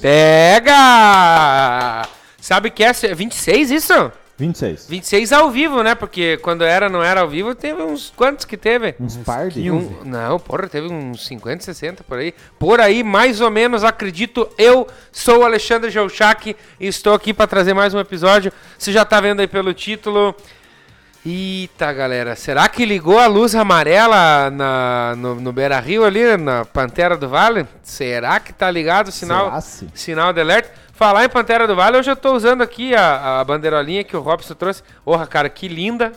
Pega! Sabe que é 26 isso? 26. 26 ao vivo, né? Porque quando era, não era ao vivo, teve uns quantos que teve? Uns par de. Um- não, porra, teve uns 50, 60 por aí. Por aí, mais ou menos, acredito. Eu sou o Alexandre Geuchac e estou aqui para trazer mais um episódio. Você já tá vendo aí pelo título. Eita, galera, será que ligou a luz amarela na, no, no Beira Rio ali, na Pantera do Vale? Será que tá ligado o sinal, sinal de alerta? Falar em Pantera do Vale, eu já tô usando aqui a, a bandeirolinha que o Robson trouxe. Porra, cara, que linda.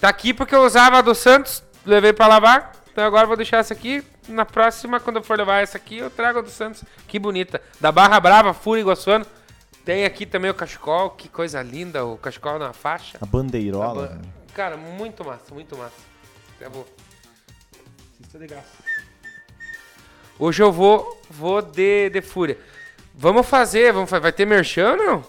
Tá aqui porque eu usava a do Santos, levei pra lavar. Então agora vou deixar essa aqui. Na próxima, quando eu for levar essa aqui, eu trago a do Santos. Que bonita. Da Barra Brava, Fúria Iguaçuano. Tem aqui também o cachecol, que coisa linda, o cachecol na faixa. A bandeirola. Ba- Cara, muito massa, muito massa. Eu vou. Hoje eu vou, vou de, de Fúria. Vamos fazer, vamos fa- vai ter merchan ou não?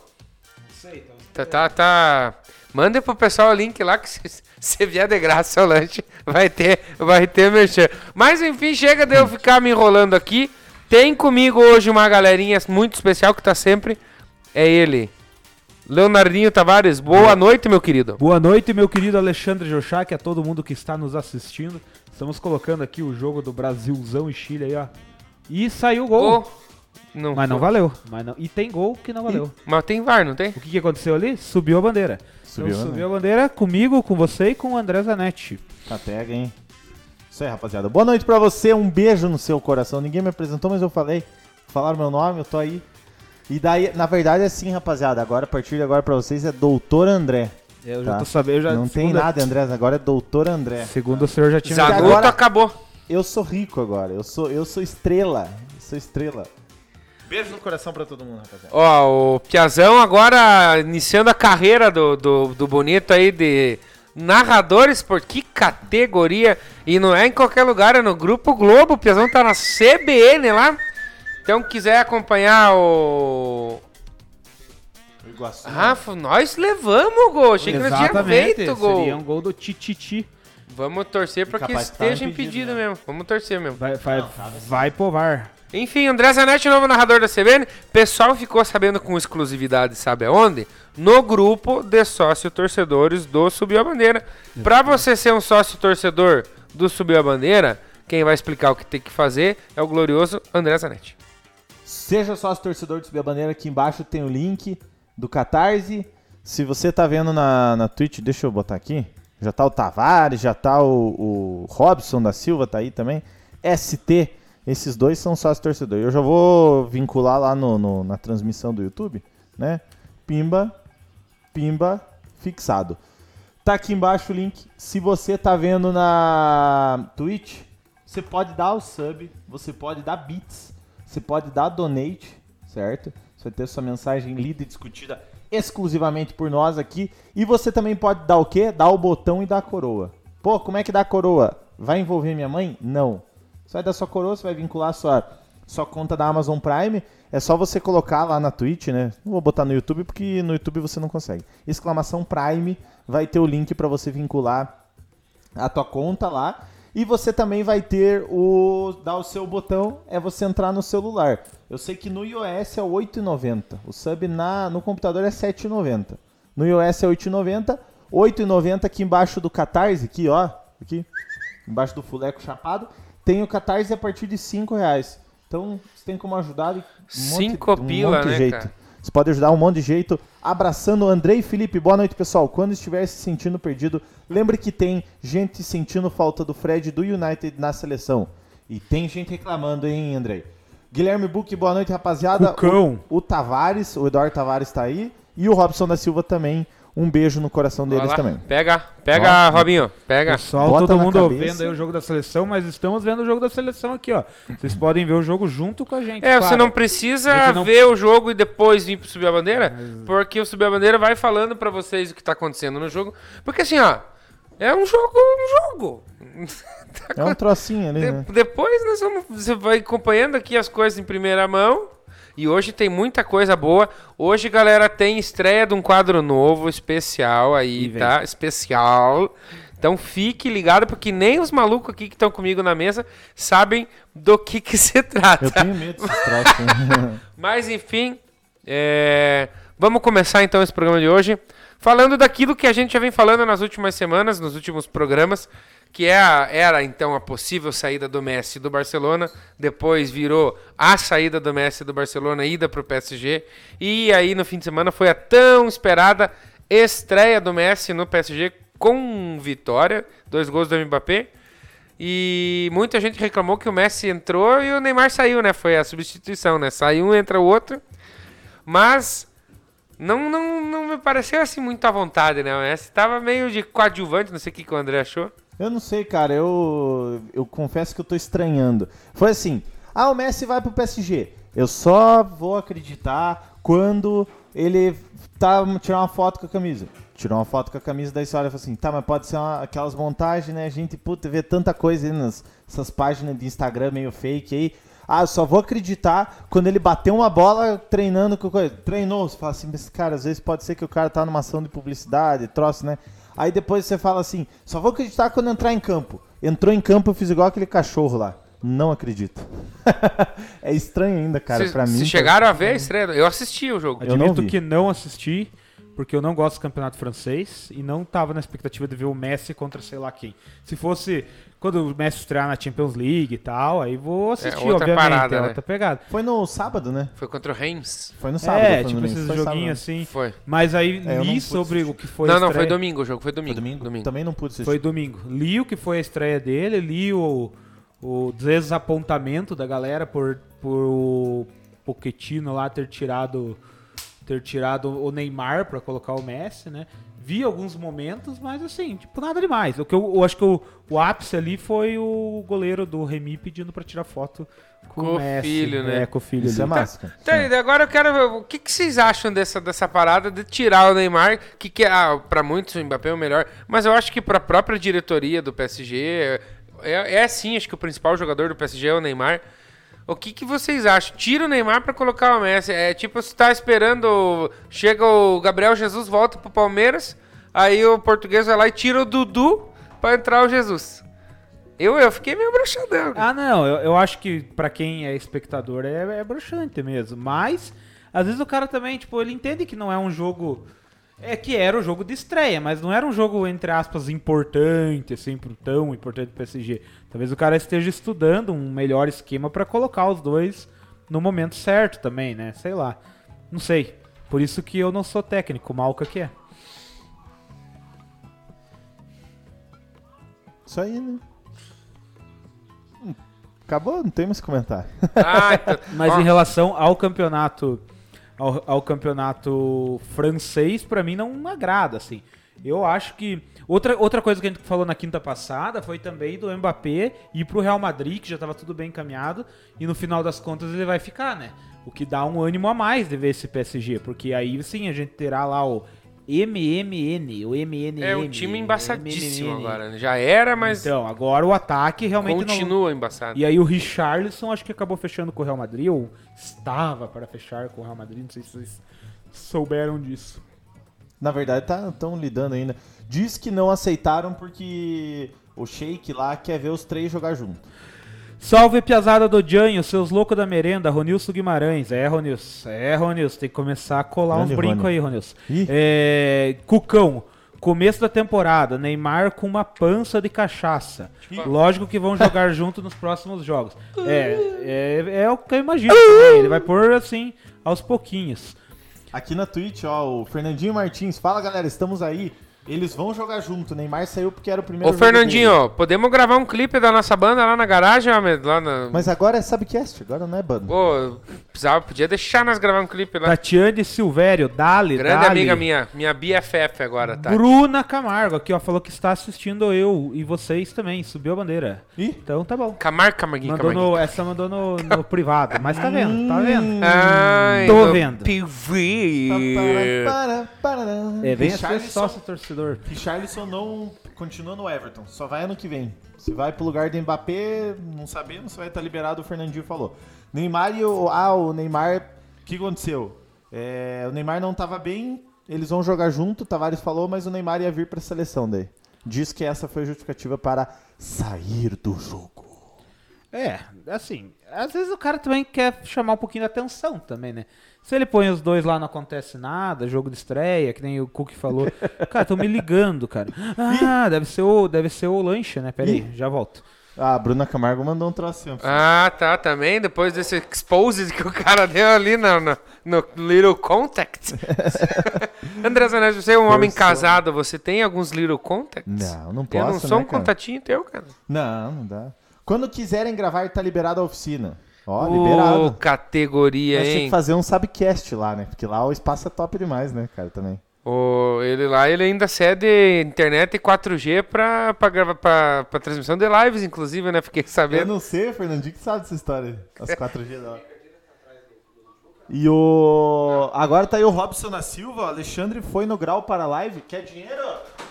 Tá, tá, tá. Manda pro pessoal o link lá que se se vier de graça o lanche, vai ter, vai ter merchan. Mas enfim, chega de eu ficar me enrolando aqui. Tem comigo hoje uma galerinha muito especial que tá sempre. É ele. Leonardinho Tavares, boa noite, meu querido. Boa noite, meu querido Alexandre Jochak, a todo mundo que está nos assistindo. Estamos colocando aqui o jogo do Brasilzão e Chile aí, ó. E saiu o gol. Gol. Não Mas não foi. valeu. Mas não... E tem gol que não valeu. Mas tem VAR, não tem? O que, que aconteceu ali? Subiu a bandeira. Subiu então, a subiu a bandeira comigo, com você e com o André Zanetti. Tá pega, hein? Isso aí, rapaziada. Boa noite pra você. Um beijo no seu coração. Ninguém me apresentou, mas eu falei. Falaram meu nome, eu tô aí. E daí, na verdade, é assim, rapaziada. Agora, a partir de agora pra vocês é Doutor André. Eu Tá. já tô sabendo. eu Já, Não tem nada, André. Agora é Doutor André. Segundo o senhor já tinha. Zaguto agora- acabou. Eu sou rico agora. Eu sou, eu sou estrela. Eu sou estrela. Beijo no coração pra todo mundo, rapaziada. Ó, o Piazão agora iniciando a carreira do, do, do Bonito aí de narrador esportivo. Que categoria! E não é em qualquer lugar, é no Grupo Globo. O Piazão tá na CBN lá. Então, quiser acompanhar o. Iguaçu. Rafa, nós levamos o gol. Achei que nós tínhamos feito o gol. Seria um gol do Tititi. Vamos torcer pra que Capaz que tava esteja impedido, impedido né? mesmo. Vamos torcer mesmo. Vai, vai, vai pro VAR. Enfim, André Zanetti, novo narrador da CBN. Pessoal ficou sabendo com exclusividade, sabe aonde? No grupo de sócio torcedores do Subiu a Bandeira. Pra você ser um sócio torcedor do Subiu a Bandeira, quem vai explicar o que tem que fazer é o glorioso André Zanetti. Seja sócio torcedor de Subir a Bandeira, aqui embaixo tem o link do Catarse. Se você tá vendo na, na Twitch, deixa eu botar aqui. Já tá o Tavares, já tá o, o Robson da Silva, tá aí também. ST, esses dois são sócios torcedor. Eu já vou vincular lá no, no- na transmissão do YouTube, né? Pimba, pimba, fixado. Tá aqui embaixo o link. Se você tá vendo na Twitch, você pode dar o sub, você pode dar bits, você pode dar donate, certo? Você vai ter sua mensagem lida e discutida exclusivamente por nós aqui. E você também pode dar o quê? Dar o botão e dar a coroa. Pô, como é que dá a coroa? Vai envolver minha mãe? Não. Você vai dar sua coroa, você vai vincular sua, sua conta da Amazon Prime. É só você colocar lá na Twitch, né? Não vou botar no YouTube porque no YouTube você não consegue. Exclamação Prime, vai ter o link para você vincular a tua conta lá. E você também vai ter o. dar o seu botão, é você entrar no celular. Eu sei que no iOS é 8,90. O sub na, no computador é 7,90. No iOS é 8,90. 8,90 aqui embaixo do Catarse, aqui ó. Aqui. Embaixo do fuleco chapado. Tem o Catarse a partir de 5 reais. Então, você tem como ajudar um monte, Cinco um pila, monte de né, jeito. cara? Você pode ajudar um monte de jeito. Abraçando o Andrei e Felipe. Boa noite, pessoal. Quando estiver se sentindo perdido, lembre que tem gente sentindo falta do Fred do United na seleção. E tem gente reclamando, hein, Andrei? Guilherme Buck, boa noite, rapaziada. Cucão. O, o Tavares, o Eduardo Tavares tá aí. E o Robson da Silva também. Um beijo no coração deles também. Pega, pega, Ó. Robinho. Pega. Pessoal, Bota todo mundo cabeça. vendo aí o jogo da seleção, mas estamos vendo o jogo da seleção aqui, ó. Vocês podem ver o jogo junto com a gente. É, você claro. não precisa não- ver o jogo e depois vir pro Subir a Bandeira, porque o Subir a Bandeira vai falando pra vocês o que tá acontecendo no jogo. Porque assim, ó, é um jogo, um jogo. Tá É um trocinho ali, De- né? depois nós vamos, você vai acompanhando aqui as coisas em primeira mão. E hoje tem muita coisa boa. Hoje, galera, tem estreia de um quadro novo, especial aí, tá? Especial. Então fique ligado, porque nem os malucos aqui que estão comigo na mesa sabem do que, que se trata. Eu tenho medo desses troços. hein? Mas enfim, é, vamos começar então esse programa de hoje falando daquilo que a gente já vem falando nas últimas semanas, nos últimos programas, que é a- era então a possível saída do Messi do Barcelona, depois virou a saída do Messi do Barcelona, ida para o PSG, e aí no fim de semana foi a tão esperada estreia do Messi no PSG com vitória, dois gols do Mbappé. E muita gente reclamou que o Messi entrou e o Neymar saiu, né? Foi a substituição, né? Saiu um, entra o outro. Mas não, não, não me pareceu assim muito à vontade, né? O Messi tava meio de coadjuvante, não sei o que, que o André achou. Eu não sei, cara. Eu, eu confesso que eu tô estranhando. Foi assim: ah, o Messi vai pro PSG. Eu só vou acreditar quando ele tá tirar uma foto com a camisa. Tirou uma foto com a camisa, você olha e fala assim: tá, mas pode ser uma- aquelas montagens, né? A gente, puta, vê tanta coisa aí nas essas páginas de Instagram meio fake aí. Ah, eu só vou acreditar quando ele bater uma bola treinando com coisa. Treinou, você fala assim, mas cara, às vezes pode ser que o cara tá numa ação de publicidade, troço, né? Aí depois você fala assim, só vou acreditar quando entrar em campo. Entrou em campo, eu fiz igual aquele cachorro lá. Não acredito. é estranho ainda, cara, pra mim. vocês chegaram a ver a estreia? Eu assisti o jogo. Eu não Admito vi. que não assisti, porque eu não gosto do campeonato francês e não tava na expectativa de ver o Messi contra sei lá quem. Se fosse quando o Messi estrear na Champions League e tal, aí vou assistir, outra obviamente. parada, é né? outra pegada. Foi no sábado, né? Foi contra o Reims. Foi no sábado. é, tipo esses joguinhos assim. Foi. Mas aí É, li sobre assistir. o que foi a não, não, foi domingo o jogo. Foi domingo. Foi domingo? Também não pude assistir. Foi domingo. Li o que foi a estreia dele, li o, o desapontamento da galera por, por o Pochettino lá ter tirado ter tirado o Neymar pra colocar o Messi, né? Vi alguns momentos, mas assim, tipo, nada demais. O que eu, eu acho que o, o ápice ali foi o goleiro do Remy pedindo pra tirar foto com, Com o Messi. filho, né? É, com o filho Isso é ali. massa, cara. Tá, e agora eu quero ver o que, que vocês acham dessa, dessa parada de tirar o Neymar, que, que ah, para muitos o Mbappé é o melhor, mas eu acho que para a própria diretoria do PSG é, é, é sim, acho que o principal jogador do PSG é o Neymar. O que, que vocês acham? Tira o Neymar para colocar o Messi. É tipo, você tá esperando, chega o Gabriel Jesus, volta pro Palmeiras, aí o português vai lá e tira o Dudu para entrar o Jesus. Eu, eu fiquei meio broxadão. Ah, não, eu, eu acho que pra quem é espectador é, é mesmo. Mas, às vezes o cara também, tipo, ele entende que não é um jogo. É que era o jogo de estreia, mas não era um jogo, entre aspas, importante, assim, pro tão importante pro PSG. Talvez o cara esteja estudando um melhor esquema pra colocar os dois no momento certo também, né? Sei lá. Não sei. Por isso que eu não sou técnico, o Malca que é. Isso aí, né? Hum, Acabou? Não tem mais comentário. Ah, então- Mas em relação ao campeonato ao, ao campeonato francês, pra mim não agrada, assim. Eu acho que outra, outra coisa que a gente falou na quinta passada foi também do Mbappé ir pro Real Madrid, que já tava tudo bem encaminhado, e no final das contas ele vai ficar, né? O que dá um ânimo a mais de ver esse PSG, porque aí sim a gente terá lá o MMN, o MNN. É um time embaçadíssimo MMN. agora. né? Já era, mas Então, agora o ataque realmente não, continua embaçado. e aí o Richarlison acho que acabou fechando com o Real Madrid, ou estava para fechar com o Real Madrid, não sei se vocês souberam disso. Na verdade, estão lidando ainda. Diz que não aceitaram porque o Sheik lá quer ver os três jogar junto. Salve piazada do Janho, seus loucos da merenda, Ronilson Guimarães. É, Ronilson, é, Ronilson, tem que começar a colar Grande uns brincos aí, Ronilson. É, Cucão, começo da temporada, Neymar com uma pança de cachaça. Lógico que vão jogar junto nos próximos jogos. É, é, é o que eu imagino também, ele vai pôr assim, aos pouquinhos. Aqui na Twitch, ó, o Fernandinho Martins. Fala, galera, estamos aí. Eles vão jogar junto. O Neymar saiu porque era o primeiro Ô, jogo Fernandinho, podemos gravar um clipe da nossa banda lá na garagem? Lá na... Mas agora é Subcast, agora não é banda. Pô, precisava, podia deixar nós gravar um clipe lá. Tatiane Silvério, Dali, Grande Dali. amiga minha, minha BFF agora, tá? Bruna Camargo aqui, ó, falou que está assistindo eu e vocês também, subiu a bandeira. Ih. Então tá bom. Camargo, Camarguinho, Mandou Camarguinho. no, essa mandou no, no privado, mas tá vendo, tá vendo? Ai, Tô vendo. PV. Para, para, para. É, vem a ser Richarlison- sócio torcedor. Richarlison não continua no Everton, só vai ano que vem. Se vai pro lugar do Mbappé, não sabemos se vai estar liberado, o Fernandinho falou. Neymar e o. Ah, o Neymar. O que aconteceu? É, o Neymar não tava bem, eles vão jogar junto, o Tavares falou, mas o Neymar ia vir pra seleção daí. diz que essa foi a justificativa para sair do jogo. É, assim, às vezes o cara também quer chamar um pouquinho de atenção também, né? Se ele põe os dois lá não acontece nada, jogo de estreia, que nem o Cook falou. cara, tô me ligando, cara. Ah, deve ser o, deve ser o lanche, né? Pera aí, já volto. Ah, a Bruna Camargo mandou um trocinho. Ah, tá, também. Depois desse exposed que o cara deu ali no, no, no Little Contact. André Zanetti, você é um homem sou. casado, você tem alguns Little Contacts? Não, não Eu posso, não sou né, um cara? contatinho teu, cara. Não, não dá. Quando quiserem gravar, tá liberado a oficina. Ó, Ô, liberado. categoria, Mas tinha hein? que fazer um subcast lá, né? Porque lá o espaço é top demais, né, cara, também. O, ele lá, ele ainda cede internet e 4G pra, pra, grava- pra, pra transmissão de lives, inclusive, né? Fiquei Eu sabendo. não sei, Fernandinho que sabe dessa história. As 4G da hora. E o. Agora tá aí o Robson da Silva. O Alexandre foi no grau para a live. Quer dinheiro?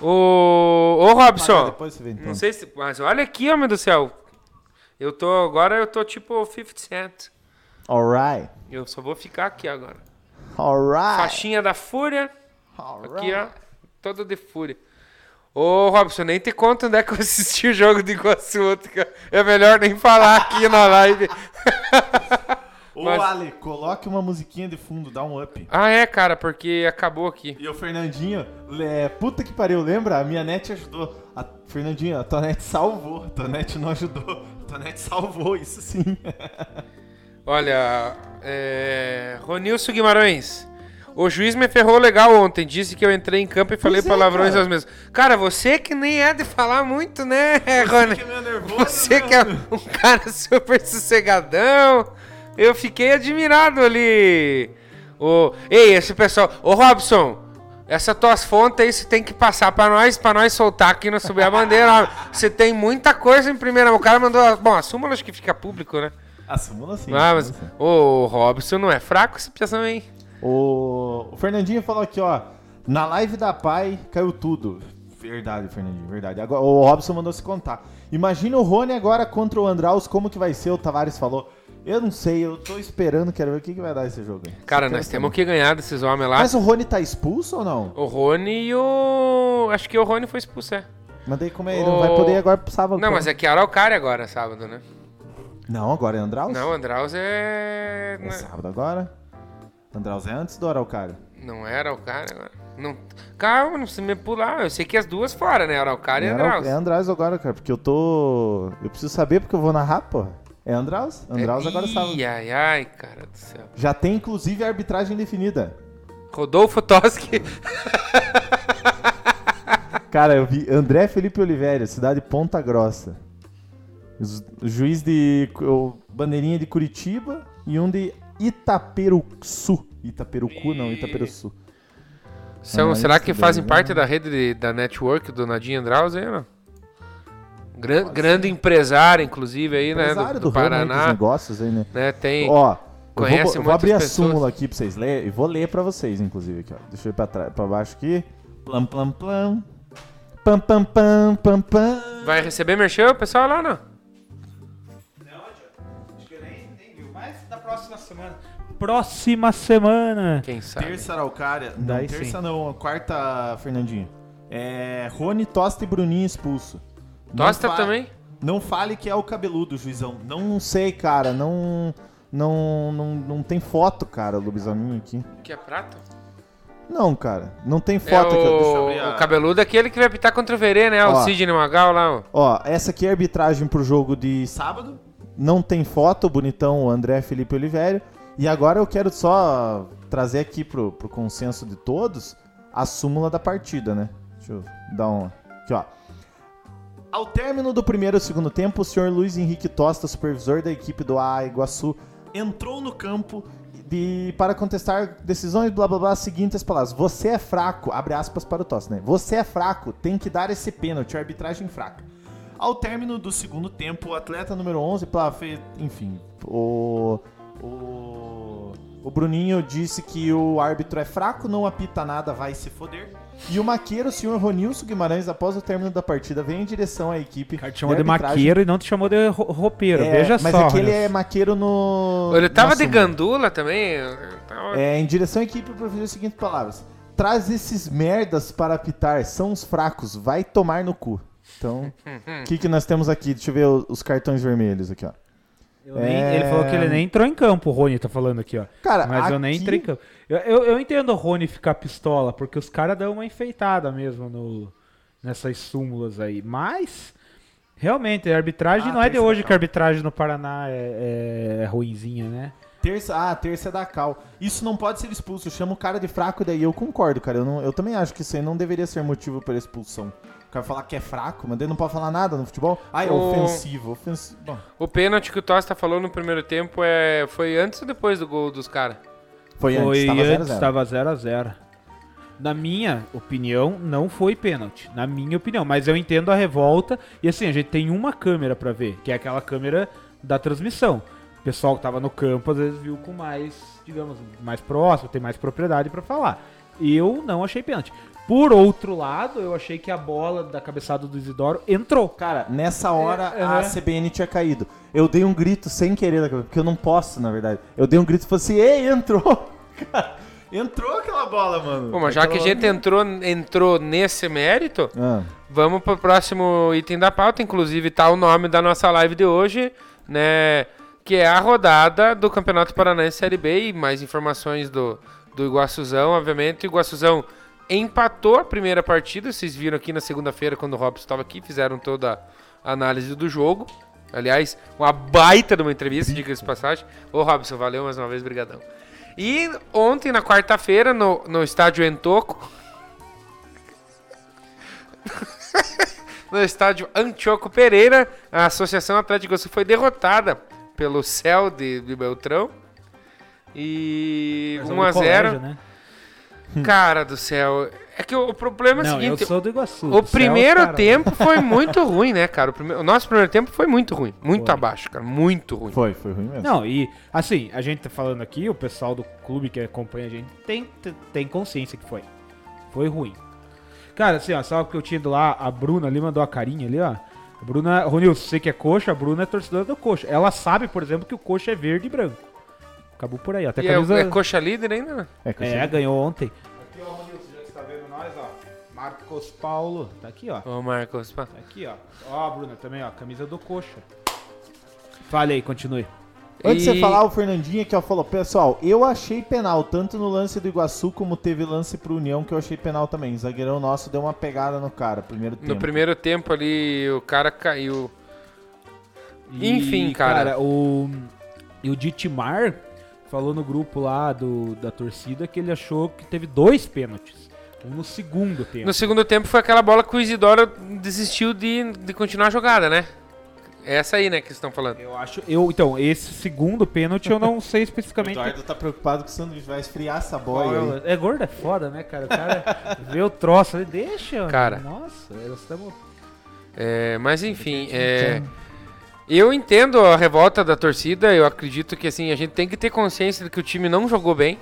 Ô, ô Paga, Robson, depois você vê então. não sei se. Mas olha aqui, homem do céu. Eu tô. Agora eu tô tipo 50 Cent. Alright. Eu só vou ficar aqui agora. Alright. Faixinha da Fúria. Alright. Aqui, ó. Todo de Fúria. Ô, Robson, nem te conta onde é que eu assisti o jogo de Iguaçu. É melhor nem falar aqui na live. Ô, Mas- Ale, coloque uma musiquinha de fundo, dá um up. ah, é, cara, porque acabou aqui. E o Fernandinho, é, puta que pariu, lembra? A minha net ajudou. A, Fernandinho, a tua net salvou. A tua net não ajudou. A tua net salvou, isso sim. Olha, é... Ronilson Guimarães. O juiz me ferrou legal ontem. Disse que eu entrei em campo e falei é, palavrões cara. aos mesmos. Cara, você que nem é de falar muito, né, Rony? é meio nervoso, Você que é um cara super sossegadão. Eu fiquei admirado ali. O... Ei, esse pessoal. Ô, Robson. Essas tuas fontes aí você tem que passar pra nós, pra nós soltar aqui no Subir a Bandeira. Você tem muita coisa em primeira mão. O cara mandou. Bom, a súmula acho que fica público, né? A súmula sim. Ah, mas o Robson não é fraco essa piação, hein? O, o Fernandinho falou aqui, ó. Na live da Pai caiu tudo. Verdade, Fernandinho, verdade. Agora, o Robson mandou se contar. Imagina o Rony agora contra o Andraus, como que vai ser? O Tavares falou. Eu não sei, eu tô esperando, quero ver o que, que vai dar esse jogo. aí. Cara, nós temos que ganhar desses homens lá. Mas o Rony tá expulso ou não? O Rony e o. Acho que o Rony foi expulso, é. Mas daí como é? Ele O- não vai poder agora pro sábado. Não, mas é que é Araucária agora, sábado, né? Não, agora é Andraus? Não, Andraus é. É sábado agora. Andraus é antes do Araucária. Não é Araucária agora. Não... Calma, não precisa me pular. Eu sei que as duas fora, né? Araucária e É, Arau- Andraus. é Andraus agora, cara, porque eu tô... Eu preciso saber porque eu vou narrar, porra. É Andraus? Andraus agora é sábado. Ih, ai, ai, cara do céu. Já tem inclusive a arbitragem definida. Rodolfo Toski. Cara, eu vi André Felipe Oliveira, cidade de Ponta Grossa. Juiz de bandeirinha de Curitiba e um de Itaperuçu. Itaperucu não, Itaperuçu. São, Ah, será que fazem né? parte da rede de- da network do Nadinho Andraus aí, não? Gran- grande empresário, inclusive, aí, né? Empresário Do, do ramo aí dos Paraná. negócios aí, né? Né, tem. Ó, eu conhece vou, eu vou abrir a pessoas. súmula aqui pra vocês lerem e vou ler pra vocês, inclusive, aqui, ó. Deixa eu ir pra, trás, pra baixo aqui. Plam, plam, plam. Pam, pam, pam, pam, pam. Vai receber merchan, o pessoal lá, não? Não, acho que eu nem, nem viu. Mas na próxima semana. Próxima semana. Quem sabe? Terça Araucária. Não, Daí terça sim. não, quarta, Fernandinho. É. Rony, Tosta e Bruninho expulso. Não Tosta fa- também? Não fale que é o cabeludo, juizão. Não sei, cara. Não. Não, não, não tem foto, cara, do bisaminho aqui. Que é prata? Não, cara. Não tem É foto aqui. Deixa eu o, o cabeludo é aquele que vai pitar contra o Verê, né? O Ó. Sidney Magal lá, ó. Ó, essa aqui é a arbitragem pro jogo de sábado. Não tem foto, bonitão, o André Felipe Oliveira. E agora eu quero só trazer aqui pro, pro consenso de todos a súmula da partida, né? Deixa eu dar um. Aqui, ó. Ao término do primeiro e segundo tempo, o senhor Luiz Henrique Tosta, supervisor da equipe do AA Iguaçu, entrou no campo de, para contestar decisões, blá blá blá, seguintes palavras. Você é fraco, abre aspas para o Tosta, né? Você é fraco, tem que dar esse pênalti, arbitragem fraca. Ao término do segundo tempo, o atleta número 11, pela fe- enfim, o, o, o Bruninho disse que o árbitro é fraco, não apita nada, vai se foder. E o maqueiro, o senhor Ronilson Guimarães, após o término da partida, vem em direção à equipe. O cara te chamou de maqueiro e não te chamou de ro- roupeiro. É, Veja mas só. aquele Ronilson. é maqueiro no. Ele tava de gandula também. Tava- É, em direção à equipe, para fazer as seguintes palavras. traz esses merdas para apitar, são os fracos, vai tomar no cu. Então, o que, que nós temos aqui? Deixa eu ver os cartões vermelhos aqui, ó. Nem, é... Ele falou que ele nem entrou em campo, o Rony tá falando aqui, ó. Cara, Mas aqui... eu nem entrei em campo. Eu, eu, eu entendo o Rony ficar pistola, porque os caras dão uma enfeitada mesmo no, nessas súmulas aí. Mas, realmente, a arbitragem ah, não é de hoje que a arbitragem no Paraná é, é, é ruinzinha, né? Terça, ah, terça é da Cal. Isso não pode ser expulso. Chama o cara de fraco, daí eu concordo, cara. Eu, não, eu também acho que isso aí não deveria ser motivo para expulsão. O cara falar que é fraco, mas ele não pode falar nada no futebol. Ah, é o... ofensivo. ofensivo. Bom. O pênalti que o Tosta falou no primeiro tempo é... foi antes ou depois do gol dos caras? Foi, foi antes, estava 0x0. Na minha opinião, não foi pênalti. Na minha opinião. Mas eu entendo a revolta. E assim, a gente tem uma câmera para ver, que é aquela câmera da transmissão pessoal que estava no campo às vezes viu com mais, digamos, mais próximo, tem mais propriedade para falar. Eu não achei pênalti. Por outro lado, eu achei que a bola da cabeçada do Isidoro entrou. Cara, nessa hora é, a CBN tinha caído. Eu dei um grito sem querer, porque eu não posso, na verdade. Eu dei um grito e falei assim: Ei, entrou! entrou aquela bola, mano. Pô, mas já que a gente entrou, entrou nesse mérito, ah. vamos pro próximo item da pauta. Inclusive, tá o nome da nossa live de hoje, né? que é a rodada do Campeonato Paranaense Série B e mais informações do, do Iguaçuzão, obviamente. O Iguaçuzão empatou a primeira partida, vocês viram aqui na segunda-feira quando o Robson estava aqui, fizeram toda a análise do jogo. Aliás, uma baita de uma entrevista, diga-se de passagem. Ô Robson, valeu mais uma vez, brigadão. E ontem, na quarta-feira, no, no estádio Entoco... no estádio Antioco Pereira, a Associação Atlético Sul foi derrotada pelo céu de, de Beltrão. E 1 a 0 né? Cara do céu. É que o, o problema é o seguinte. Eu sou do Iguaçu. O primeiro céu, tempo foi muito ruim, né, cara? O, primeiro, o, nosso primeiro tempo foi muito ruim. Muito foi. abaixo, cara. Muito ruim. Foi, foi ruim mesmo. Não, e assim, a gente tá falando aqui, o pessoal do clube que acompanha a gente tem, tem consciência que foi. Foi ruim. Cara, assim, ó, sabe que eu tinha ido lá, a Bruna ali mandou a carinha ali, ó. A Bruna, Ronilson, você que é coxa, a Bruna é torcedora do coxa. Ela sabe, por exemplo, que o coxa é verde e branco. Acabou por aí. Até e é camisa... é, é coxa líder ainda? Né? É, é ganhou ontem. Marcos Paulo. Tá aqui, ó. Ô, Marcos Paulo. Tá aqui, ó. Ó, a Bruna também, ó. Camisa do coxa. Fale aí, continue. Antes de você falar, o Fernandinho aqui ó, falou, pessoal, eu achei penal, tanto no lance do Iguaçu como teve lance pro União que eu achei penal também. O zagueirão nosso deu uma pegada no cara, primeiro tempo. No primeiro tempo ali, o cara caiu. E, Enfim, cara. cara o, e o Ditmar falou no grupo lá do, da torcida que ele achou que teve dois pênaltis. No segundo tempo. No segundo tempo foi aquela bola que o Isidoro desistiu de, de continuar a jogada, né? É essa aí, né, que vocês estão falando. Eu acho. Eu, então, esse segundo pênalti eu não sei especificamente. o Eduardo tá preocupado que o sanduíche vai esfriar essa bola. É gordo é foda, né, cara? O cara vê o troço ali, deixa. Cara. Nossa, nós estamos. É, mas enfim, é, eu entendo a revolta da torcida. Eu acredito que assim a gente tem que ter consciência de que o time não jogou bem.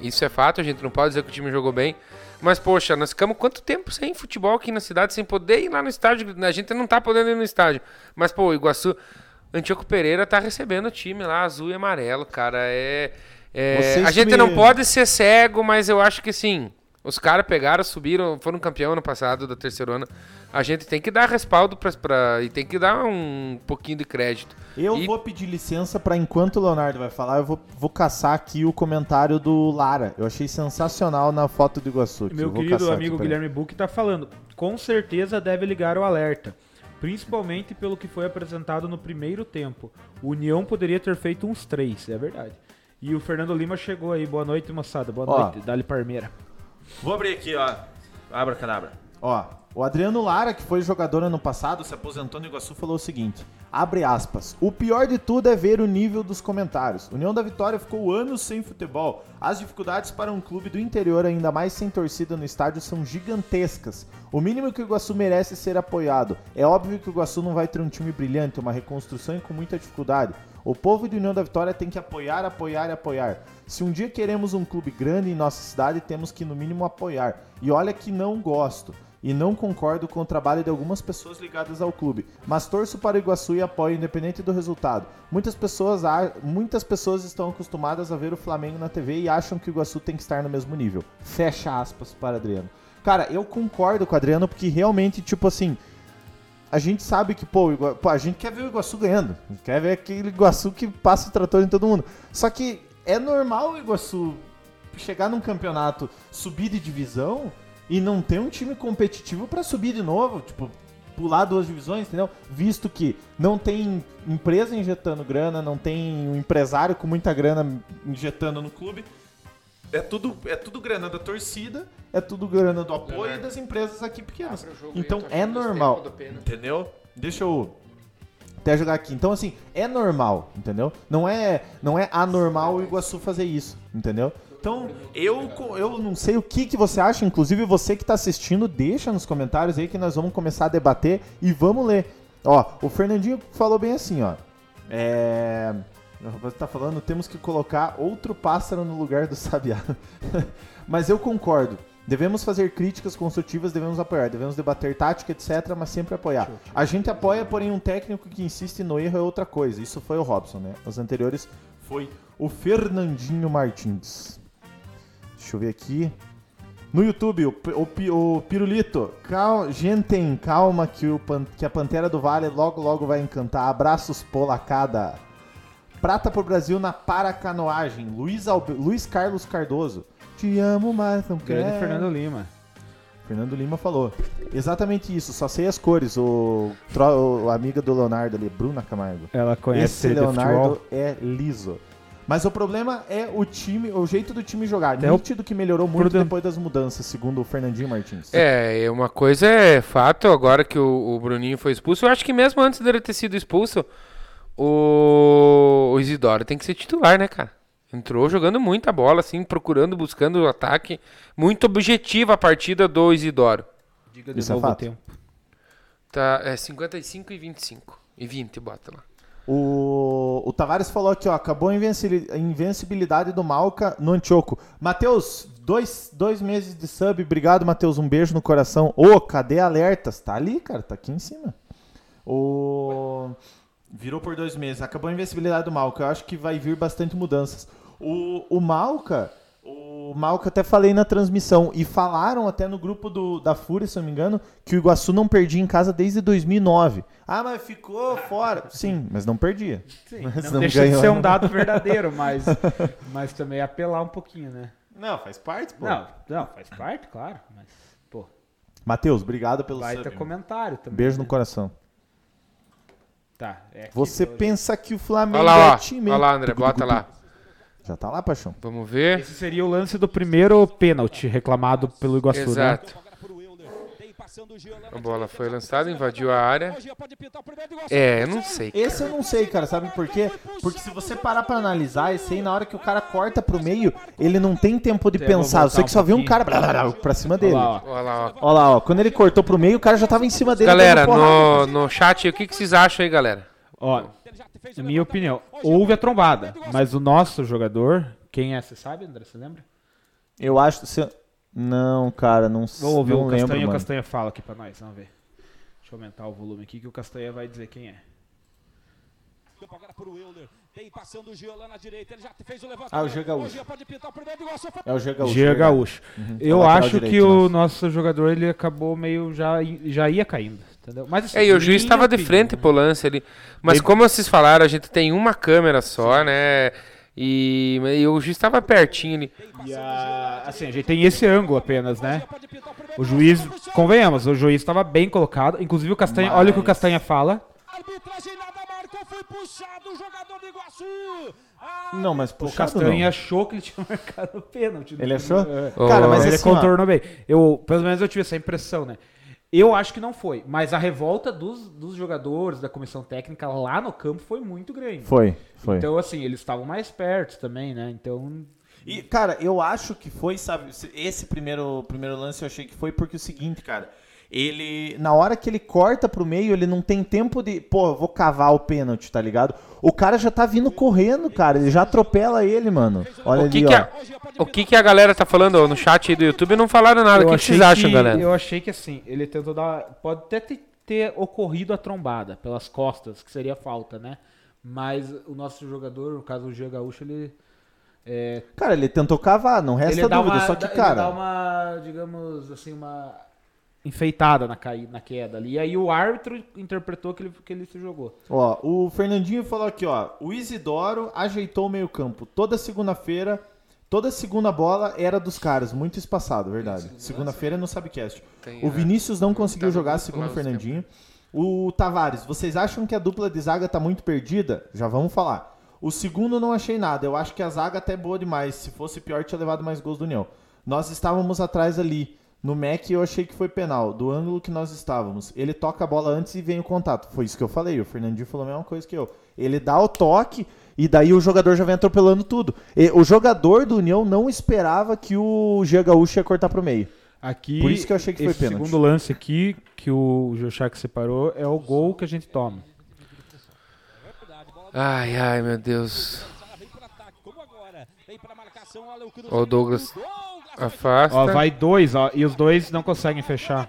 Isso é fato. A gente não pode dizer que o time jogou bem. Mas, poxa, nós ficamos quanto tempo sem futebol aqui na cidade, sem poder ir lá no estádio? A gente não tá podendo ir no estádio. Mas, pô, o Iguaçu, Antioco Pereira tá recebendo o time lá, azul e amarelo, cara. É. é a gente me... não pode ser cego, mas eu acho que sim. Os caras pegaram, subiram, foram campeão ano passado da terceira ano a gente tem que dar respaldo pra, pra, e tem que dar um pouquinho de crédito. Eu e... vou pedir licença para enquanto o Leonardo vai falar, eu vou, vou caçar aqui o comentário do Lara. Eu achei sensacional na foto do Iguaçu. Meu querido amigo Guilherme Buck tá falando, com certeza deve ligar o alerta. Principalmente pelo que foi apresentado no primeiro tempo. O União poderia ter feito uns três, é verdade. E o Fernando Lima chegou aí. Boa noite, moçada. Boa ó, noite. Dali Parmeira. Vou abrir aqui, ó. Abra cadabra. Ó, o Adriano Lara, que foi jogador ano passado, se aposentou no Iguaçu, falou o seguinte: abre aspas. O pior de tudo é ver o nível dos comentários. União da Vitória ficou anos sem futebol. As dificuldades para um clube do interior, ainda mais sem torcida no estádio, são gigantescas. O mínimo que o Iguaçu merece é ser apoiado. É óbvio que o Iguaçu não vai ter um time brilhante, uma reconstrução e com muita dificuldade. O povo de União da Vitória tem que apoiar, apoiar e apoiar. Se um dia queremos um clube grande em nossa cidade, temos que no mínimo apoiar. E olha que não gosto. E não concordo com o trabalho de algumas pessoas ligadas ao clube, mas torço para o Iguaçu e apoio independente do resultado. Muitas pessoas, muitas pessoas estão acostumadas a ver o Flamengo na TV e acham que o Iguaçu tem que estar no mesmo nível. Fecha aspas para Adriano. Cara, eu concordo com o Adriano porque realmente, tipo assim, a gente sabe que, pô, pô, a gente quer ver o Iguaçu ganhando. Quer ver aquele Iguaçu que passa o trator em todo mundo. Só que é normal o Iguaçu chegar num campeonato, subir de divisão e não ter um time competitivo para subir de novo, tipo, pular duas divisões, entendeu? Visto que não tem empresa injetando grana, não tem um empresário com muita grana injetando no clube. É tudo, é tudo grana da torcida, é tudo grana do apoio Leonardo. das empresas aqui pequenas. Então é normal. Entendeu? Deixa eu até jogar aqui. Então, assim, é normal, entendeu? Não é, não é anormal o Iguaçu fazer isso, entendeu? Então, eu, eu não sei o que, que você acha, inclusive você que está assistindo, deixa nos comentários aí que nós vamos começar a debater e vamos ler. Ó, o Fernandinho falou bem assim, ó. É. Você tá falando, temos que colocar outro pássaro no lugar do sabiá. Mas eu concordo. Devemos fazer críticas construtivas, devemos apoiar, devemos debater tática, etc., mas sempre apoiar. A gente apoia, porém um técnico que insiste no erro é outra coisa. Isso foi o Robson, né? Os anteriores foi o Fernandinho Martins. Deixa eu ver aqui. No YouTube, o, o, o Pirulito. Cal, gente, calma que, o, que a Pantera do Vale logo logo vai encantar. Abraços, polacada. Prata pro Brasil na paracanoagem. Luiz, Albe, Luiz Carlos Cardoso. Te amo mais, não quero. Grande Fernando Lima. Fernando Lima falou. Exatamente isso, só sei as cores. O, o, a amiga do Leonardo ali, Bruna Camargo. Ela conhece Esse Leonardo é liso. Mas o problema é o time, o jeito do time jogar. É Nítido que melhorou muito depois das mudanças, segundo o Fernandinho Martins. É, uma coisa é fato, agora que o, o Bruninho foi expulso, eu acho que mesmo antes dele ter sido expulso, o, o Isidoro tem que ser titular, né, cara? Entrou jogando muita bola, assim, procurando, buscando o ataque. Muito objetiva a partida do Isidoro. Diga de Isso é novo é o tempo. Tá, é 55 e 25. E 20, bota lá. O, o Tavares falou aqui, ó, acabou a invencibilidade do Malca no Antioco. Matheus, dois, dois meses de sub, obrigado, Matheus, um beijo no coração. Ô, oh, cadê alertas? Tá ali, cara, tá aqui em cima. O... Virou por dois meses, acabou a invencibilidade do Malca, eu acho que vai vir bastante mudanças. O, o Malca o Malca até falei na transmissão e falaram até no grupo do, da Fúria, se não me engano, que o Iguaçu não perdia em casa desde 2009. Ah, mas ficou fora. Sim, mas não perdia. Sim, mas não, não deixa ganhou. de ser um dado verdadeiro, mas, mas também apelar um pouquinho, né? Não, faz parte, pô. Não, não faz parte, claro, mas, pô. Matheus, obrigado pelo Vai ter comentário também. Beijo né? no coração. Tá, é Você pensa que o Flamengo Olha lá, é time... Olha lá, André, bota lá. Já tá lá, Paixão. Vamos ver. Esse seria o lance do primeiro pênalti reclamado pelo Iguaçu, né? Exato. Né? A bola foi lançada, invadiu a área. É, eu não sei. Cara. Esse eu não sei, cara. Sabe por quê? Porque se você parar pra analisar, esse aí, na hora que o cara corta pro meio, ele não tem tempo de pensar. Você que só viu um cara pra cima dele. Olha lá, ó. Olha lá, ó. Olha lá, ó. Quando ele cortou pro meio, o cara já tava em cima dele. Galera, no, no chat, o que, que vocês acham aí, galera? Ó, na minha opinião, houve a trombada, mas o nosso jogador, quem é, você sabe, André, você lembra? Eu acho, se... não, cara, não sei. Vamos ouvir o Castanha, lembro, o Castanha fala aqui pra nós, vamos ver. Deixa eu aumentar o volume aqui que o Castanha vai dizer quem é. Ah, o G Gaúcho. É o G Gaúcho. G Gaúcho. Uhum. Eu acho que o nosso jogador ele acabou meio já já ia caindo. Entendeu? Mas, assim, é, e o juiz estava de frente né? pro lance ali. Mas Ele... como vocês falaram, a gente tem uma câmera só, Sim. né? E, e, o juiz estava pertinho ali. E a, assim, a gente tem esse ângulo apenas, né? O juiz, convenhamos, o juiz estava bem colocado. Inclusive o Castanha, Mas... olha o que o Castanha fala. Arbitragem nada marcou, foi puxado o jogador do Iguaçu. Ah, não, mas puxado o Castanha não. achou que ele tinha marcado o pênalti. Ele achou? É. Cara, mas ele assim, contornou ó. bem. Eu, pelo menos eu tive essa impressão, né? Eu acho que não foi, mas a revolta dos, dos jogadores, da comissão técnica lá no campo foi muito grande. Foi, foi. Então, assim, eles estavam mais perto também, né? Então. E, cara, eu acho que foi, sabe, esse primeiro, primeiro lance eu achei que foi porque é o seguinte, cara. Ele, na hora que ele corta pro meio, ele não tem tempo de, pô, eu vou cavar o pênalti, tá ligado? O cara já tá vindo correndo, cara, ele já atropela ele, mano. Olha o que ali, que ó. a, o que que a galera tá falando no chat aí do YouTube? Não falaram nada. Eu o que, que vocês acham, que- galera? Eu achei que assim, ele tentou dar. Pode até ter, ter ocorrido a trombada pelas costas, que seria falta, né? Mas o nosso jogador, no caso o Gia Gaúcho, ele. É, Cara, ele tentou cavar, não resta dúvida, uma, só que, cara... Ele dá uma, digamos assim, uma enfeitada na, caída, na queda ali. E aí o árbitro interpretou que ele, que ele se jogou. Ó, o Fernandinho falou aqui, ó. O Isidoro ajeitou o meio-campo. Toda segunda-feira, toda segunda bola era dos caras, muito espaçado, verdade. Segunda-feira no Subcast. Tem, O né? Vinícius não conseguiu Tá jogar, segundo o Fernandinho. O Tavares, vocês acham que a dupla de zaga tá muito perdida? Já vamos falar. O segundo não achei nada. Eu acho que a zaga até é boa demais. Se fosse pior, tinha levado mais gols do União. Nós estávamos atrás ali. No Mac eu achei que foi penal, do ângulo que nós estávamos. Ele toca a bola antes e vem o contato. Foi isso que eu falei. O Fernandinho falou a mesma coisa que eu. Ele dá o toque e daí o jogador já vem atropelando tudo. E o jogador do União não esperava que o Gia Gaúcho ia cortar pro meio. Aqui, Por isso que eu achei que foi esse pênalti. segundo lance aqui, que o Joshak separou, é o gol que a gente toma. Ai, ai, meu Deus. Ó, o Douglas afasta. Ó, vai dois, ó, e os dois não conseguem fechar.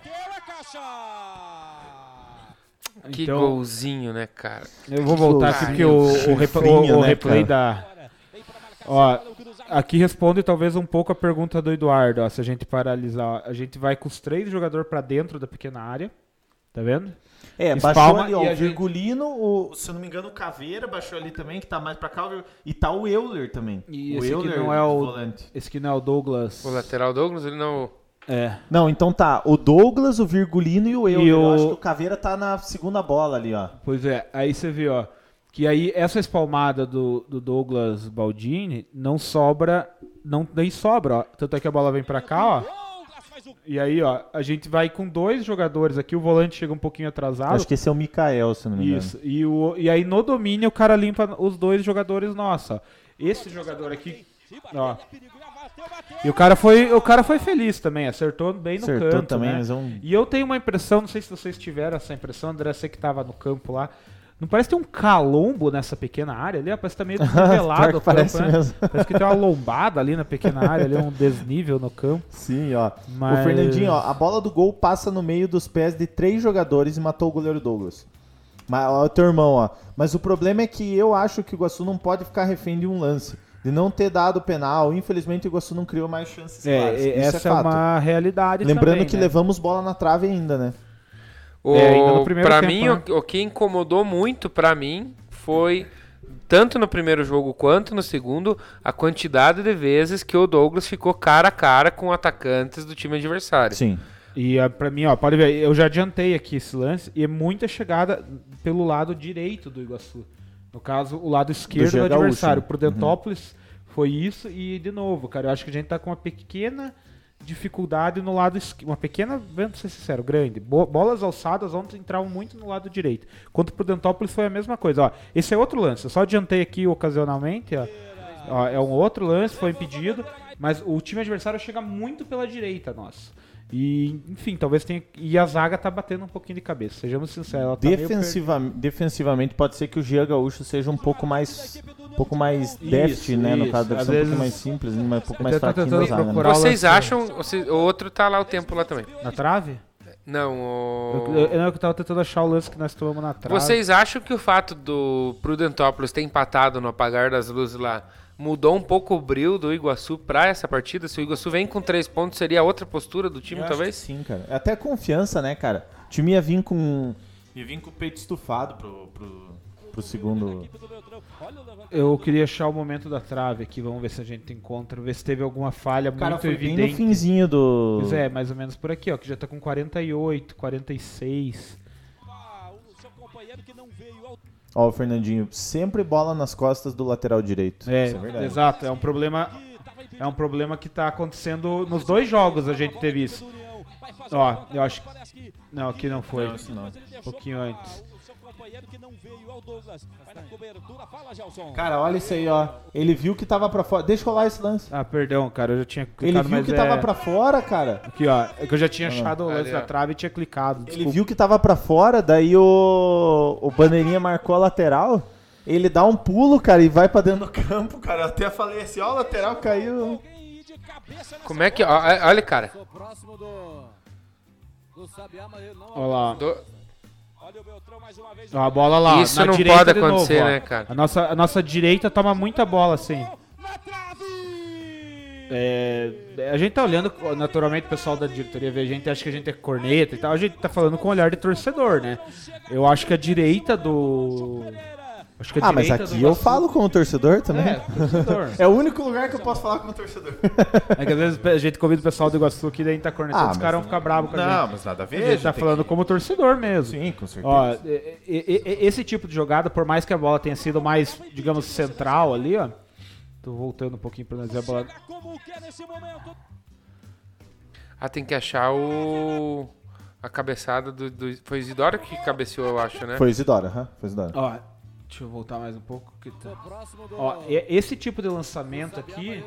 Que Então, golzinho, né, cara? Eu vou voltar aqui porque o, o, rep- o- o né, replay cara? da. Ó, aqui responde talvez um pouco a pergunta do Eduardo. Ó, se a gente paralisar, ó. a gente vai com os três jogadores pra dentro da pequena área. Tá vendo? É, Espalma baixou ali, ó, e o gente- Virgulino, o, se eu não me engano, o Caveira baixou ali também, que tá mais pra cá, e tá o Euler também. E o esse aqui Euler não é o- volante. Esse aqui não é o Douglas. O lateral Douglas, ele não. É. Não, então tá, o Douglas, o Virgulino e o Euler. E Eu o- acho que o Caveira tá na segunda bola ali, ó. Pois é, aí você vê, ó, que aí essa espalmada do, do Douglas Baldini não sobra, não nem sobra, ó. Tanto é que a bola vem pra cá, ó. E aí, ó, a gente vai com dois jogadores aqui, o volante chega um pouquinho atrasado. Acho que esse é o Mikael, se não me engano. Isso. E, o, e aí no domínio o cara limpa os dois jogadores nossos, ó. Esse jogador aqui, ó. E o cara foi, o cara foi feliz também, acertou bem no Acertou canto, também, né? é um... E eu tenho uma impressão, não sei se vocês tiveram essa impressão, André, você que tava no campo lá. Não parece ter um calombo nessa pequena área ali? Parece que tá meio desnivelado o campo, parece né? mesmo. Parece que tem uma lombada ali na pequena área, ali um desnível no campo. Sim, ó. Mas- O Fernandinho, ó, a bola do gol passa no meio dos pés de três jogadores e matou o goleiro Douglas. Mas, ó, o teu irmão, ó. Mas o problema é que eu acho que o Iguaçu não pode ficar refém de um lance. De não ter dado penal. Infelizmente, o Iguaçu não criou mais chances É, claras. e- Isso essa é é, uma realidade Lembrando também, que né? levamos bola na trave ainda, né? O, É, ainda no primeiro pra tempo, mim, né? o, o que incomodou muito pra mim foi, tanto no primeiro jogo quanto no segundo, a quantidade de vezes que o Douglas ficou cara a cara com atacantes do time adversário. Sim. E ah, pra mim, ó, pode ver, eu já adiantei aqui esse lance e é muita chegada pelo lado direito do Iguaçu. No caso, o lado esquerdo do, Gaúcho, adversário. né? Pro Dentópolis foi isso e, de novo, cara, eu acho que a gente tá com uma pequena dificuldade no lado esquerdo. Uma pequena, vamos ser sincero, grande. Bo- bolas alçadas ontem entravam muito no lado direito. Quanto pro Dentópolis foi a mesma coisa. Ó, esse é outro lance. Eu só adiantei aqui ocasionalmente, ó. Ó, é um outro lance, foi impedido, mas o time adversário chega muito pela direita, nossa. E, enfim, talvez tenha. E a zaga tá batendo um pouquinho de cabeça, sejamos sinceros. Ela tá meio Defensiva, defensivamente, pode ser que o Gia Gaúcho seja um pouco mais. Um pouco mais deft, né? No isso. caso, deve Às ser um vezes- mais simples, mas um pouco mais tô fraquinho da zaga. né? Vocês acham. vocês- o outro tá lá o tempo lá também. Na trave? Não, Eu, o. eu, eu tava tentando achar o lance que nós tomamos na trave. Vocês acham que o fato do Prudentópolis ter empatado no apagar das luzes lá mudou um pouco o brilho do Iguaçu pra essa partida? Se o Iguaçu vem com três pontos, seria outra postura do time, Eu acho talvez? que Sim, cara. É Até confiança, né, cara? O time ia vir com. Ia vir com o peito estufado pro, pro, pro segundo. Eu queria achar o momento da trave aqui, vamos ver se a gente encontra, ver se teve alguma falha Cara, muito foi bem evidente. no finzinho do. Pois é, mais ou menos por aqui, ó, que já tá com 48, 46. Ó, o Fernandinho, sempre bola nas costas do lateral direito. É, Isso é verdade. exato, é um problema é um problema que tá acontecendo nos dois jogos a gente teve isso. Ó, eu acho que não, aqui não foi. Não, não. Um pouquinho antes. Cara, olha isso aí, ó. Ele viu que tava pra fora. Deixa eu rolar esse lance. Ah, perdão, cara, eu já tinha Ele clicado, viu mas que é... tava pra fora, cara. Aqui, ó, é que eu já tinha achado o lance da trave e tinha clicado. Ele desculpa. viu que tava pra fora, daí o, o bandeirinha marcou a lateral. Ele dá um pulo, cara, e vai pra dentro do campo, cara. Eu até falei assim, ó, o lateral caiu. Como é que. ó, Olha, cara. Olha lá. do- Ó, a bola lá. Isso na não direita pode de novo, acontecer, ó. né, cara? A nossa, a nossa direita toma muita bola, assim. É, a gente tá olhando, naturalmente, o pessoal da diretoria vê a gente, acha que a gente é corneta e tal. A gente tá falando com olhar de torcedor, né? Eu acho que a direita do. Acho que a Ah, mas aqui eu falo como torcedor também. É, torcedor. É o único lugar que eu posso falar como torcedor. É que às vezes a gente convida o pessoal do Iguaçu aqui, daí a gente tá cornetando, Ah, os caras vão não- ficar bravos com a Não, gente. mas nada a A ver. gente tá falando como torcedor mesmo. Sim, com certeza. Ó, e- e- e- esse tipo de jogada, por mais que a bola tenha sido mais, digamos, central ali, ó. Tô voltando um pouquinho pra nós ver a bola. Ah, tem que achar o. A cabeçada do. do- Foi Isidoro que cabeceou, eu acho, né? Foi Isidora, aham, foi Isidora. Ó, deixa eu voltar mais um pouco. Que tá... Ó, esse tipo de lançamento aqui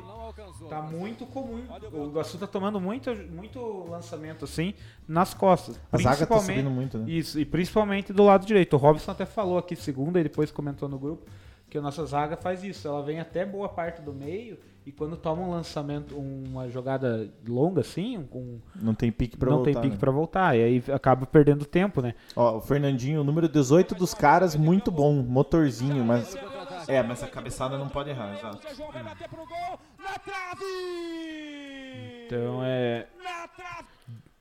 tá muito comum. O Iguaçu tá tomando muito, muito lançamento assim nas costas. A zaga tá subindo muito, né? Isso, e principalmente do lado direito. O Robson até falou aqui segunda e depois comentou no grupo que a nossa zaga faz isso. Ela vem até boa parte do meio e quando toma um lançamento, uma jogada longa assim, um, com Não tem pique pra não voltar. tem pique né? pra voltar. E aí acaba perdendo tempo, né? Ó, o Fernandinho, o número 18 dos caras, muito bom. Motorzinho, mas. É, mas a cabeçada não pode errar, exato. Então é.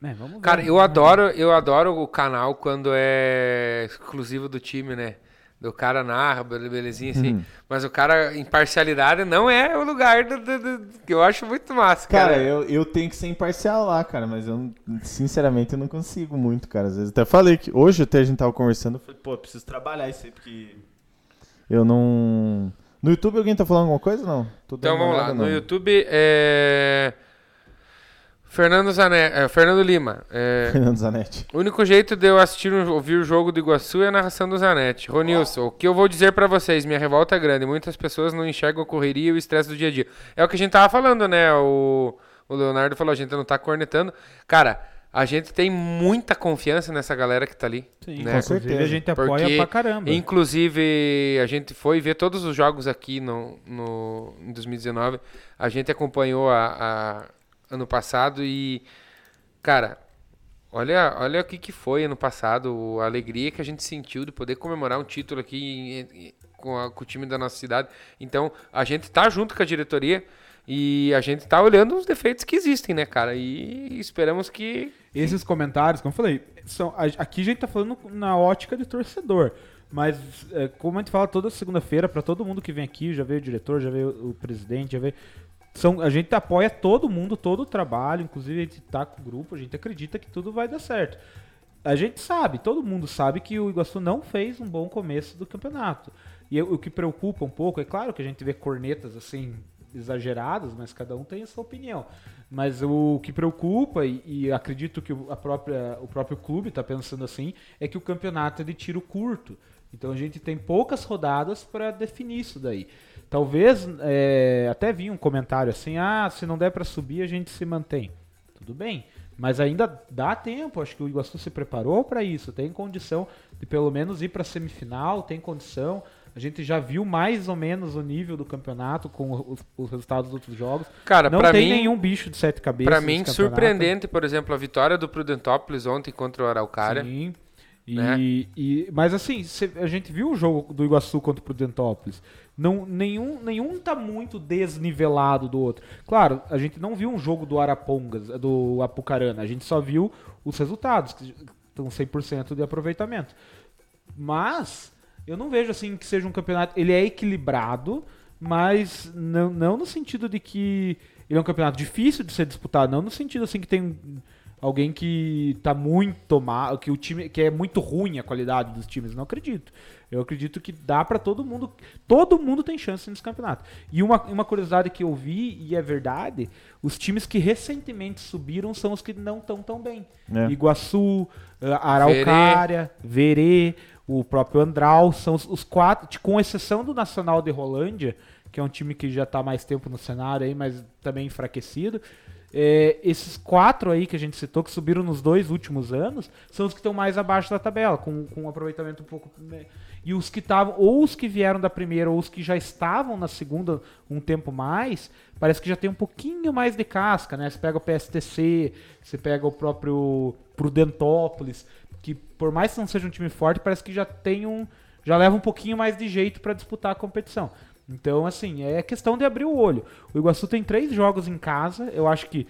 É, vamos ver. Cara, eu adoro, eu adoro o canal quando é exclusivo do time, né? Do cara narra, bele- belezinha assim. Uhum. Mas o cara, imparcialidade não é o lugar do, do- do- que eu acho muito massa, cara. Cara, eu, eu tenho que ser imparcial lá, cara, mas eu, sinceramente, eu não consigo muito, cara. Às vezes até falei que. Hoje até a gente tava conversando, eu falei, pô, eu preciso trabalhar isso aí, porque. Eu não. No YouTube alguém tá falando alguma coisa não? Então vamos lá. No. YouTube é. Fernando Zanetti, é, Fernando Lima. É, Fernando Zanetti. o único jeito de eu assistir, um- ouvir o jogo do Iguaçu é a narração do Zanetti. Ronilson, o que eu vou dizer pra vocês? Minha revolta é grande. Muitas pessoas não enxergam a correria e o estresse do dia a dia. É o que a gente tava falando, né? O, o Leonardo falou, a gente não tá cornetando. Cara, a gente tem muita confiança nessa galera que tá ali. Sim, né? com inclusive certeza. a gente apoia Porque, pra caramba. Inclusive, a gente foi ver todos os jogos aqui no, no, em 2019. A gente acompanhou a, a- ano passado e, cara, olha, olha o que, que foi ano passado, a alegria que a gente sentiu de poder comemorar um título aqui em- em- com, a- com o time da nossa cidade. Então, a gente tá junto com a diretoria e a gente tá olhando os defeitos que existem, né, cara? E esperamos que Esses comentários, como eu falei, são, aqui a gente tá falando na ótica de torcedor. Mas, é, como a gente fala toda segunda-feira, pra todo mundo que vem aqui, já veio o diretor, já veio o presidente, já veio. São, a gente apoia todo mundo, todo o trabalho, inclusive a gente tá com o grupo, a gente acredita que tudo vai dar certo. A gente sabe, todo mundo sabe que o Iguaçu não fez um bom começo do campeonato. E o que preocupa um pouco, é claro que a gente vê cornetas assim exageradas, mas cada um tem a sua opinião. Mas o que preocupa, e, e acredito que a própria, o próprio clube está pensando assim, é que o campeonato é de tiro curto. Então a gente tem poucas rodadas para definir isso daí. Talvez é, até vi um comentário assim: ah, se não der para subir, a gente se mantém. Tudo bem. Mas ainda dá tempo, acho que o Iguaçu se preparou para isso, tem condição de pelo menos ir para semifinal, tem condição. A gente já viu mais ou menos o nível do campeonato com os, os resultados dos outros jogos. Cara, não tem mim- nenhum bicho de sete cabeças. Pra nesse mim, surpreendente, por exemplo, a vitória do Prudentópolis ontem contra o Araucária. Sim. E, né? e- mas assim, a gente viu o jogo do Iguaçu contra o Prudentópolis. Não, nenhum, nenhum tá muito desnivelado do outro. Claro, a gente não viu um jogo do Arapongas, do Apucarana. A gente só viu os resultados, que estão 100% de aproveitamento. Mas eu não vejo assim que seja um campeonato. Ele é equilibrado, mas não, não no sentido de que ele é um campeonato difícil de ser disputado, não no sentido assim que tem alguém que tá muito mal, que o time que é muito ruim a qualidade dos times, não acredito. Eu acredito que dá pra todo mundo, todo mundo tem chance nesse campeonato. E uma, uma curiosidade que eu vi e é verdade, os times que recentemente subiram são os que não estão tão bem. É. Iguaçu, eh, Araucária, Verê, o próprio Andral, são os, os quatro, com exceção do Nacional de Rolândia, que é um time que já está mais tempo no cenário aí, mas também enfraquecido. É, esses quatro aí que a gente citou, que subiram nos dois últimos anos, são os que estão mais abaixo da tabela, com, com um aproveitamento um pouco. E os que estavam, ou os que vieram da primeira, ou os que já estavam na segunda um tempo mais, parece que já tem um pouquinho mais de casca, né? Você pega o PSTC, você pega o próprio Prudentópolis, que por mais que não seja um time forte, parece que já tem um. já leva um pouquinho mais de jeito para disputar a competição. Então, assim, é questão de abrir o olho. O Iguaçu tem três jogos em casa. Eu acho que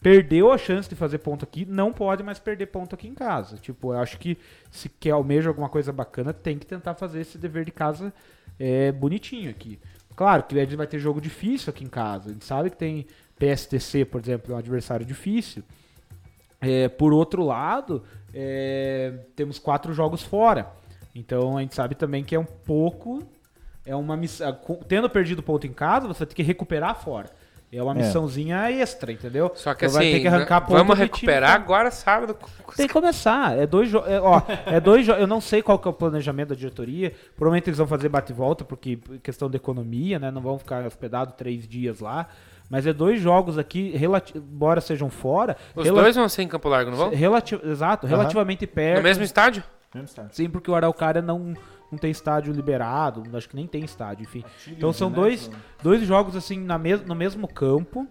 perdeu a chance de fazer ponto aqui, não pode mais perder ponto aqui em casa. Tipo, eu acho que se quer almeja alguma coisa bacana, tem que tentar fazer esse dever de casa é, bonitinho aqui. Claro que a gente vai ter jogo difícil aqui em casa. A gente sabe que tem PSTC, por exemplo, é um adversário difícil. É, por outro lado, é, temos quatro jogos fora. Então a gente sabe também que é um pouco. É uma missão. Tendo perdido ponto em casa, você tem que recuperar fora. É uma missãozinha é. extra, entendeu? Só que então assim, vai ter que arrancar ponto vamos recuperar time, agora sábado. Tem que começar. É dois jogos. É, ó, é dois Eu não sei qual que é o planejamento da diretoria. Provavelmente eles vão fazer bate volta porque questão de economia, né? Não vão ficar hospedados três dias lá. Mas é dois jogos aqui, embora sejam fora. Os dois vão ser em Campo Largo, não vão? Relati exato, uhum. relativamente perto. No mesmo estádio? Sim, porque o Araucária não, não tem estádio liberado, acho que nem tem estádio, enfim. Então são dois, dois jogos assim na mes no mesmo campo.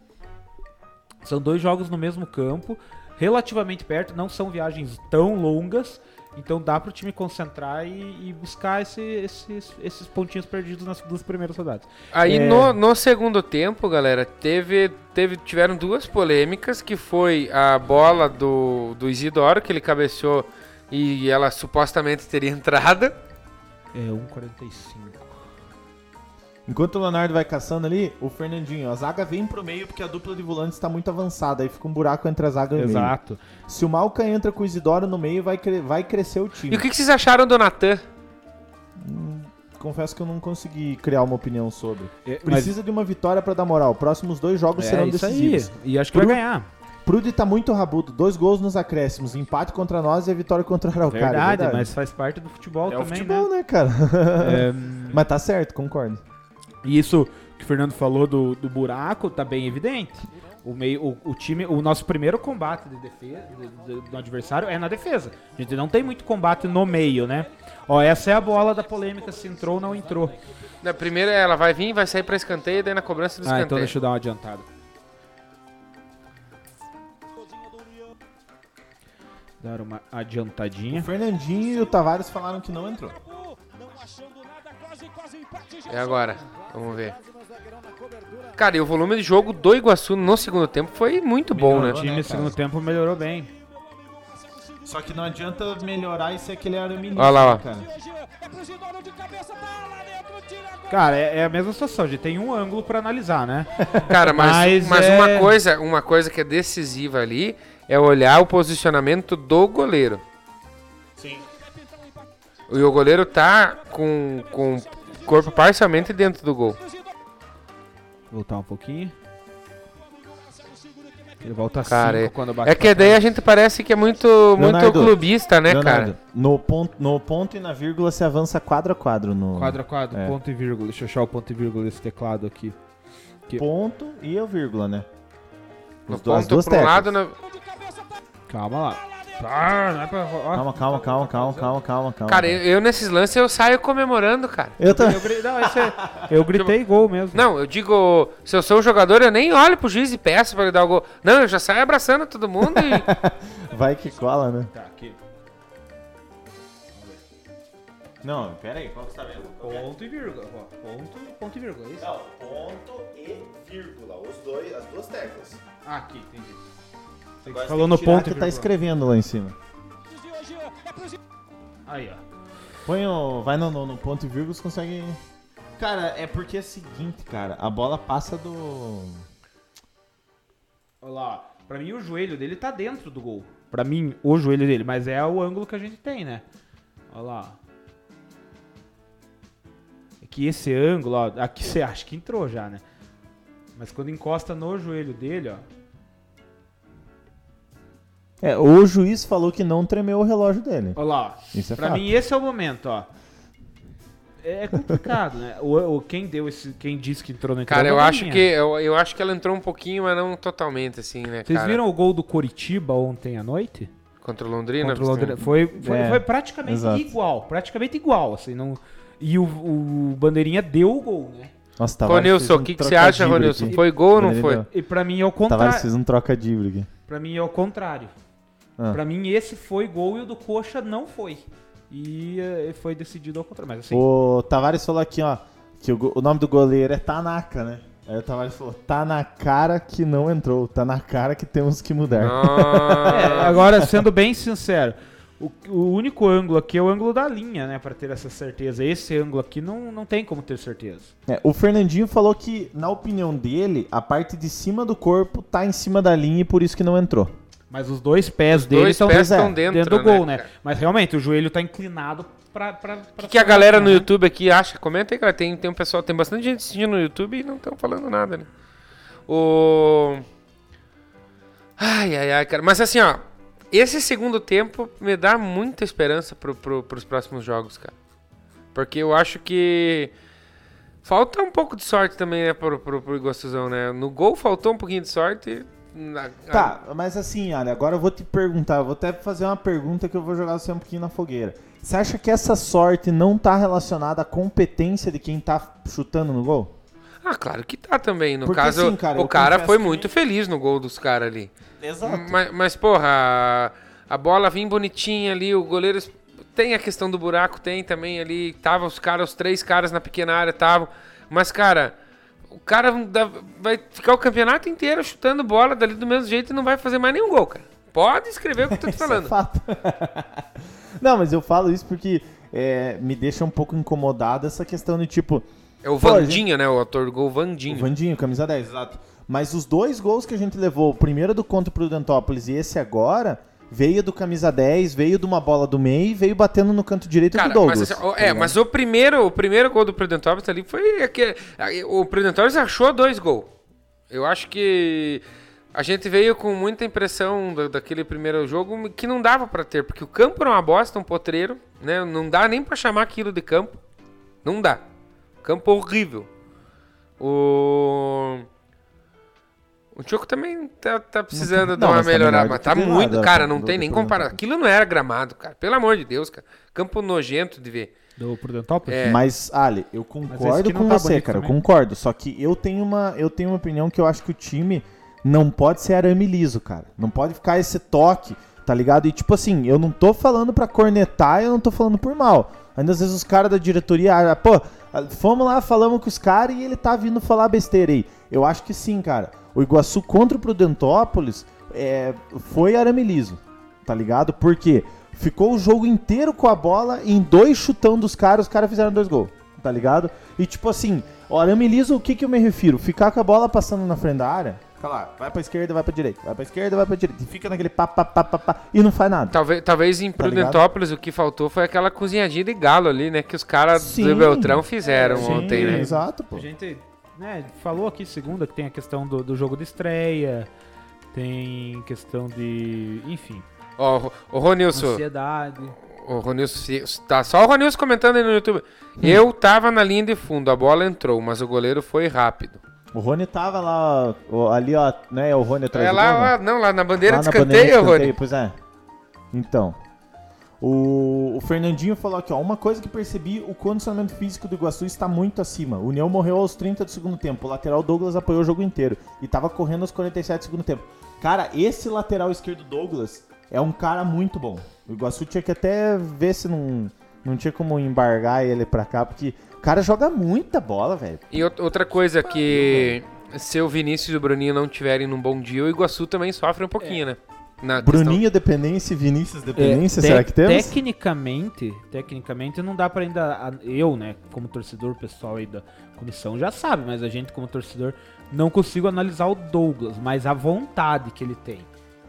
São dois jogos no mesmo campo, relativamente perto, não são viagens tão longas. Então dá para o time concentrar e, e buscar esse, esses, esses pontinhos perdidos nas duas primeiras rodadas. Aí é... no, no segundo tempo, galera, teve, teve, tiveram duas polêmicas, que foi a bola do, do Isidoro, que ele cabeceou e ela supostamente teria entrado. É, 1,45. Enquanto o Leonardo vai caçando ali, o Fernandinho, a zaga vem pro meio porque a dupla de volantes está muito avançada, aí fica um buraco entre a zaga e o meio. Exato. Se o Malca entra com o Isidoro no meio, vai, cre vai crescer o time. E o que, que vocês acharam do Natan? Hum, confesso que eu não consegui criar uma opinião sobre. É, Precisa mas... de uma vitória para dar moral. Próximos dois jogos é, serão decisivos. Aí. E acho que Pro... vai ganhar. Prude tá muito rabudo. Dois gols nos acréscimos. Empate contra nós e a vitória contra o Araucária. Verdade, verdade, mas faz parte do futebol é também, o futebol, né, né cara? É... mas tá certo, concordo. E isso que o Fernando falou do, do buraco tá bem evidente. O, meio, o, o, time, o nosso primeiro combate de defesa de, de, do adversário é na defesa. A gente não tem muito combate no meio, né? Ó, essa é a bola da polêmica se entrou ou não entrou. Na primeira ela vai vir, vai sair para escanteio, daí na cobrança do ah, escanteio. então deixa eu dar uma adiantada. Dar uma adiantadinha. O Fernandinho e o Tavares falaram que não entrou. É agora. Vamos ver. Cara, e o volume de jogo do Iguaçu no segundo tempo foi muito bom, né? O time no segundo tempo melhorou bem. Só que não adianta melhorar e ser aquele arame Olha lá, ó. cara. Cara, é, é, a mesma situação, a gente tem um ângulo para analisar, né? Cara, mas, mas, mas é... uma, coisa, uma coisa que é decisiva ali é olhar o posicionamento do goleiro. Sim. E o goleiro tá com, com corpo parcialmente dentro do gol. Voltar um pouquinho. Ele volta cara, é, quando bate É que daí a gente parece que é muito, Leonardo, muito clubista, né, Leonardo, cara? No ponto, no ponto e na vírgula se avança quadro a quadro. No... Quadro a quadro, é. ponto e vírgula. Deixa eu achar o ponto e vírgula desse teclado aqui. Que... Ponto e a vírgula, né? Os no ponto duas um lado... Na... Calma lá. Ah, é. Calma, calma, calma, calma, calma, calma, calma. Cara, eu, eu, nesses lances eu saio comemorando, cara. Eu também. Eu, não, é, eu gritei gol mesmo. Não, eu digo, se eu sou o jogador, eu nem olho pro juiz e peço pra ele dar o gol. Não, eu já saio abraçando todo mundo e. Vai que cola, né? Tá, aqui. Não, pera aí, qual que você tá vendo? Ponto e vírgula. Ponto, ponto e vírgula, é isso? Não, ponto e vírgula. Os dois, as duas teclas. Ah, aqui, entendi. Falou no ponto que tá escrevendo lá em cima. Aí, ó. Põe o. Vai no, no, no ponto e vírgula, você consegue. Cara, é porque é o seguinte, cara. A bola passa do. Olha lá. Pra mim, o joelho dele tá dentro do gol. Pra mim, o joelho dele. Mas é o ângulo que a gente tem, né? Olha lá. É que esse ângulo, ó. Aqui você acha que entrou já, né? Mas quando encosta no joelho dele, ó. É, o juiz falou que não tremeu o relógio dele. Olha lá, ó. Isso é pra fato. mim esse é o momento, ó. É complicado, né? O, o- quem deu esse. Quem disse que entrou no Cara, eu a acho que eu, eu acho que ela entrou um pouquinho, mas não totalmente, assim, né, Vocês cara? viram o gol do Coritiba ontem à noite? Contra o Londrina? Contra o? Londrina. Foi, foi, É, foi praticamente exato. igual. Praticamente igual, assim. Não... E o, o Bandeirinha deu o gol, né? Nossa, fez Ronilson, o que, que você acha, Ronilson? Foi gol ou não foi? deu. E pra mim é o Tavares contrário. fez um trocadilho aqui. Pra mim é o contrário. Ah. Pra mim esse foi gol e o do Coxa não foi. E eh, foi decidido ao contrário. Mas assim, O Tavares falou aqui, ó, que o, o nome do goleiro é Tanaka, né? Aí o Tavares falou, tá na cara que não entrou, tá na cara que temos que mudar. É, agora, sendo bem sincero, o, o único ângulo aqui é o ângulo da linha, né? Pra ter essa certeza. Esse ângulo aqui não, não tem como ter certeza. É, o Fernandinho falou que, na opinião dele, a parte de cima do corpo tá em cima da linha e por isso que não entrou. Mas os dois pés dele dois estão pés dentro, dentro do gol, né? né? Mas realmente, o joelho tá inclinado pra. pra, pra O que, que a galera no né? YouTube aqui acha? Comenta aí, cara. Tem, tem um pessoal, tem bastante gente assistindo no YouTube e não estão falando nada, né? O. Ai, ai, ai, cara. Mas assim, ó. Esse segundo tempo me dá muita esperança pro, pro, pros próximos jogos, cara. Porque eu acho que. Falta um pouco de sorte também, né, pro, pro, pro Iguaçuzão, né? No gol faltou um pouquinho de sorte. Na- Tá, mas assim, olha, agora eu vou te perguntar, eu vou até fazer uma pergunta que eu vou jogar você um pouquinho na fogueira. Você acha que essa sorte não tá relacionada à competência de quem tá chutando no gol? Ah, claro que tá também. No Porque, caso, assim, cara, o cara foi que- muito feliz no gol dos caras ali. Exato. Mas, mas, porra, a, a bola vinha bonitinha ali, o goleiro. Tem a questão do buraco, tem também ali. Tava os caras, os três caras na pequena área estavam. Mas, cara, o cara vai ficar o campeonato inteiro chutando bola dali do mesmo jeito e não vai fazer mais nenhum gol, cara. Pode escrever o que eu tô te é falando. fato. não, mas eu falo isso porque é, me deixa um pouco incomodado essa questão de tipo, É o Vandinha, né? O ator do gol Vandinho. o Vandinho, camisa 10, exato. Mas os dois gols que a gente levou, o primeiro do contra o Prudentópolis e esse agora, veio do camisa 10, veio de uma bola do meio e veio batendo no canto direito Cara, do Douglas. mas, assim, tá é, ligado? mas o primeiro, o primeiro gol do Prudentópolis ali foi aquele. O Prudentópolis achou dois gols. Eu acho que a gente veio com muita impressão da- daquele primeiro jogo que não dava pra ter, porque o campo era uma bosta, um potreiro, né? Não dá nem pra chamar aquilo de campo. Não dá. Campo horrível. O o Choco também tá, tá precisando Não, dar uma tá melhorada, mas tá muito, nada, cara, não do- tem do nem comparação. Aquilo não era gramado, cara. Pelo amor de Deus, cara. Campo nojento de ver. Do Prudentópolis? É. Mas, Ali, eu concordo com tá você, cara, eu também. concordo. Só que eu tenho, uma, eu tenho uma opinião que eu acho que o time não pode ser arame liso, cara. Não pode ficar esse toque, tá ligado? E tipo assim, eu não tô falando pra cornetar, eu não tô falando por mal. Ainda às vezes os caras da diretoria, ah, pô, fomos lá, falamos com os caras e ele tá vindo falar besteira aí. Eu acho que sim, cara. O Iguaçu contra o Prudentópolis é, foi arame liso, tá ligado? Por quê? Ficou o jogo inteiro com a bola em dois chutão dos caras, os caras fizeram dois gols, tá ligado? E tipo assim, o arame liso, o que que eu me refiro? Ficar com a bola passando na frente da área, fica lá, vai pra esquerda, vai pra direita, vai pra esquerda, vai pra direita, e fica naquele pá, pá, pá, pá, pá, e não faz nada. Talvez, talvez em Tá? Prudentópolis o que faltou foi aquela cozinhadinha de galo ali, né? Que os caras Sim. do Beltrão fizeram Sim, ontem, né? Exato, pô. A gente né, falou aqui segunda que tem a questão do, do jogo de estreia, tem questão de. enfim, Ó, o Ronilson, ansiedade. o Ronilson, tá só o Ronilson comentando aí no YouTube. Eu tava na linha de fundo, a bola entrou, mas o goleiro foi rápido. O Rony tava lá, ó, ali, ó, né? O Rony atrás É do lá, gol, né? lá- não, lá na bandeira Lá de na bandeira de escanteio, Rony. Pois é. Então. O, o Fernandinho falou aqui, ó. Uma coisa que percebi, o condicionamento físico do Iguaçu está muito acima. O União morreu aos 30 do segundo tempo. O lateral Douglas apoiou o jogo inteiro. E tava correndo aos 47 do segundo tempo. Cara, esse lateral esquerdo Douglas é um cara muito bom. O Iguaçu tinha que até ver se não, não tinha como embargar ele pra cá, porque o cara joga muita bola, velho. E out- outra coisa que se o Vinícius e o Bruninho não tiverem num bom dia, o Iguaçu também sofre um pouquinho, né? Na questão- Bruninho dependência e Vinícius É, dependência, te- será que temos? Tecnicamente, tecnicamente não dá pra ainda. Eu, né, como torcedor, o pessoal aí da comissão já sabe, mas a gente, como torcedor, não consigo analisar o Douglas, mas a vontade que ele tem.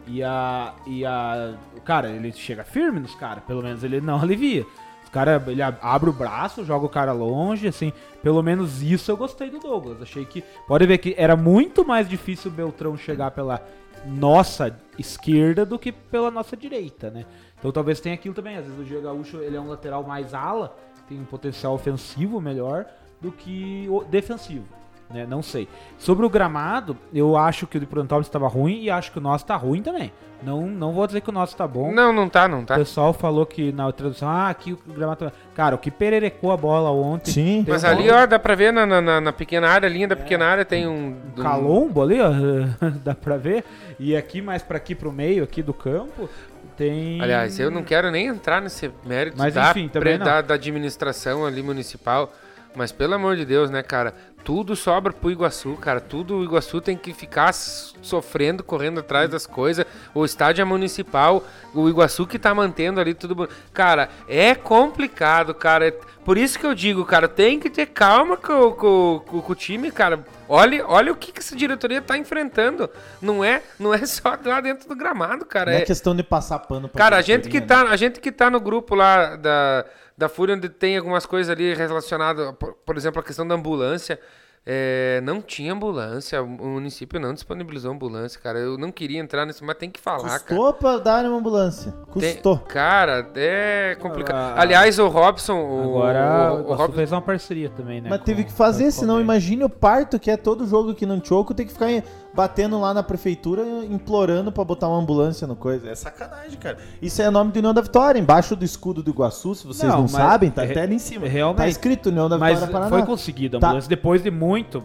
E a. E a. O cara, ele chega firme nos caras, pelo menos ele não alivia. Os O cara, ele ab- abre o braço, joga o cara longe, assim. Pelo menos isso eu gostei do Douglas. Achei que. Pode ver que era muito mais difícil o Beltrão chegar pela nossa esquerda do que pela nossa direita, né? Então talvez tenha aquilo também. Às vezes o Diego Gaúcho ele é um lateral mais ala, tem um potencial ofensivo melhor do que o defensivo. Né? Não sei. Sobre o gramado, eu acho que o de Prontópolis estava ruim e acho que o nosso tá ruim também. Não, não vou dizer que o nosso tá bom. Não, não tá, não O tá. pessoal falou que na tradução, ah, aqui o gramado. tá- Cara, o que pererecou a bola ontem. Sim. Mas um ali, ó, dá pra ver na, na, na- na pequena área, a linha da pequena área tem um. um calombo ali, ó, dá pra ver. E aqui mais pra aqui pro meio aqui do campo tem. Aliás, eu não quero nem entrar nesse mérito Mas, da, enfim, pre- da, da administração ali municipal. Mas pelo amor de Deus, né, cara? Tudo sobra pro Iguaçu, cara. Tudo o Iguaçu tem que ficar sofrendo, correndo atrás das coisas. O estádio é municipal, o Iguaçu que tá mantendo ali tudo. Cara, é complicado, cara. É- Por isso que eu digo, cara, tem que ter calma com, com- com- com o time, cara. Olha, olha o que, que essa diretoria tá enfrentando. Não é, não é só lá dentro do gramado, cara. Não é É- questão de passar pano pra Cara, a gente que diretoria, tá, a gente que tá no grupo lá da, da Fúria, onde tem algumas coisas ali relacionadas, por, por exemplo, a questão da ambulância. é, não tinha ambulância, o município não disponibilizou ambulância, cara. Eu não queria entrar nisso, mas tem que falar, cara. Custou pra dar uma ambulância. Tem- Custou. cara, é complicado. Ah, Aliás, o Robson. Agora o, o, o Robson fez uma parceria também, né? Mas com- teve que fazer, com- senão com- imagine o parto que é todo jogo aqui no Choco, tem que ficar batendo lá na prefeitura, implorando pra botar uma ambulância no coisa. É sacanagem, cara. Isso é nome do União da Vitória, embaixo do escudo do Iguaçu, se vocês não, Não, mas sabem, tá até ali em cima. realmente. Tá escrito União da Mas Vitória Paraná. foi conseguido a Tá. ambulância depois de muito.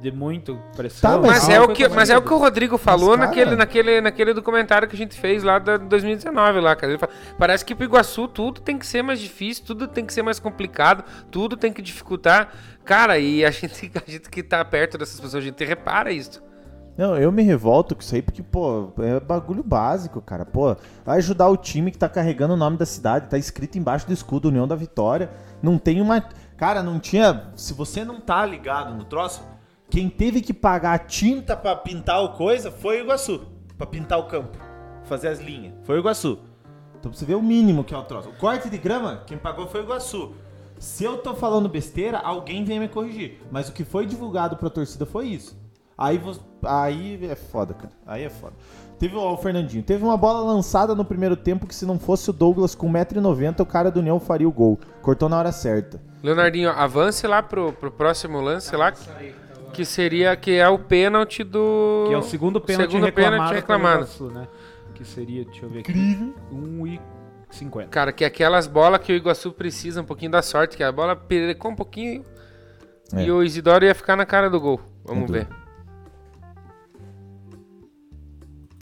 De muito pressão. Tá, Mas Não, é, o que, mas é o que o Rodrigo falou cara- naquele, naquele, naquele documentário que a gente fez lá da 2019 lá, cara. Ele fala, parece que pro Iguaçu tudo tem que ser mais difícil, tudo tem que ser mais complicado, tudo tem que dificultar. Cara, e a gente, a gente que tá perto dessas pessoas, a gente repara isso. Não, eu me revolto com isso aí porque, pô, é bagulho básico, cara. Pô, vai ajudar o time que tá carregando o nome da cidade, tá escrito embaixo do escudo União da Vitória. Não tem uma. Cara, não tinha. Se você não tá ligado no troço, quem teve que pagar tinta pra pintar o coisa foi o Iguaçu. Pra pintar o campo. Fazer as linhas. Foi o Iguaçu. Então pra você ver o mínimo que é o troço. O corte de grama, quem pagou foi o Iguaçu. Se eu tô falando besteira, alguém vem me corrigir. Mas o que foi divulgado pra torcida foi isso. Aí, aí é foda, cara. Aí é foda. Teve ó, o Fernandinho. Teve uma bola lançada no primeiro tempo que se não fosse o Douglas com 1,90m, o cara do União faria o gol. Cortou na hora certa. Leonardinho, avance lá pro, pro próximo lance lá, que seria, que é o pênalti do... Que é o segundo pênalti segundo reclamado. pênalti reclamado. Iguaçu, né? Que seria, deixa eu ver aqui. Incrível. 1,50. Cara, que é aquelas bolas que o Iguaçu precisa um pouquinho da sorte, que a bola perecou um pouquinho É. e o Isidoro ia ficar na cara do gol. Vamos É ver.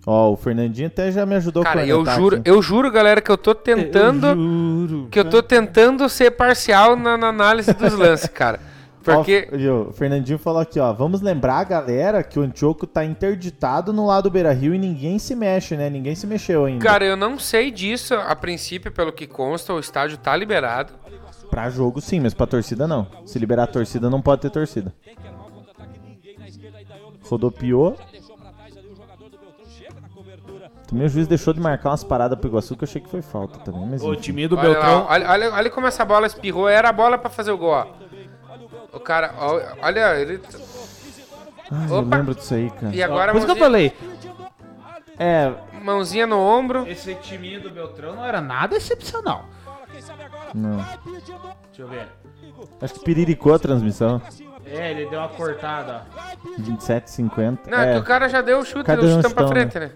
Ó, o Fernandinho até já me ajudou Cara, a eu juro, aqui. eu juro, galera, que eu tô tentando, juro. que eu tô tentando ser parcial na, na análise dos lances, cara. Porque Ó, o Fernandinho falou aqui, ó. Vamos lembrar galera que o Antioco tá interditado no lado do Beira Rio e ninguém se mexe, né? Ninguém se mexeu ainda. Cara, eu não sei disso. A princípio, pelo que consta, o estádio tá liberado. Pra jogo sim, mas pra torcida não. Se liberar a torcida, não pode ter torcida. Rodopiou. Também o juiz deixou de marcar umas paradas pro Iguaçu que eu achei que foi falta também. Mas O time do Olha, Beltrão. lá, olha, olha, olha como essa bola espirrou. Era a bola pra fazer o gol, ó. O cara, ó, olha, ele. Ah, eu Opa. lembro disso aí, cara. E agora Por isso que eu mãozinha, falei. É, mãozinha no ombro. Esse time do Beltrão não era nada excepcional. não. Deixa eu ver. Acho que piriricou a transmissão. É, ele deu uma cortada, ó. 27, 50. Não, é. que é. o cara já deu o chute, Cadê deu o chutão pra chutão, frente, né?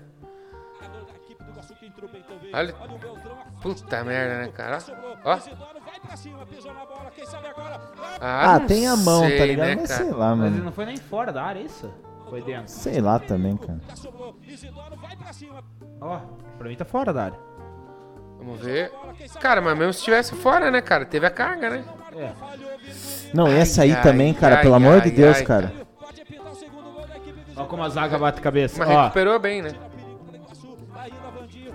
Olha. Puta merda, né, cara? Ó. Ah, não tem a mão, sei, tá ligado? né, Mas cara? sei lá, Mas ele mano. não foi nem fora da área, isso? Foi dentro. Sei lá também, cara. Ó, pra mim tá fora da área. Vamos ver. Cara, mas mesmo se estivesse fora, né, cara? Teve a carga, né? É. Não, essa aí ai, também, cara, ai, pelo amor ai, de Deus, ai, cara. Ó como a zaga bate cabeça. Mas Ó. recuperou bem, né?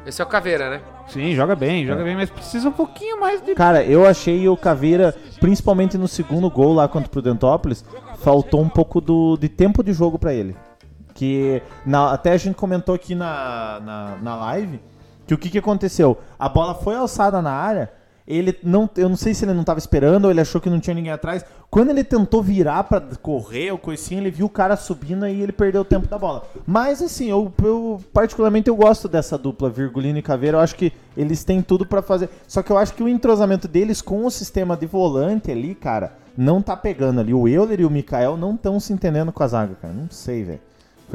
Esse é o Caveira, né? Sim, joga bem, joga bem, mas precisa um pouquinho mais de. Cara, eu achei o Caveira, principalmente no segundo gol lá contra o Prudentópolis, faltou um pouco do, de tempo de jogo pra ele. Que na- até a gente comentou aqui na, na, na live que o que, que aconteceu? A bola foi alçada na área, Ele não, eu não sei se ele não tava esperando ou ele achou que não tinha ninguém atrás. Quando ele tentou virar pra correr ou coisinha, ele viu o cara subindo e ele perdeu o tempo da bola. Mas assim, eu, eu particularmente eu gosto dessa dupla Virgulino e Caveira. Eu acho que eles têm tudo pra fazer. Só que eu acho que o entrosamento deles com o sistema de volante ali, cara, não tá pegando ali. O Euler e o Mikael não estão se entendendo com a zaga, cara. Não sei, velho.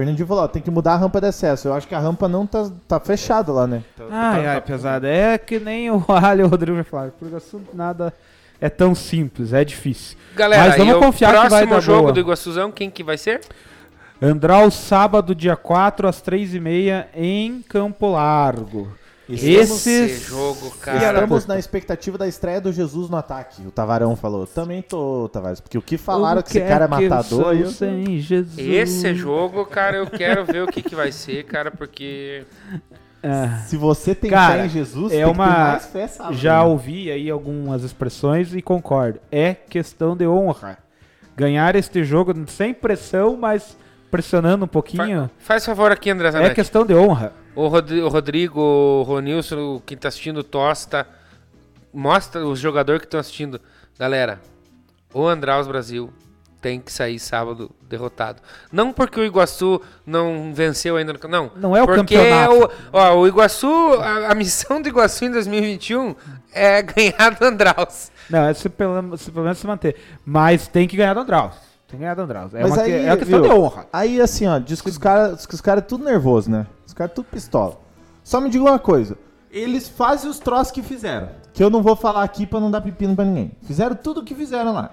O Fernandinho falou, ó, tem que mudar a rampa de acesso. Eu acho que a rampa não tá, tá fechada lá, né? Tá- Ai, tá- ai, pesado. É que nem o Ali e o Rodrigo já falaram. Por Iguaçu nada é tão simples, é difícil. Galera, Mas vamos o confiar que vai próximo dar jogo boa. do Iguaçuzão, quem que vai ser? Andral, sábado, dia 4, às 3h30, em Campo Largo. Esse jogo, E cara. estamos na expectativa da estreia do Jesus no ataque. O Tavarão falou. Também tô, Tavares. Porque o que falaram O que esse cara é que eu matador. eu- sem Jesus. Esse jogo, cara, eu quero ver o que, que vai ser, cara, porque. Ah, Se você tem Cara, fé em Jesus, é tem que ter uma- mais fé, sabe? já ouvi aí algumas expressões e concordo. É questão de honra. Ganhar este jogo sem pressão, mas pressionando um pouquinho. Faz favor aqui, André É questão de honra. O, Rodri- o Rodrigo, o Ronilson, quem tá assistindo o Tosta, mostra os jogadores que estão assistindo. Galera, o Andraus Brasil tem que sair sábado derrotado. Não porque o Iguaçu não venceu ainda Não, Não é o porque campeonato. O, ó, o Iguaçu, a, a missão do Iguaçu em 2021 é ganhar do Andraus. Não, é se pelo, se pelo menos se manter. Mas tem que ganhar do Andraus. Tem que ganhar do Andraus. É, Mas uma, aí, que- é uma questão viu, de honra. Aí, assim, ó, diz que os caras os cara é tudo nervoso, né? Os caras tudo pistola. Só me diga uma coisa. Eles fazem os troços que fizeram. Que eu não vou falar aqui pra não dar pepino pra ninguém. Fizeram tudo o que fizeram lá.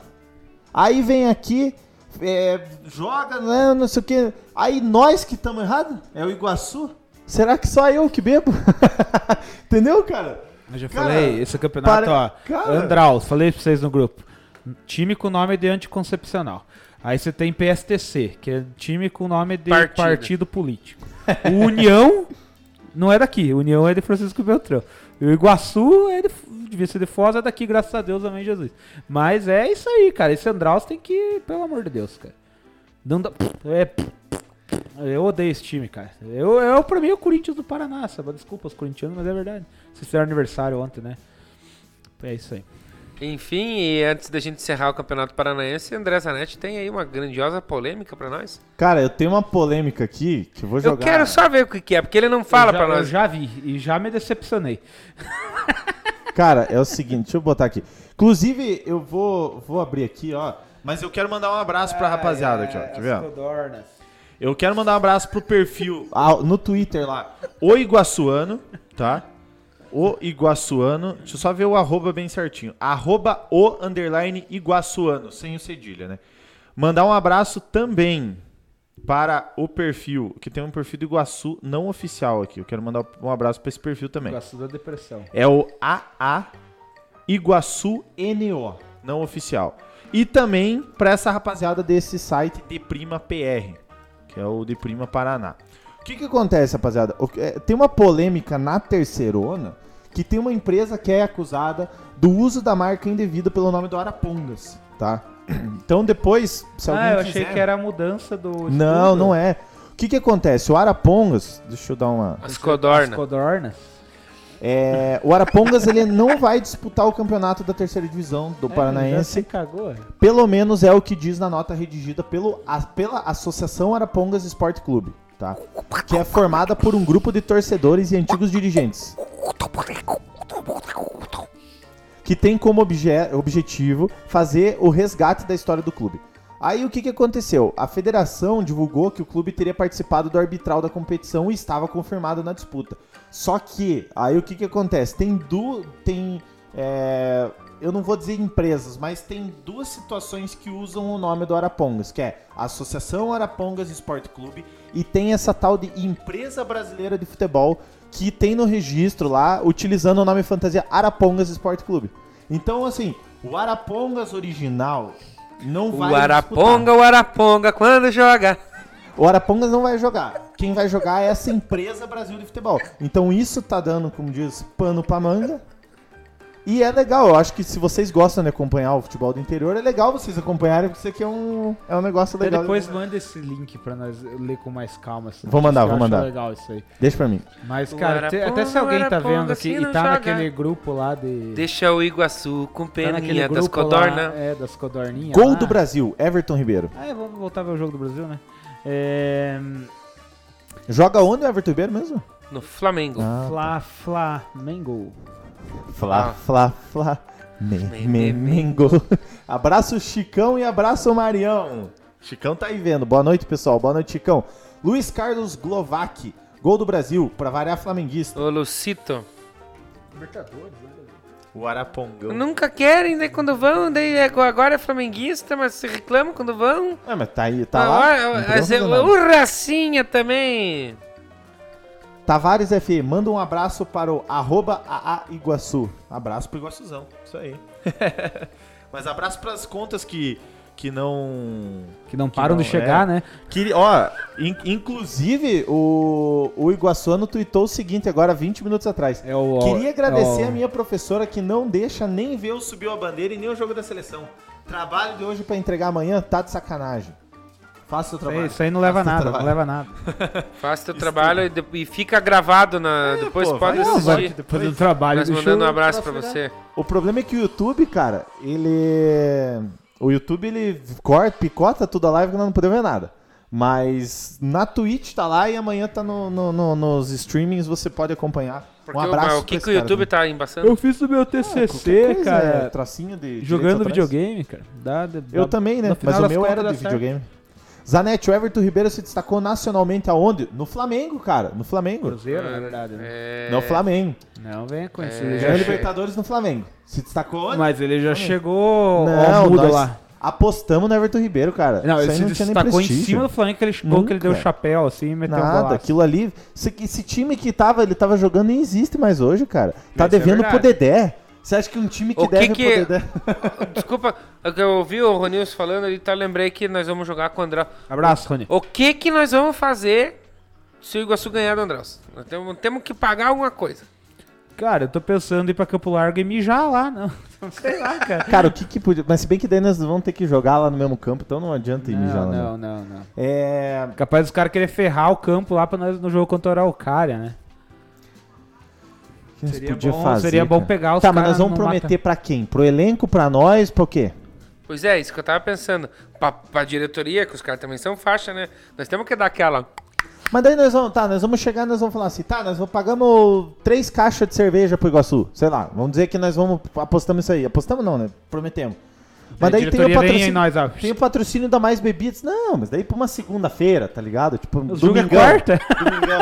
Aí vem aqui, é, joga, né, não sei o que. Aí nós que estamos errados? É o Iguaçu? Será que só eu que bebo? Entendeu, cara? Eu já Cara, falei, esse campeonato, pare- ó. cara. Andraus, falei pra vocês no grupo. Time com nome de anticoncepcional. Aí você tem PSTC, que é time com nome de Partido. partido, político. O União não é daqui, União é de Francisco Beltrão. E o Iguaçu é de, devia ser de Foz, é daqui, graças a Deus, amém Jesus. Mas é isso aí, cara. Esse Andraus tem que, pelo amor de Deus, cara. Não dá, é, eu odeio esse time, cara. Eu, eu, pra mim, é o Corinthians do Paraná, sabe? Desculpa os corintianos, mas é verdade. Vocês fizeram aniversário ontem, né? É isso aí. Enfim, e antes da gente encerrar o Campeonato Paranaense, André Zanetti tem aí uma grandiosa polêmica pra nós. Cara, eu tenho uma polêmica aqui que eu vou jogar. Eu quero só ver o que que é, porque ele não fala já, pra Eu nós. já vi e já me decepcionei. Cara, é o seguinte, deixa eu botar aqui. Inclusive, eu vou, vou abrir aqui, ó. Mas eu quero mandar um abraço pra rapaziada aqui, ó. Quer ver? Eu quero mandar um abraço pro perfil ah, no Twitter lá. O Iguaçuano, tá? O Iguaçuano. Deixa eu só ver o arroba bem certinho. Arroba o underline Iguaçuano, sem o cedilha, né? Mandar um abraço também para o perfil, que tem um perfil do Iguaçu não oficial aqui. Eu quero mandar um abraço para esse perfil também. Gosto da depressão. É o AA Iguaçu NO, não oficial. E também para essa rapaziada desse site Deprima PR, que é o Deprima Paraná. O que que acontece, rapaziada? O que- é, Tem uma polêmica na terceirona que tem uma empresa que é acusada do uso da marca indevida pelo nome do Arapongas, tá? Então depois, se alguém Ah, eu achei quiser- que era a mudança do. Não, não é. O que que acontece? O Arapongas, deixa eu dar uma As As codornas. codornas. É, o Arapongas ele não vai disputar o campeonato da terceira divisão do É, já Paranaense. se cagou. é. Pelo menos é o que diz na nota redigida pelo, a- pela Associação Arapongas Esporte Clube, tá? Que é formada por um grupo de torcedores e antigos dirigentes. Que tem como obje- objetivo fazer o resgate da história do clube. Aí o que, que aconteceu? A federação divulgou que o clube teria participado do arbitral da competição e estava confirmado na disputa. Só que, aí o que, que acontece? Tem du tem é, eu não vou dizer empresas, mas tem duas situações que usam o nome do Arapongas, que é a Associação Arapongas Esporte Clube e tem essa tal de Empresa Brasileira de Futebol que tem no registro lá, utilizando o nome fantasia Arapongas Esporte Clube. Então, assim, o Arapongas original não vai O Araponga, o Araponga, quando joga. disputar. O Arapongas não vai jogar. Quem vai jogar é essa Empresa Brasil de Futebol. Então isso tá dando, como diz, pano pra manga. E é legal, eu acho que se vocês gostam de acompanhar o futebol do interior, é legal vocês acompanharem, porque isso aqui é um, é um negócio Até legal. depois manda esse link pra nós ler com mais calma. essa Vou mandar, vou mandar. legal isso aí. Deixa pra mim. Mas, cara, te- até se alguém tá vendo aqui se e tá joga. naquele grupo lá de... Deixa o Iguaçu com tá naquele peninha das grupo lá, codorna. É, das codorninhas Gol lá. do Brasil, Everton Ribeiro. Ah, é, vamos voltar a ver o jogo do Brasil, né? É... Joga onde o Everton Ribeiro mesmo? No Flamengo. Ah, Fla, Flamengo. Flá, flá, flá. Me, Me, me, me, mengo. Abraço Chicão e abraço Marião. Chicão tá aí vendo. Boa noite, pessoal. Boa noite, Chicão. Luiz Carlos Glovac. Gol do Brasil, pra variar flamenguista. Ô, Lucito. O Arapongão. Nunca querem, daí quando vão, daí é- agora é flamenguista, mas se reclamam quando vão. Ah, mas tá aí, tá Ah, lá. podemos é- o Racinha também. Tavares FE, manda um abraço para o arroba AA Iguaçu. Abraço pro Iguaçuzão, isso aí. Mas abraço pras contas que, que não... Que não param não, de chegar, é. né? Que, ó, in- inclusive o, o Iguaçuano tweetou o seguinte agora, 20 minutos atrás. É o, Queria agradecer é o- a minha professora que não deixa nem ver o Subiu a Bandeira e nem o jogo da seleção. Trabalho de hoje pra entregar amanhã tá de sacanagem. Faça o trabalho. Isso aí não leva Faça o nada, não leva nada. Faça teu trabalho e, de- e fica gravado na. depois pô, pode Não, vai assistir. depois do trabalho. Nós mandando um abraço pra você. O problema é que o YouTube, cara, ele. O YouTube ele corta, picota tudo a live que nós não podemos ver nada. Mas na Twitch tá lá e amanhã tá no, no- no- nos streamings, você pode acompanhar. Porque um o- abraço o que, que o YouTube cara, tá embaçando? Eu fiz o meu Ah, TCC, coisa, é, cara, tracinho de jogando videogame, cara. Dá- dá- Eu também, né? Mas o meu era de certo. Zanetti, o Everton Ribeiro se destacou nacionalmente aonde? No Flamengo, cara. No Flamengo. Cruzeiro, na verdade. Né? É... No Flamengo. Não vem com isso. É. Ganhou já Libertadores no Flamengo. Se destacou onde? Mas ele já chegou Não, nós lá. apostamos no Everton Ribeiro, cara. Não, Isso ele aí se não tinha nem destacou em prestígio. cima do Flamengo que ele chegou, que ele deu chapéu assim e meteu um Nada, golaço. aquilo ali. Esse, esse time que tava, ele tava jogando nem existe mais hoje, cara. Tá Isso é devendo pro verdade. Dedé. Você acha que um time que O que deve que- pro Dedé. Desculpa, é que eu ouvi o Ronilson falando ali, tá? Lembrei que nós vamos jogar com o André. Abraço, Rony. O que que nós vamos fazer se o Iguaçu ganhar do Andrés? Nós temos, temos que pagar alguma coisa. Cara, eu tô pensando em ir pra Campo Largo e mijar lá, não. Não sei lá, cara. Cara, o que que podia. Mas se bem que daí nós vamos ter que jogar lá no mesmo campo, então não adianta ir mijar Não, lá. não, não, não. É. Capaz dos caras querer ferrar o campo lá pra nós no jogo contra o Araucária, né? Que Seria podia bom, fazer, seria bom cara? pegar os Tá, mas nós vamos prometer mata- pra quem? Pro elenco, pra nós, pra o quê? Pois é, isso que eu tava pensando. Pra, pra diretoria, que os caras também são faixa, né? Nós temos que dar aquela. Mas daí nós vamos, tá, nós vamos chegar e nós vamos falar assim, tá, nós vamos, pagamos três caixas de cerveja pro Iguaçu, sei lá, vamos dizer que nós vamos, apostamos isso aí, apostamos não, né, prometemos. Mas daí tem o, patrocínio, nós, tem o patrocínio da Mais Bebidas, não, mas daí pra uma segunda-feira, tá ligado? Tipo, O jogo é domingão, quarta? domingão,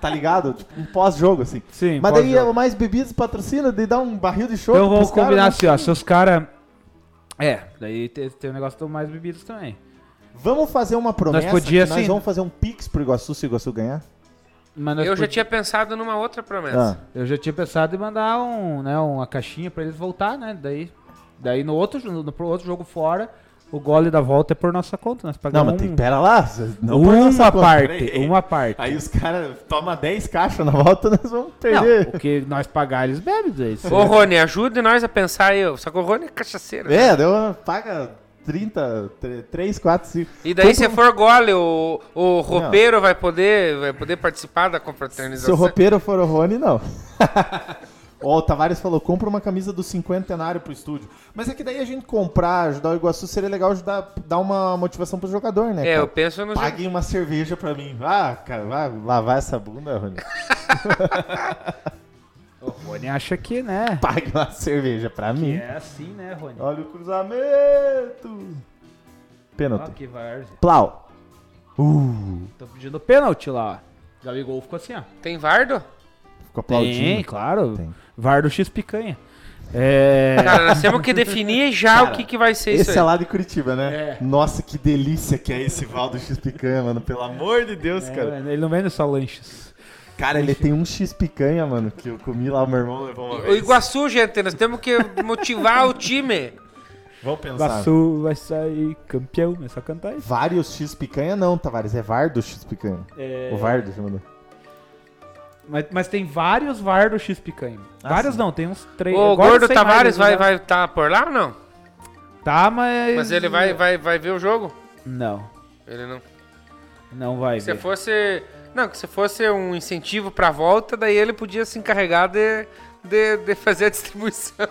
tá ligado? Tipo, um pós-jogo, assim. Sim, Mas daí o Mais Bebidas patrocina, daí dá um barril de chopp Então vamos combinar né? assim, ó. Se os caras. É, daí tem, tem o negócio do mais bebidas também. Vamos fazer uma promessa podia, que nós assim- vamos fazer um pix pro Iguaçu se o Iguaçu ganhar? Mas nós Eu já pod- tinha pensado numa outra promessa. Ah. Eu já tinha pensado em mandar um, né, uma caixinha pra eles voltar, né? Daí, daí no outro, no, no pro outro jogo fora, o gole da volta é por nossa conta. Nós Não, pagamos mas tem, pera lá, não por nossa uma conta, parte, peraí. uma parte. Aí os caras tomam 10 caixas na volta, nós vamos Não, perder. o que nós pagar, eles bebem. Se- Ô, Rony, ajude nós a pensar aí. Só que o Rony é cachaceiro. É, deu, paga 30, 3, 4, 5. E daí, se Compra- for gole, o, o roupeiro vai poder, vai poder participar da Se confraternização. o roupeiro for o Rony, não. Ó, o Tavares falou, compra uma camisa do cinquentenário pro estúdio. Mas é que daí a gente comprar, ajudar o Iguaçu, seria legal ajudar, dar uma motivação pro jogador, né, É, cara? eu penso no Paguem uma cerveja pra mim. Ah, cara, vai lavar essa bunda, Rony. O Rony acha que, né? Pague uma cerveja pra mim. É assim, né, Rony? Olha o cruzamento. Pênalti. que várzea. Plau. Uh, Tô pedindo pênalti lá. ó. Gabigol ficou assim, ó. Tem Vardo? ficou aplaudindo. Tem, claro. Tem. VAR do X picanha. É. Cara, nós temos que definir já Cara, o que, que vai ser isso Esse é lá de Curitiba, né? É. Nossa, que delícia que é esse Valdo X Picanha, mano. Pelo amor de Deus, É, cara. ele não vende só lanches. Cara, ele tem um X Picanha, mano, que eu comi lá, o meu irmão levou uma O vez. Iguaçu, gente, nós temos que motivar o time. Vamos pensar. Iguaçu vai sair campeão, é só cantar isso. Vários X Picanha não, Tavares. É Vardo X Picanha. É... O Vardo chamando. Mas, mas tem vários VAR do X Picanha. Ah, vários sim. não, tem uns três. O Gordo Tavares vai né? vai estar por lá ou não? Tá, mas. Mas ele vai, vai, vai ver o jogo? Não, Ele não. não vai Se ver. fosse. Não, que se fosse um incentivo pra volta, daí ele podia se encarregar de, de, de fazer a distribuição.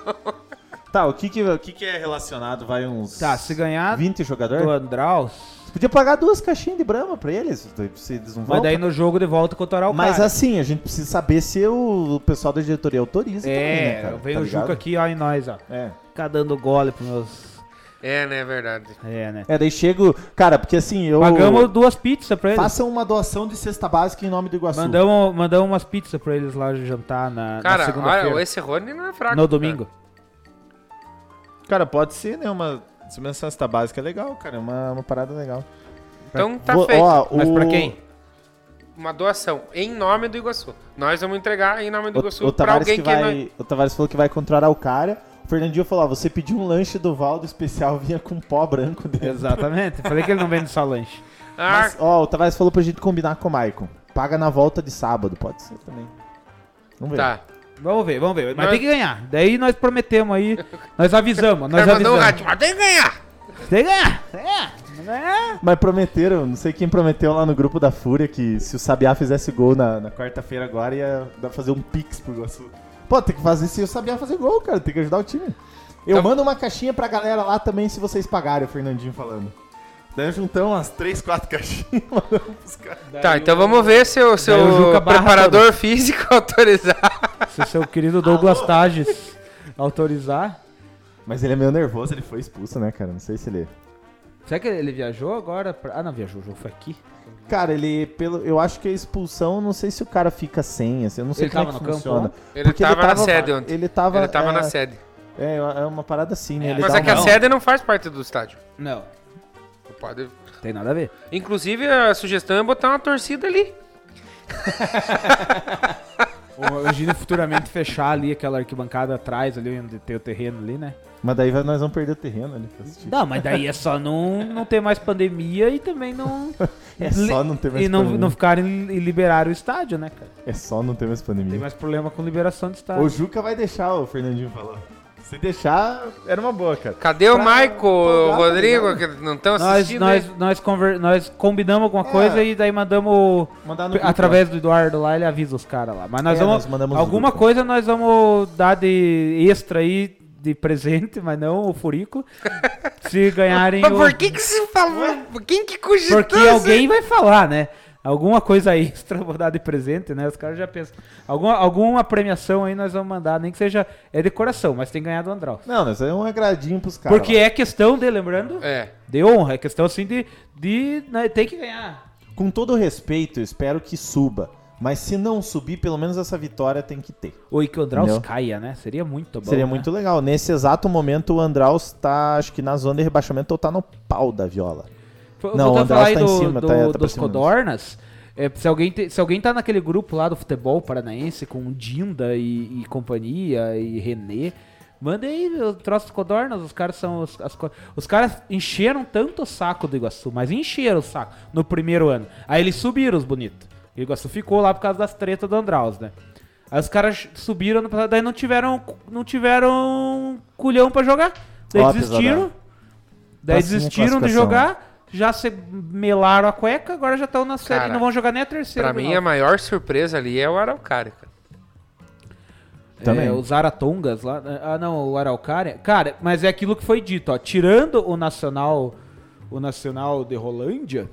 Tá, o que que, o que que é relacionado? Vai uns Tá, se ganhar 20 do jogadores? Andraus. Podia pagar duas caixinhas de Brahma pra eles, se eles não vão. Mas daí no jogo de volta contra o Araucária. Mas assim, a gente precisa saber se o, o pessoal da diretoria autoriza também, né, É, cara? veio Tá o ligado? Juca aqui, ó, em nós, ó. É. Ficar dando gole pros meus. É, né, é verdade. É, né? É, daí chego. Cara, porque assim, eu. Pagamos duas pizzas pra eles. Façam uma doação de cesta básica em nome do Iguaçu. Mandamos, mandamos umas pizzas pra eles lá jantar na, na Cara, segunda-feira. olha, esse Rony não é fraco. No cara. domingo. Cara, pode ser, né? Uma. Uma cesta básica é legal, cara. É uma, uma parada legal. Então tá Vou- feito. ó, Mas o- pra quem? Uma doação em nome do Iguaçu. Nós vamos entregar em nome do Iguaçu O, o, pra Tavares alguém que que, vai, não... o Tavares falou que vai contra o Araucária. O Fernandinho falou: ó, você pediu um lanche do Valdo especial, vinha com pó branco dentro. Exatamente. Falei que ele não vende só lanche. Ah, Mas, ó, o Tavares falou pra gente combinar com o Maicon. Paga na volta de sábado, pode ser também. Vamos ver. tá. Vamos ver, vamos ver. Mas Nós- tem que ganhar. Daí nós prometemos aí. Nós avisamos. Nós avisamos. rádio, mas tem que ganhar. Tem que ganhar. É. É. Mas prometeram, não sei quem prometeu lá no grupo da Fúria que se o Sabiá fizesse gol na, na quarta-feira agora ia dar pra fazer um pix pro Iguaçu. Pô, tem que fazer se o Sabiá fazer gol, cara, tem que ajudar o time. Eu Então- mando uma caixinha pra galera lá também se vocês pagarem, o Fernandinho falando. Daí juntamos umas 3, 4 caixinhas mandamos caras. Tá, então vamos ver se o seu daí o Juca barra preparador físico autorizar. Se o seu querido Douglas Tages autorizar. Mas ele é meio nervoso, ele foi expulso, né, cara? Não sei se ele. Será que ele viajou agora? pra- Ah, não, viajou. O jogo foi aqui. Cara, ele, pelo, eu acho que a expulsão, não sei se o cara fica sem, assim, eu não sei Ele como é tava que no campo funciona. lá? Ele Porque tava na sede ontem. Ele tava, Ele tava é, na sede. É, é uma parada assim, né? Ele Mas dá é que a sede não faz parte do estádio. Não, Pode... tem nada a ver. Inclusive, a sugestão é botar uma torcida ali. Imagina futuramente fechar ali aquela arquibancada atrás, ali onde tem o terreno ali, né? Mas daí nós vamos perder o terreno ali pra assistir. Não, mas daí é só não, não ter mais pandemia e também não. É só não ter mais E não, pandemia. não ficarem e liberar o estádio, né, cara? É só não ter mais Tem pandemia. mais problema com liberação de estádio. O Juca vai deixar o Fernandinho falar. Se deixar, era uma boa, cara. Cadê o Pra Maico, o Rodrigo, que não estão Nós, assistindo? nós, nós, conver- nós combinamos alguma É. coisa e daí mandamos. Mandar no grupo, através do Eduardo lá, ele avisa os caras lá. Mas nós É, vamos. nós alguma coisa nós vamos dar de extra aí, de presente, mas não o furico. se ganharem. Mas o- por que que se falou? Quem que cogitou Porque alguém vai falar, né? Alguma coisa extra vou dar de presente, né? Os caras já pensam. Alguma, alguma premiação aí nós vamos mandar, nem que seja. É decoração, mas tem ganhado o Andrão. Não, nós é um agradinho pros caras. Porque é questão de, lembrando, É. de honra. É questão assim de. de né, tem que ganhar. Com todo respeito, eu espero que suba. Mas se não subir, pelo menos essa vitória tem que ter. Ou e que o Andraus Entendeu? caia, né? Seria muito bom. Seria né? muito legal. Nesse exato momento, o Andraus tá, acho que na zona de rebaixamento ou tá no pau da viola. Não, o a falar aí Andraus do, tá em cima, do- tá- tá dos. Codornas, é, se, alguém te- se alguém tá naquele grupo lá do futebol paranaense com Dinda e, e companhia e Renê, manda aí o troço dos Codornas, os caras são os, as os caras encheram tanto o saco do Iguaçu, mas encheram o saco no primeiro ano. Aí eles subiram os bonitos. O Iguaçu ficou lá por causa das tretas do Andraus, né? Aí os caras subiram, no passado, daí não tiveram não tiveram culhão pra jogar. Daí Ó, desistiram. Daí desistiram de jogar, já se melaram a cueca, agora já estão na série Cara, e não vão jogar nem a terceira. Pra mim, a maior surpresa ali é o Araucária, cara. Também. É, os Aratongas lá. Ah, não, o Araucária. Cara, mas é aquilo que foi dito, ó. Tirando o Nacional, o Nacional de Rolândia,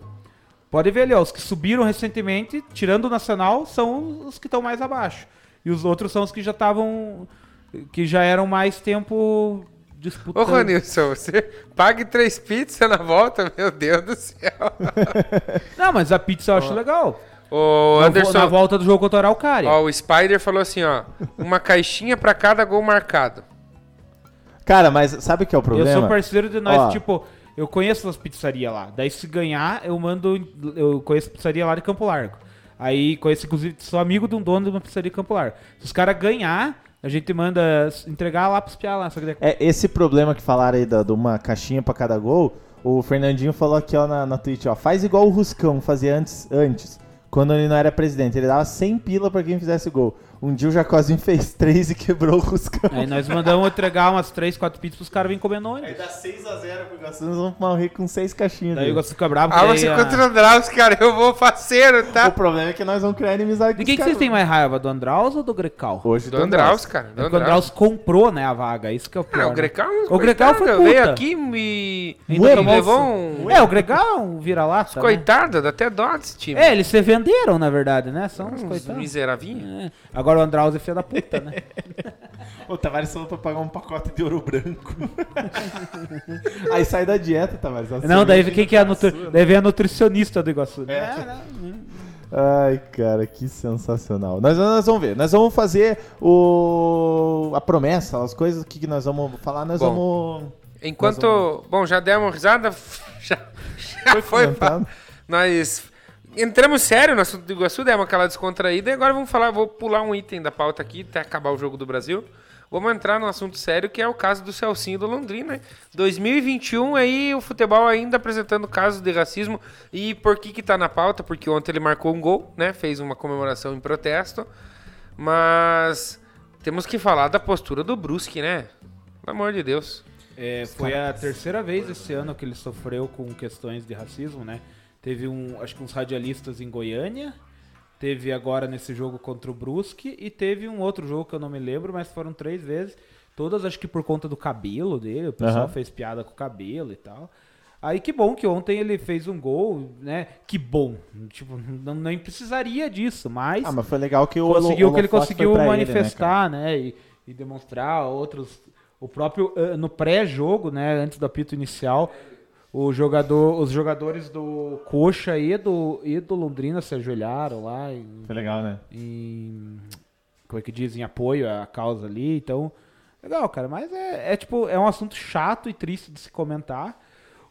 pode ver ali, ó. Os que subiram recentemente, tirando o Nacional, são os que estão mais abaixo. E os outros são os que já estavam. que já eram mais tempo Ô, disputando. Ronilson, você pague três pizzas na volta, meu Deus do céu. Não, mas a pizza eu acho legal. Ô, Na vo- Anderson, Na volta do jogo contra o Araucária. ó, o Spider falou assim, ó, uma caixinha pra cada gol marcado. Cara, mas sabe o que é o problema? Eu sou parceiro de nós, Ó. tipo, eu conheço as pizzarias lá. Daí se ganhar, eu mando. Eu conheço pizzaria lá de Campo Largo. Aí conheço, inclusive, sou amigo de um dono de uma pizzaria de Campo Largo. Se os caras ganhar, a gente manda entregar lá pros piá lá. Só que daí- É esse problema que falaram aí da- de uma caixinha pra cada gol. O Fernandinho falou aqui ó, na, na Twitch, ó. Faz igual o Ruscão fazia antes. antes. quando ele não era presidente. Ele dava 100 pila pra quem fizesse gol. Um dia o Jacozinho fez 3 e quebrou o Ruscão. Aí nós mandamos entregar umas 3, 4 pizzas pros caras virem comer no Aí dá 6x0 pro Iguaçu, nós vamos morrer com 6 caixinhas. Daí o. Iguaçu fica bravo. Ah, você contra o Andraus, cara, eu vou faceiro, O tá? problema é que nós vamos criar inimizade com De quem os que vocês caras. têm mais raiva? Do Andraus ou do Grecal? Hoje Do Andraus, cara. Do É que o Andraus comprou, né, a vaga. Isso que é o pior. Ah, o né? Grecal, O Grecal foi coitado, veio puta. aqui e Ainda levou um... É, o Grecal é um vira-lata. né? Coitado, dá até dó desse time. É, eles se venderam, na verdade, né? São uns Uns coitados. miseravinhos. É. Agora o Andraus é filho da puta, né? O Tavares falou pra pagar um pacote de ouro branco. Aí sai da dieta, Tavares. A Não, daí quem que é a nutri... sua. Daí vem a nutricionista do Iguaçu. né? É. Ai, cara, que sensacional. Nós, nós vamos ver. Nós vamos fazer o a promessa, as coisas que, que nós vamos falar, nós Bom. vamos. Enquanto. Bom, já demos risada. Já, já foi. Nós entramos sério no assunto do Iguaçu, demos aquela descontraída e agora vamos falar. Vou pular um item da pauta aqui até acabar o jogo do Brasil. Vamos entrar num assunto sério que é o caso do Celcinho do Londrina. 2021 aí o futebol ainda apresentando casos de racismo. E por que que tá na pauta? Porque ontem ele marcou um gol, né? Fez uma comemoração em protesto. Mas temos que falar da postura do Brusque, né? Pelo amor de Deus. É, foi a terceira vez esse ano que ele sofreu com questões de racismo, né? Teve um, acho que uns radialistas em Goiânia, teve agora nesse jogo contra o Brusque e teve um outro jogo que eu não me lembro, mas foram três vezes. Todas acho que por conta do cabelo dele, o pessoal Aham. fez piada com o cabelo e tal. Aí que bom que ontem ele fez um gol, né? Que bom. Tipo, não, nem precisaria disso, mas Ah, mas foi legal que o conseguiu que ele conseguiu pra ele, né, manifestar, né, e, e demonstrar outros o próprio eh, no pré-jogo, né, antes do apito inicial, o jogador, os jogadores do Coxa e do e do Londrina se ajoelharam lá em? Foi legal, né? em como é que diz, em apoio à causa ali, então legal, cara, mas é, é tipo é um assunto chato e triste de se comentar.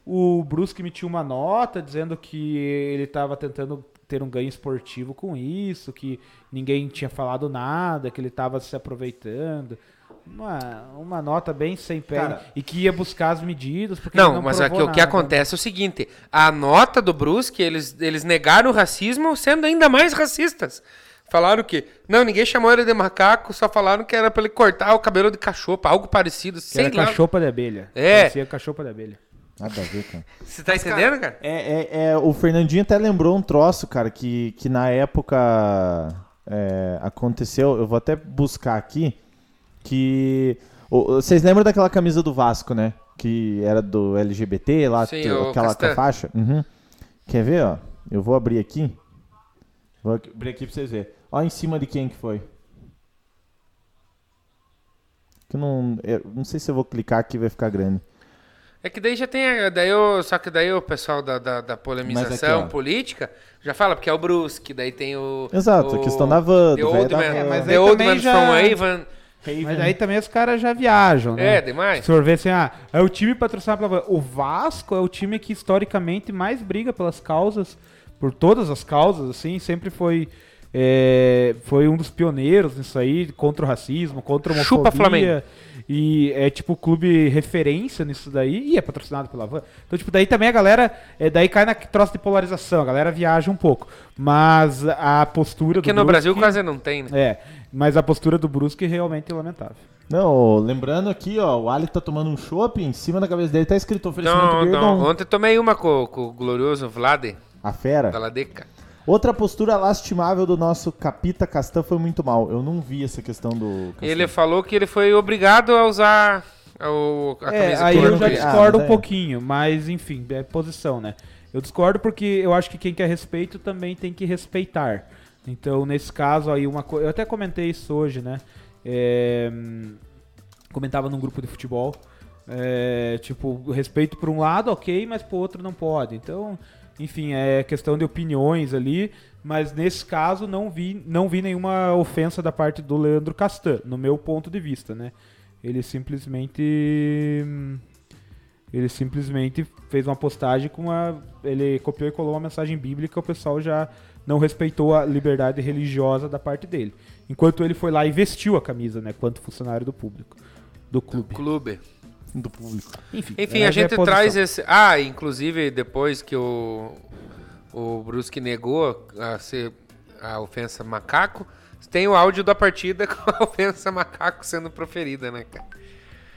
O Brusque emitiu uma nota dizendo que ele estava tentando ter um ganho esportivo com isso, que ninguém tinha falado nada, que ele estava se aproveitando. Uma, uma nota bem sem pé Cara, e que ia buscar as medidas. Porque Não, não mas aqui o que nada. acontece é o seguinte: a nota do Brusque, eles, eles negaram o racismo sendo ainda mais racistas. Falaram que. Não, ninguém chamou ele de macaco, só falaram que era pra ele cortar o cabelo de cachopa, algo parecido. Que Sei era lá. cachopa de abelha. É. Parecia cachopa de abelha. Nada a ver, cara. Você tá entendendo, cara? É, é, é, o Fernandinho até lembrou um troço, cara, que, que na época é, aconteceu. Eu vou até buscar aqui. Que. Vocês lembram daquela camisa do Vasco, né? Que era do LGBT lá, Sim, t- o aquela com a Castan. faixa. Uhum. Quer ver, ó? Eu vou abrir aqui. Vou abrir aqui pra vocês verem. Ó, em cima de quem que foi. Que eu não, eu não sei se eu vou clicar aqui vai ficar grande. É que daí já tem. a- Daí o, só que daí o pessoal da, da, da polemização aqui, política já fala, porque é o Brusque, daí tem o. Exato, o, a questão da van, The Old da Man, mas The aí Old Man já- from Avon. Mas aí também os caras já viajam, né? É, demais. Se for ver assim, ah, é o time patrocinado pela. O Vasco é o time que historicamente mais briga pelas causas, por todas as causas, assim, sempre foi. é, foi um dos pioneiros nisso aí, contra o racismo, contra a homofobia. Chupa Flamengo. E é tipo clube referência nisso daí e é patrocinado pela Van. Então, tipo, daí também a galera. É, daí cai na troça de polarização, a galera viaja um pouco. Mas a postura Porque do no Brasil Brusque- quase não tem, né? É, mas a postura do Brusque realmente é lamentável. Não, lembrando aqui, ó, o Ali tá tomando um chopp, em cima da cabeça dele tá escrito oferecimento Não, não. Dom. Ontem tomei uma com, com o glorioso Vlade, A fera. da Ladeca. Outra postura lastimável do nosso Capita Castan foi muito mal. Eu não vi essa questão do Castan. Ele falou que ele foi obrigado a usar o, a É, aí eu já discordo Ah, mas um é. pouquinho, mas enfim, é posição, né? Eu discordo porque eu acho que quem quer respeito também tem que respeitar. Então, nesse caso aí, uma coisa. Eu até comentei isso hoje, né? É, Comentava num grupo de futebol. É, tipo, respeito por um lado, ok, mas por outro não pode. Então, enfim, é questão de opiniões ali. Mas nesse caso não vi, não vi nenhuma ofensa da parte do Leandro Castan, no meu ponto de vista, né? Ele simplesmente. Ele simplesmente fez uma postagem com uma. Ele copiou e colou uma mensagem bíblica, o pessoal já não respeitou a liberdade religiosa da parte dele. Enquanto ele foi lá e vestiu a camisa, né? Quanto funcionário do público. Do clube. Clube. Do público. Enfim, Enfim, é a gente posição. traz esse. Ah, inclusive depois que o, o Brusque negou a, ser, a ofensa macaco, tem o áudio da partida com a ofensa macaco sendo proferida, né, cara?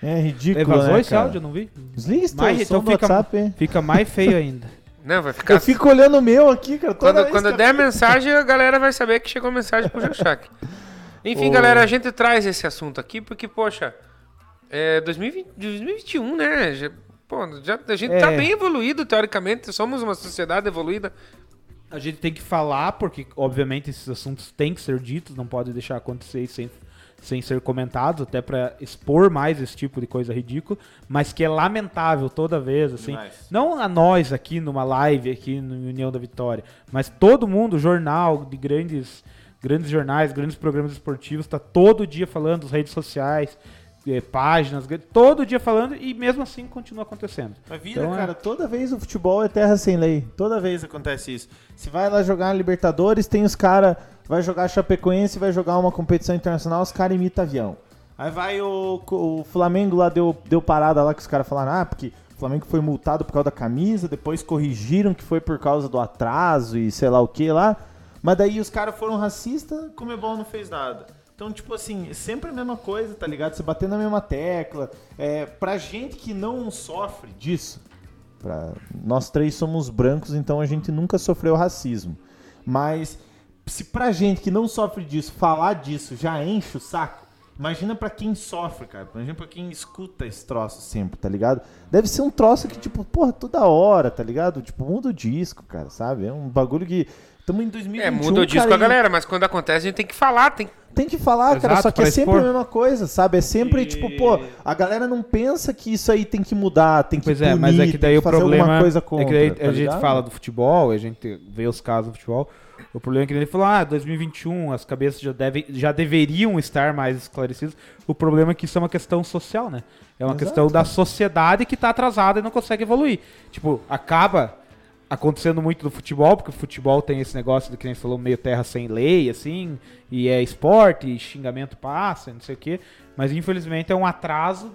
É ridículo, vazou né, esse cara? áudio, eu não vi? Desliga esse teu então fica, WhatsApp, hein? fica mais feio ainda. Não, vai ficar... Eu fico olhando o meu aqui, cara. toda Quando, quando que der a mensagem, a galera vai saber que chegou mensagem pro Joshak. Enfim, Ô. galera, a gente traz esse assunto aqui porque, poxa, é 2020, 2021, né? Já, pô, já, a gente tá É. bem evoluído, teoricamente. Somos uma sociedade evoluída. A gente tem que falar, porque obviamente esses assuntos têm que ser ditos, não pode deixar acontecer sem, sem ser comentados, até pra expor mais esse tipo de coisa ridícula, mas que é lamentável toda vez, assim. Demais. Não a nós aqui numa live, aqui no União da Vitória, mas todo mundo, jornal, de grandes, grandes jornais, grandes programas esportivos, tá todo dia falando, as redes sociais, eh, páginas, todo dia falando e mesmo assim continua acontecendo. Mas vira, Então, é- cara, toda vez o futebol é terra sem lei. Toda vez acontece isso. Se vai lá jogar Libertadores, tem os caras. Vai jogar Chapecoense, vai jogar uma competição internacional, os caras imitam avião. Aí vai o, o Flamengo lá, deu, deu parada lá que os caras falaram, ah, porque o Flamengo foi multado por causa da camisa, depois corrigiram que foi por causa do atraso e sei lá o que lá. Mas daí os caras foram racistas, Comebol não fez nada. Então, tipo assim, é sempre a mesma coisa, tá ligado? Você bater na mesma tecla. É, pra gente que não sofre disso, pra, nós três somos brancos, então a gente nunca sofreu racismo. Mas se pra gente que não sofre disso, falar disso já enche o saco, imagina pra quem sofre, cara. Imagina pra quem escuta esse troço sempre, tá ligado? Deve ser um troço que, tipo, porra, toda hora, tá ligado? Tipo, muda o disco, cara, sabe? É um bagulho que. Tamo em 2021, É, muda o disco cara, a galera, mas quando acontece a gente tem que falar, tem tem que falar, cara, Exato, só que é sempre expor. a mesma coisa, sabe? É sempre, E- tipo, pô, a galera não pensa que isso aí tem que mudar, tem que Pois é, punir, mas é que daí o problema alguma coisa é contra, que daí tá a gente fala do futebol, a gente vê os casos do futebol. O problema é que ele falou, ah, 2021, as cabeças já, devem, já deveriam estar mais esclarecidas. O problema é que isso é uma questão social, né? É uma Exato, questão da sociedade que tá atrasada e não consegue evoluir. Tipo, acaba acontecendo muito no futebol, porque o futebol tem esse negócio do que nem você falou, meio terra sem lei, assim, e é esporte, e xingamento passa, não sei o quê. Mas infelizmente é um atraso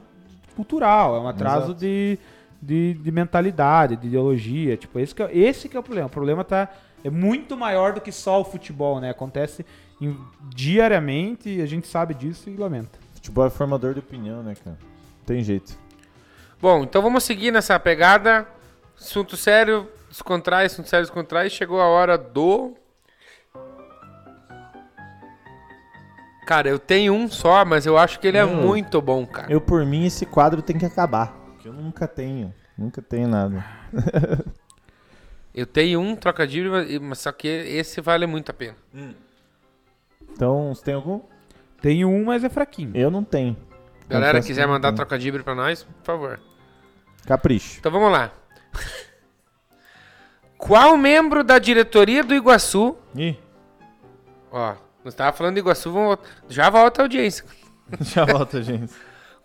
cultural, é um atraso de, de, de mentalidade, de ideologia. Tipo, esse que, é, esse que é o problema. O problema tá, é muito maior do que só o futebol, né? Acontece em- diariamente e a gente sabe disso e lamenta. Futebol é formador de opinião, né, cara? Tem jeito. Bom, então vamos seguir nessa pegada. Assunto sério, descontrai, assunto sério, descontrai. Chegou a hora do. Cara, eu tenho um só, mas eu acho que ele é Meu. muito bom, cara. Eu, por mim, esse quadro tem que acabar. Porque eu nunca tenho. Nunca tenho nada. Eu tenho um trocadilho, mas- mas só que esse vale muito a pena. Então, você tem algum? Tem um, mas é fraquinho. Eu não tenho. Galera, quiser que não mandar tenho. trocadilho pra nós, por favor. Capricho. Então vamos lá. Qual membro da diretoria do Iguaçu. Ih, Ó, nós tava falando do Iguaçu, vamos, já volta a audiência. já volta, gente.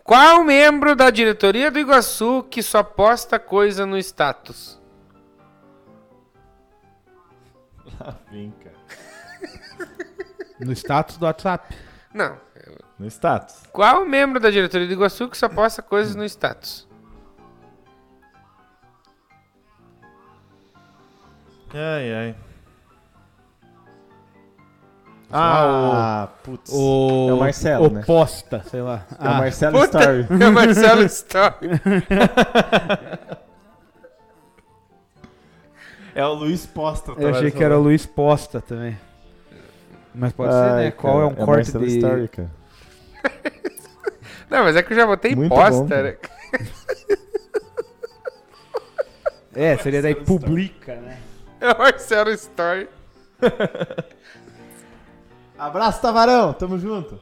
Qual membro da diretoria do Iguaçu que só posta coisa no status? Lá vem, cara. No status do WhatsApp. Não. No status. Qual membro da diretoria do Iguaçu que só posta coisas no status? Ai, ai. Ah, putz. O, É o Marcelo, o né? posta, sei lá. É o Ah, Marcelo Puta, Story. É o Marcelo Story. É o Luiz Posta. eu achei que era o Luiz Posta também. Mas pode ser, né? Qual é um corte Marcelo de... Story, cara. Não, mas é que eu já botei Muito posta. bom, cara. né? É, seria daí publica, né? É o Marcelo Story. Abraço, Tavarão. Tamo junto.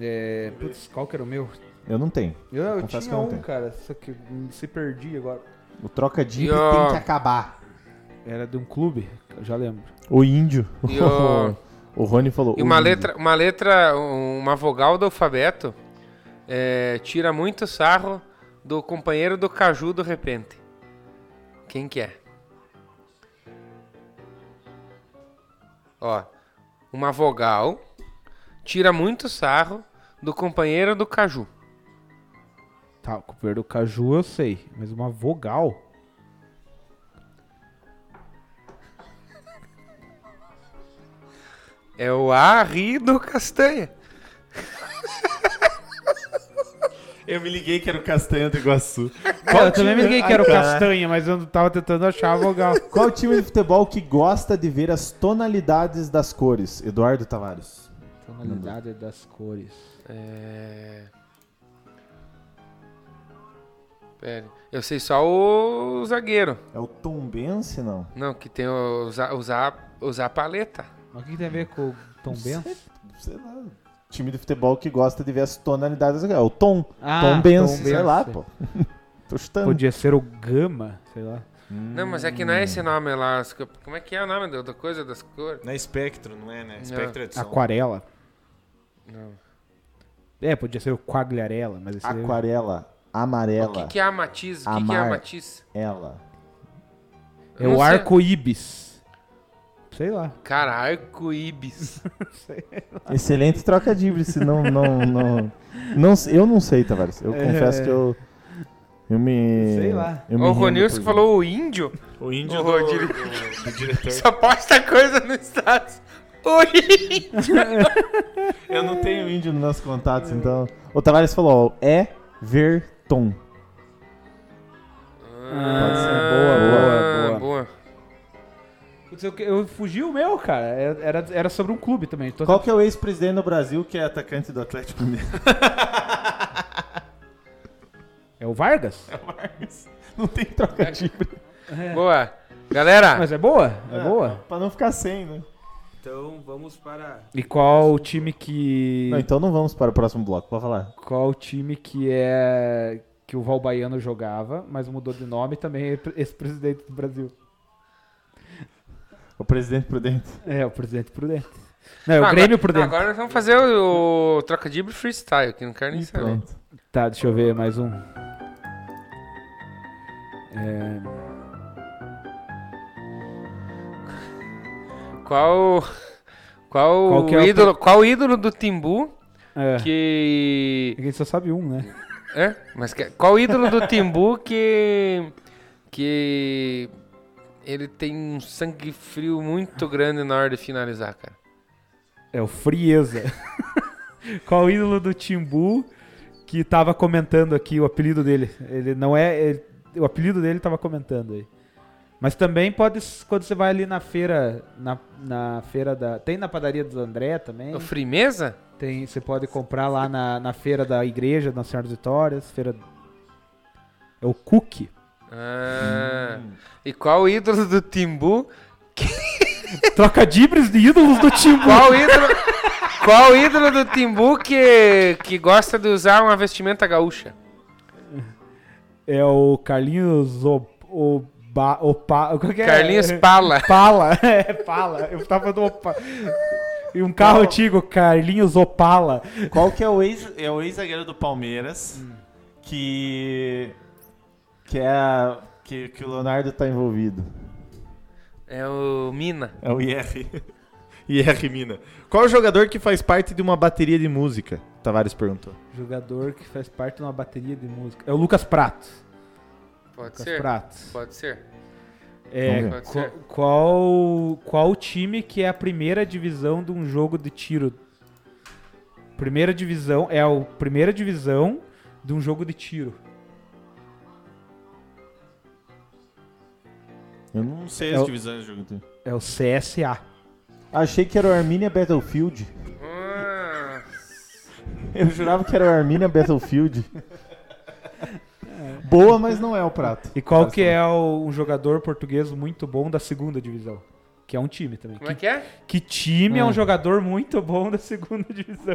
É, putz, qual que era o meu? Eu não tenho. Eu, eu Confesso tinha que eu um, tenho. cara, só que se perdi agora. O trocadilho E o- tem que acabar. Era de um clube, eu já lembro. O índio. O- Rony falou. E uma índio. letra, uma letra, uma vogal do alfabeto é, tira muito sarro do companheiro do Caju do repente. Quem que é? Ó, uma vogal tira muito sarro do companheiro do caju. Tá, o companheiro do caju eu sei, mas uma vogal. É o A, ri do castanha. Eu me liguei que era o Castanha do Iguaçu. eu também me liguei que era o. Castanha, mas eu tava tentando achar a vogal. Qual time de futebol que gosta de ver as tonalidades das cores? Eduardo Tavares. Tonalidade das cores. É... Pera. Eu sei só o zagueiro. É o Tombense, não? Não, que tem o usar, usar, usar paleta. Mas o que, que tem a ver com o Tom Benz? Sei lá. Time de futebol que gosta de ver as tonalidades. É o Tom. Ah, Tom Benz, sei lá, pô. Tô chutando. Podia ser o Gama, sei lá. Não, mas é que não é esse nome lá. Como é que é o nome da, coisa das cores? Não é espectro, não é, né? Espectro é de som. Aquarela. Não. É, podia ser o Quagliarela, mas esse aí- Aquarela, O amarela, que, que é a matiz? O que, que é a matiz? ela. é o sei. Sei lá. Cara, arco-íbis. Excelente trocadilho, se não, não, não, não, eu não sei, Tavares. Eu É. confesso que eu, eu me, Sei lá. eu o Ronilson falou o índio. O índio Ô, do, do- do diretor. Só posta coisa no status. O índio. Eu não tenho índio nos meus contatos, então. O Tavares falou, ó, Everton. Pode ser. Boa, boa, Ah, boa. boa. Eu, eu fugi o meu, cara. Era, era sobre um clube também. Tô- Qual que é o ex-presidente do Brasil que é atacante do Atlético Mineiro? É o Vargas? Não tem trocadilho. Boa. Galera, Mas é boa? É boa? Pra não ficar sem, né? Então vamos para. E qual o time que. Não, então não vamos para o próximo bloco, pode falar. Qual o time que é. que o Val Baiano jogava, mas mudou de nome e também é esse presidente do Brasil? O presidente prudente. É, o presidente prudente. Não, é o Ah, Grêmio agora, prudente. Agora nós vamos fazer o, o trocadilho freestyle, que não quero nem E saber. pronto. Tá, deixa eu ver mais um. É, Qual. Qual, Qual é ídolo, qual o ídolo do Timbu é. que. A gente só sabe um, né? É? Mas que- qual o ídolo do Timbu que. que. Ele tem um sangue frio muito grande na hora de finalizar, cara? É o Frieza. Qual o ídolo do Timbu que tava comentando aqui o apelido dele? Ele não é. ele- o apelido dele tava comentando aí. Mas também pode, quando você vai ali na feira, na, na feira da. Tem na padaria do André também. O Frimeza? Tem, você pode comprar lá na, na feira da igreja, na Senhora das Vitórias. Feira. É o Cookie. Ah. E qual o ídolo do Timbu? Trocadibres de ídolos do Timbu. Qual o ídolo. qual o ídolo do Timbu que, que gosta de usar uma vestimenta gaúcha? É o Carlinhos o, Oba, Opa, qual que é? Carlinhos Pala. Pala, é, Pala. Eu tava do Opa. E um carro antigo, Carlinhos Opala. Qual que é o ex é o ex-zagueiro do Palmeiras que que é a- que, que o Leonardo tá envolvido? É o Mina. É o IR. IR Mina. Qual o jogador que faz parte de uma bateria de música? Tavares perguntou. Jogador que faz parte de uma bateria de música. É o Lucas Prato. Pode Lucas ser? Prato. Pode ser. É, Pode ser. qual, qual time que é a primeira divisão de um jogo de tiro? Primeira divisão, é a primeira divisão de um jogo de tiro. Eu não sei É as o- divisões do jogo. É o CSA. Achei que era o Arminia Battlefield. Ah, Eu jurava que era o Arminia Battlefield. Boa, mas não é o prato. E qual que é o, um jogador português muito bom da segunda divisão? Que é um time também. como é Que, que é? que time é um Ah. jogador muito bom da segunda divisão?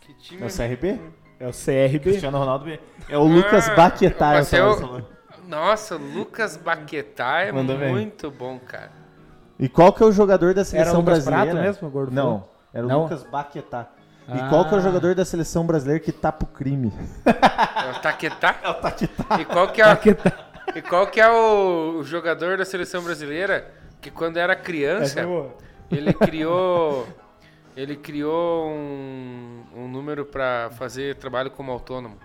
Que time É o CRB? É o CRB. Cristiano Ronaldo B. É o Lucas Baquetá. mas eu. Nossa, o Lucas Baquetá é Manda bem. muito bom, cara. E qual que é o jogador da Era o seleção Lucas brasileira? Prato mesmo, gordo? Não, era o Não? Lucas Baquetá. E Ah. qual que é o jogador da seleção brasileira que tapa o crime? É o Taquetá? É o Taquetá. E qual que é, o- e qual que é o, o jogador da seleção brasileira que quando era criança, ele criou ele criou um, um número pra fazer trabalho como autônomo.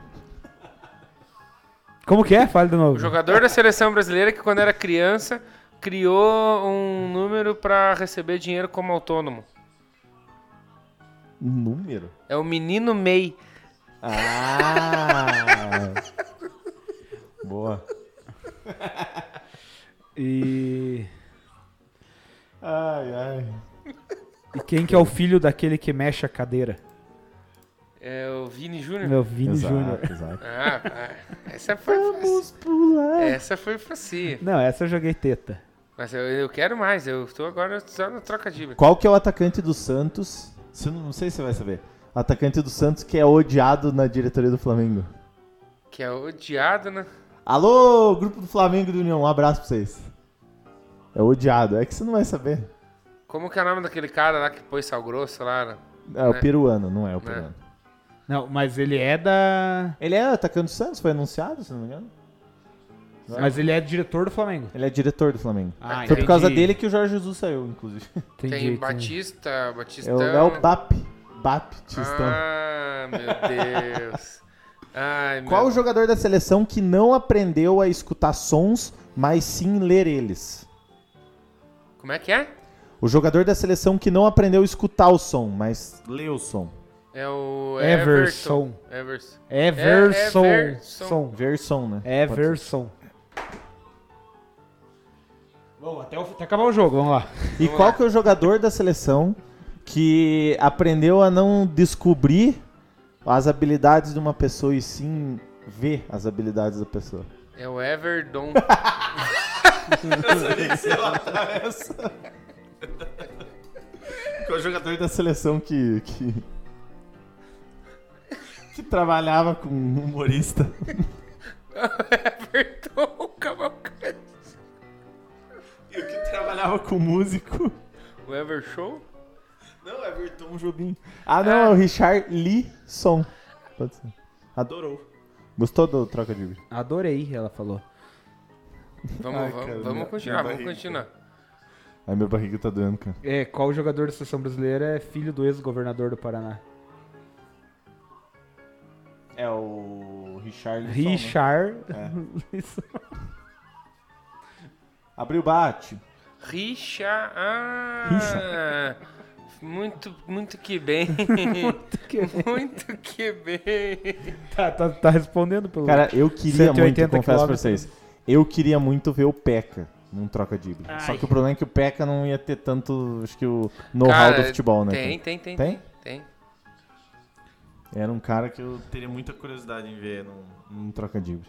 Como que é? Fale de novo. O jogador da seleção brasileira que quando era criança criou um número pra receber dinheiro como autônomo. Número? É o menino May. Ah! Boa. E... Ai, ai. e quem que é o filho daquele que mexe a cadeira? É o Vini Júnior. Meu Vini Exato, Júnior. exato. Ah, ah, essa foi Vamos fácil. pular. Essa foi facinha. Não, essa eu joguei teta. Mas eu, eu quero mais. Eu tô agora só no troca de Qual que é o atacante do Santos? Você não, sei se você vai saber. O atacante do Santos que é odiado na diretoria do Flamengo. Que é odiado, né? Alô, grupo do Flamengo do União, um abraço pra vocês. É odiado, é que você não vai saber. Como que é o nome daquele cara lá que pôs sal grosso lá? né? É o É. peruano, não é o peruano. Não, mas ele é da... Ele é atacante do Santos, foi anunciado, se não me engano. Mas ele é diretor do Flamengo. Ele é diretor do Flamengo. Ah, foi por causa dele que o Jorge Jesus saiu, inclusive. Entendi, Tem entendi. Batista, É Batistão. o, é o Bap. Baptistão. Ah, meu Deus. Ai, meu... Qual o jogador da seleção que não aprendeu a escutar sons, mas sim ler eles? Como é que é? O jogador da seleção que não aprendeu a escutar o som, mas lê o som. É o Everson. Everson. Everson. É, Everson. Som. Ver som, né? Ser. Everson. Bom, até, o- até acabar o jogo, vamos lá. E Vamos qual lá. que é o jogador da seleção que aprendeu a não descobrir as habilidades de uma pessoa e sim ver as habilidades da pessoa? É o Everdon. Qual é o jogador da seleção que que, que trabalhava com um humorista? Everton Cavalcante. E o que trabalhava com músico? O Evershow? Não, Everton Jobim. Ah, não, é o Richard Lisson. Pode ser. Adorou. Gostou do troca de vídeo? Adorei, ela falou. Vamos, Ai, vamos, cara, vamos minha- continuar, minha vamos barriga. continuar. Ai, minha barriga tá doendo, cara. É, qual jogador da seleção brasileira é filho do ex-governador do Paraná? É o Richard. Richard. É. Lisson. Abriu bate. Richa. Ah, Richa. Muito, muito que bem. muito que bem. tá, tá, tá respondendo pelo. Cara, eu queria 180 muito, confesso pra vocês. Eu queria muito ver o Peca num troca de Só que o problema é que o Peca não ia ter tanto, acho que o know-how do futebol, né? Tem, tem, tem. Tem? Tem. Era um cara que eu teria muita curiosidade em ver num, num troca de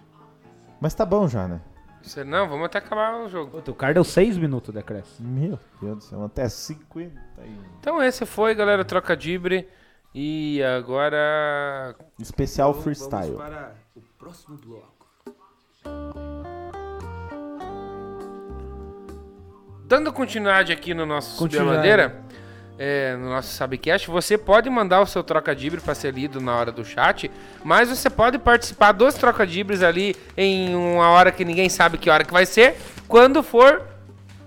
Mas tá bom já, né? Você, não, vamos até acabar o jogo. Puta, o cara deu 6 minutos de acréscimo. Meu Deus do céu, até 50 aí. Então esse foi, galera, troca dibre. E agora. Especial freestyle. para o próximo bloco. Dando continuidade aqui no nosso Subir a Continuidade. Bandeira, é, no nosso Sabcast, você pode mandar o seu troca-dibre para ser lido na hora do chat, mas você pode participar dos troca-dibres ali em uma hora que ninguém sabe que hora que vai ser, quando for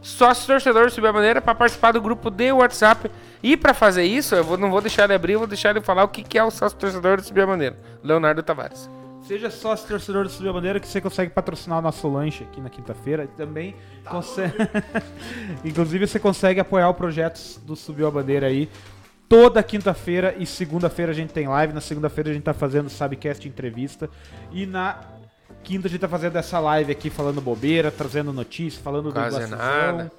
sócio torcedor do Subir a Bandeira para participar do grupo de WhatsApp. E para fazer isso, eu vou- não vou deixar ele abrir, vou deixar ele falar o que, que é o sócio torcedor do Subir a Bandeira. Leonardo Tavares. Seja sócio torcedor do Subir a Bandeira que você consegue patrocinar o nosso lanche aqui na quinta-feira. Também consegue. Inclusive, você consegue apoiar o projeto do Subiu a Bandeira aí. Toda quinta-feira e segunda-feira a gente tem live. Na segunda-feira a gente tá fazendo Sabcast entrevista. E na quinta a gente tá fazendo essa live aqui falando bobeira, trazendo notícias, falando do Quase Guaçuzão. nada.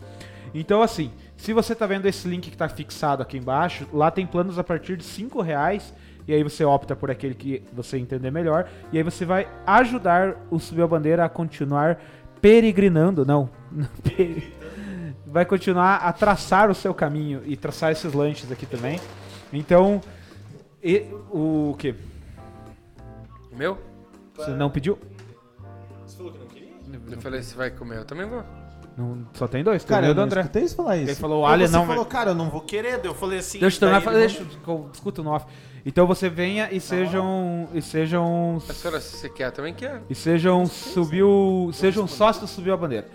Então, assim, se você tá vendo esse link que tá fixado aqui embaixo, lá tem planos a partir de 5 reais. E aí você opta por aquele que você entender melhor. E aí você vai ajudar o Subiu a Bandeira a continuar peregrinando. Não. vai continuar a traçar o seu caminho e traçar esses lanches aqui também. Então, e- o que? Meu? Você não pediu? Eu falei, você vai comer, eu também vou. Não, só tem dois. Cara, o eu do não André. escutei você falar isso. Ele falou, o Alien você não falou, cara, eu não vou querer. Eu falei assim... Deixa eu daí deixa eu escuta no off. Então você venha e sejam e sejam A senhora, se você quer, também quero. e sejam subiu, sejam sócios do subiu a bandeira.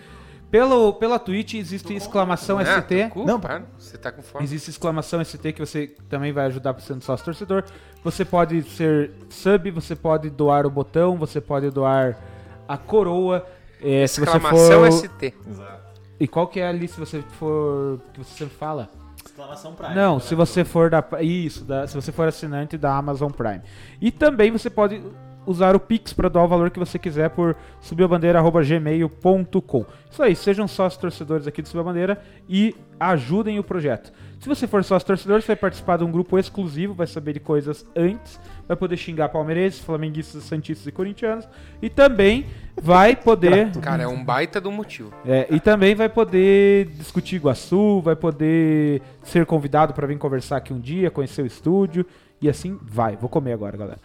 Pelo pela Twitch existe exclamação ST. cu, Não. para. Você tá com fome. Existe exclamação ST que você também vai ajudar sendo sócio torcedor. Você pode ser sub, você pode doar o botão, você pode doar a coroa. É, se você Exclamação for ST. Exato. e qual que é ali se você for que você sempre fala? Exclamação Prime. Não, se você for da isso, da- se você for assinante da Amazon Prime. E também você pode usar o Pix para doar o valor que você quiser por subiabandeira@gmail.com. Isso aí, sejam sócios torcedores aqui do Subir a Bandeira e ajudem o projeto. Se você for sócio torcedor, você vai participar de um grupo exclusivo, vai saber de coisas antes, vai poder xingar palmeirenses, flamenguistas, santistas e corintianos e também vai poder Cara, é um baita do motivo. é, e também vai poder discutir Iguaçu, vai poder ser convidado para vir conversar aqui um dia, conhecer o estúdio e assim vai. Vou comer agora, galera.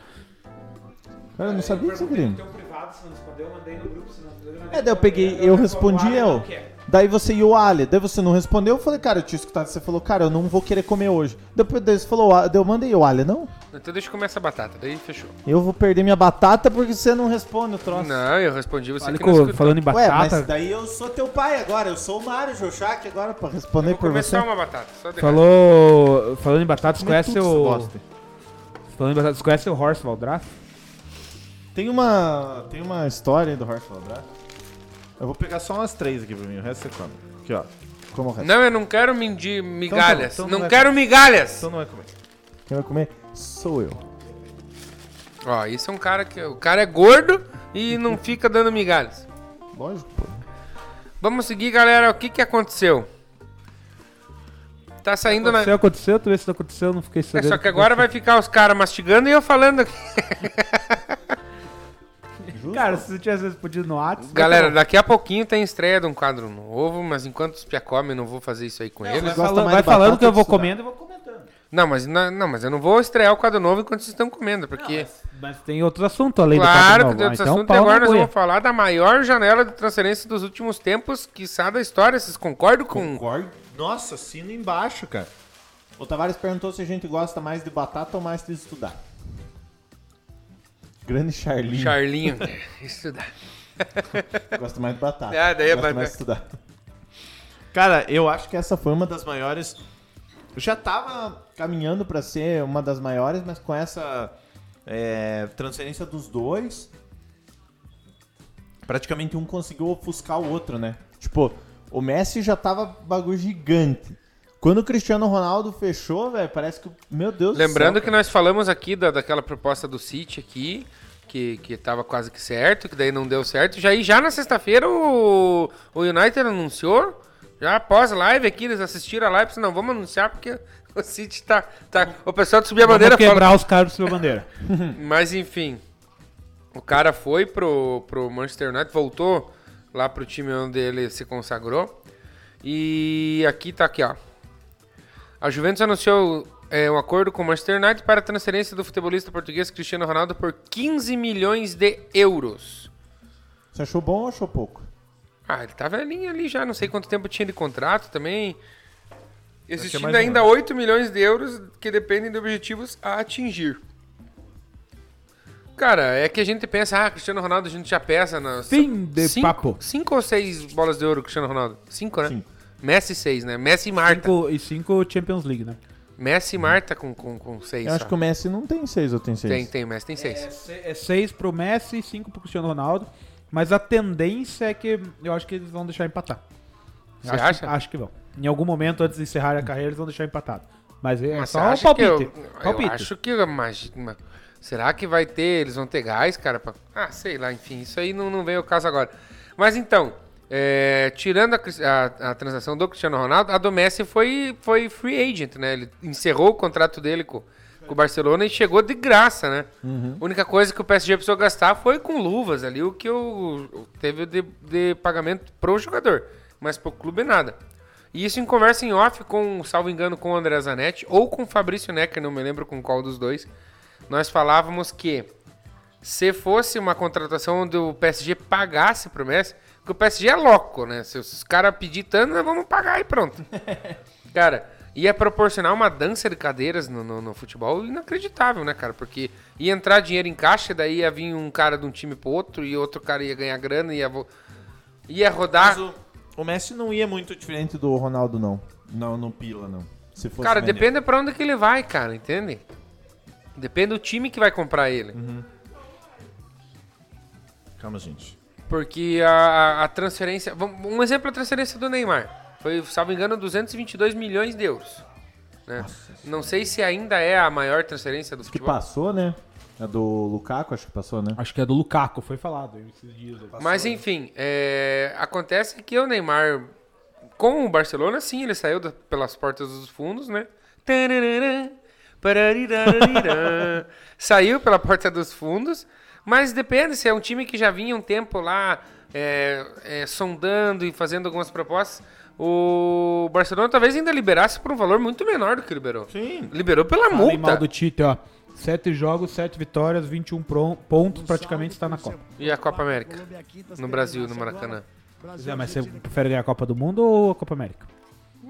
Cara, eu não sabia disso, Grêmio. privado, se não respondeu, eu mandei no grupo, se não respondeu, É, daí eu peguei, eu respondi eu. Daí você e o Alha, daí você não respondeu, eu falei, cara, eu tinha escutado, você falou, cara, eu não vou querer comer hoje. Depois daí você falou, "Ah", daí eu mandei o Alha, não? Então deixa eu comer essa batata, daí fechou. Eu vou perder minha batata porque você não responde o troço. Não, eu respondi você Fale que não falando em Ué, mas batata, daí eu sou teu pai agora, eu sou o Mário Jochak agora pra responder Vou por comer você. só uma batata, só de falou, falando em batata, você Comer conhece o. Falando em batata, você conhece o Horst Valdrath? Tem uma, tem uma história aí do Horst Valdrath. Eu vou pegar só umas três aqui pra mim, o resto você come. Aqui, ó. Como o resto? Não, eu não quero mindi- migalhas. então não não vai- quero migalhas. Então não vai comer. Quem vai comer sou eu. Ó, isso é um cara que. O cara é gordo e não fica dando migalhas. Lógico, pô. Vamos seguir, galera. O que que aconteceu? Tá saindo na. Aconteceu, aconteceu, tu vê se não aconteceu, eu não fiquei É, sabendo. só que agora vai ficar os caras mastigando e eu falando aqui. Cara, se você tivesse respondido no WhatsApp... Galera, daqui a pouquinho tem estreia de um quadro novo, mas enquanto os pia comem, eu não vou fazer isso aí com eles. mas- vai, falando, vai falando que eu que vou comendo e vou comentando. Não, mas não, não, mas eu não vou estrear o quadro novo enquanto vocês estão comendo, porque. Mas tem outros assuntos além do Claro quadro que novo. tem Ah, outros então, assuntos. E pau na agora nós vamos falar da maior janela de transferência dos últimos tempos, quiçá da história. Vocês concordam com. Concordo. Nossa, assina embaixo, cara. O Tavares perguntou se a gente gosta mais de batata ou mais de estudar. Grande Charlinho. Charlinho? Estudar. Gosta mais de batata. Ah, daí é Gosta ba- mais de estudar. Cara, eu acho que essa foi uma das maiores. Já tava caminhando pra ser uma das maiores, mas com essa é, transferência dos dois, praticamente um conseguiu ofuscar o outro, né? Tipo, o Messi já tava bagulho gigante. Quando o Cristiano Ronaldo fechou, velho, parece que, meu Deus Lembrando do que céu. nós falamos aqui da, daquela proposta do City aqui, que, que tava quase que certo, que daí não deu certo. Já, e já na sexta-feira o, o United anunciou, já após a live aqui, eles assistiram a live, disse, não, vamos anunciar porque o City tá... tá o pessoal de subir a bandeira Vamos fala- quebrar os caras do sua bandeira. Mas enfim, o cara foi pro, pro Manchester United, voltou lá pro time onde ele se consagrou. E aqui tá aqui, ó. A Juventus anunciou é, um acordo com o Manchester United para a transferência do futebolista português Cristiano Ronaldo por 15 milhões de euros. Você achou bom ou achou pouco? Ah, ele tá velhinho ali já, não sei quanto tempo tinha de contrato também. Existindo ainda ano. 8 milhões de euros que dependem de objetivos a atingir. Cara, é que a gente pensa, ah, Cristiano Ronaldo a gente já peça na. Fim de cinco, papo. Cinco ou seis bolas de ouro, Cristiano Ronaldo? Cinco, né? Cinco. Messi seis, né? Messi e Marta. Cinco, e cinco Champions League, né? Messi e Marta com, com, com seis. Eu acho só. que o Messi não tem seis ou tem seis? Tem, tem, o Messi tem seis. É, se- é seis pro Messi e cinco pro Cristiano Ronaldo. Mas a tendência é que eu acho que eles vão deixar empatar. Você acho, acha? Acho que vão. Em algum momento, antes de encerrar a carreira, eles vão deixar empatado. Mas é Mas só um palpite. que eu, palpite. eu acho que imagina, será que vai ter, eles vão ter gás, cara? pra- ah, sei lá, enfim, isso aí não, não vem ao caso agora. Mas então, é, tirando a, a- a transação do Cristiano Ronaldo, a do Messi foi, foi free agent, né? Ele encerrou o contrato dele com, com o Barcelona e chegou de graça, né? A única coisa que o PSG precisou gastar foi com luvas ali, o que o- teve de, de pagamento pro jogador, mas pro clube nada. E isso em conversa em off com, salvo engano, com o André Zanetti ou com o Fabrício Necker, não me lembro com qual dos dois. Nós falávamos que se fosse uma contratação onde o PSG pagasse pro Messi, porque o PSG é louco, né? Se os caras pedir tanto, nós vamos pagar e pronto. cara, ia proporcionar uma dança de cadeiras no, no, no futebol inacreditável, né, cara? Porque ia entrar dinheiro em caixa, daí ia vir um cara de um time pro outro e outro cara ia ganhar grana, ia, vo- ia rodar. Mas o, o Messi não ia muito diferente do Ronaldo, não. Não, no Pila, não. Se fosse Cara, depende pra onde que ele vai, cara, entende? Depende do time que vai comprar ele. Calma, gente. Porque a, a- a transferência. Um exemplo é a transferência do Neymar. Foi, salvo engano, 222 milhões de euros. né? Não sei se ainda é a maior transferência do Que futebol. passou, né? A do Lukaku, acho que passou, né? Acho que é do Lukaku, foi falado esses dias. Mas enfim, é, acontece que o Neymar, com o Barcelona, sim, ele saiu da- pelas portas dos fundos, né? Saiu pela porta dos fundos, mas depende se é um time que já vinha um tempo lá é, é, sondando e fazendo algumas propostas. O Barcelona talvez ainda liberasse por um valor muito menor do que liberou. Sim. Liberou pela Falei mal multa. do Tite, ó. Sete jogos, sete vitórias, 21 pro- pontos, praticamente está na Copa. E a Copa América? No Brasil, no Maracanã. É, mas você prefere ganhar a Copa do Mundo ou a Copa América?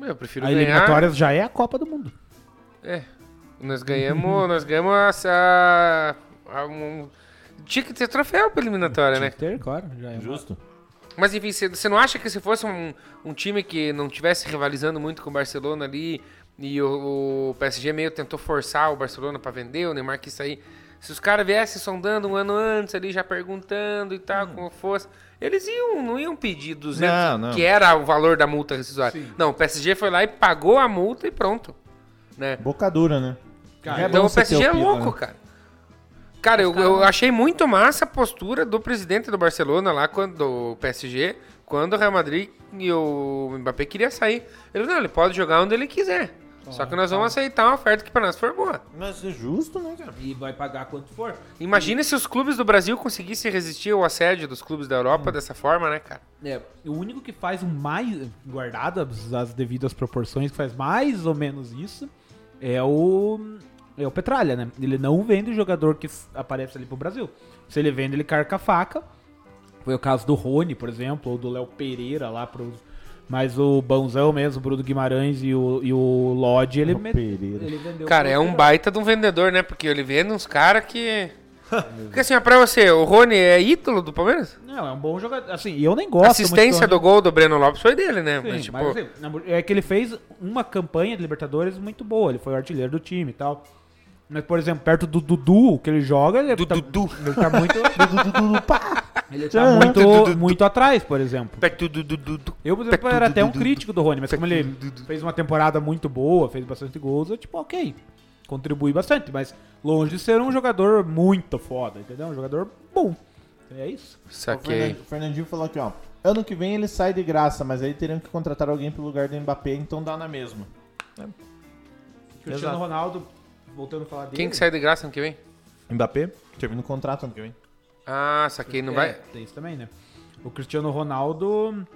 Eu prefiro A ganhar. eliminatórias já é a Copa do Mundo. É. Nós ganhamos. nós ganhamos essa. a- um- tinha que ter troféu pra eliminatória, né? Tinha que ter, claro, já é. Justo. Mas enfim, você não acha que se fosse um, um time que não tivesse rivalizando muito com o Barcelona ali e o, o PSG meio tentou forçar o Barcelona pra vender, o Neymar quis sair. Se os caras viessem sondando um ano antes ali, já perguntando e tal, como fosse, eles iam, não iam pedir 200, Não, não. que era o valor da multa rescisória. Não, o PSG foi lá e pagou a multa e pronto. Né? Boca dura, né? Cara, É Então bom o PSG é louco, né? cara. Cara, eu, eu achei muito massa a postura do presidente do Barcelona lá, quando, do PSG, quando o Real Madrid e o Mbappé queria sair. Ele não, ele pode jogar onde ele quiser. Só que nós vamos aceitar uma oferta que pra nós for boa. Mas é justo, né, cara? E vai pagar quanto for. Imagina se os clubes do Brasil conseguissem resistir ao assédio dos clubes da Europa dessa forma, né, cara? É, o único que faz um mais, guardado as devidas proporções, que faz mais ou menos isso, é o, é o Petralha, né? Ele não vende o jogador que aparece ali pro Brasil. Se ele vende, ele carca a faca. Foi o caso do Rony, por exemplo, ou do Léo Pereira lá pros... Mas o Bãozão mesmo, o Bruno Guimarães e o, e o Lodge, ele, met- Pereira. ele vendeu Cara, pro é um baita de um vendedor, né? Porque ele vende uns caras que. Porque assim, ó, pra você, o Rony é ídolo do Palmeiras? Não, é um bom jogador. Assim, e eu nem gosto A assistência muito do gol do Breno Lopes foi dele, né? Sim, Mas, tipo, mas, assim, é que ele fez uma campanha de Libertadores muito boa. Ele foi o artilheiro do time e tal. Mas, por exemplo, perto do Dudu, que ele joga, ele do tá, Dudu. ele tá muito. ele tá Tchan. muito, muito atrás, por exemplo. Perto do Dudu. Eu, por exemplo, era até um crítico do Rony, mas como ele fez uma temporada muito boa, fez bastante gols, eu, tipo, ok. Contribui bastante, mas longe de ser um jogador muito foda, entendeu? Um jogador bom. É isso. Saquei. O Fernandinho falou aqui, ó. Ano que vem ele sai de graça, mas aí teriam que contratar alguém pro lugar do Mbappé, então dá na mesma. Cristiano Ronaldo, voltando a falar dele. Quem que sai de graça ano que vem? Mbappé? Termina o contrato ano que vem. Ah, saquei, não É, vai. Tem isso também, né? O Cristiano Ronaldo,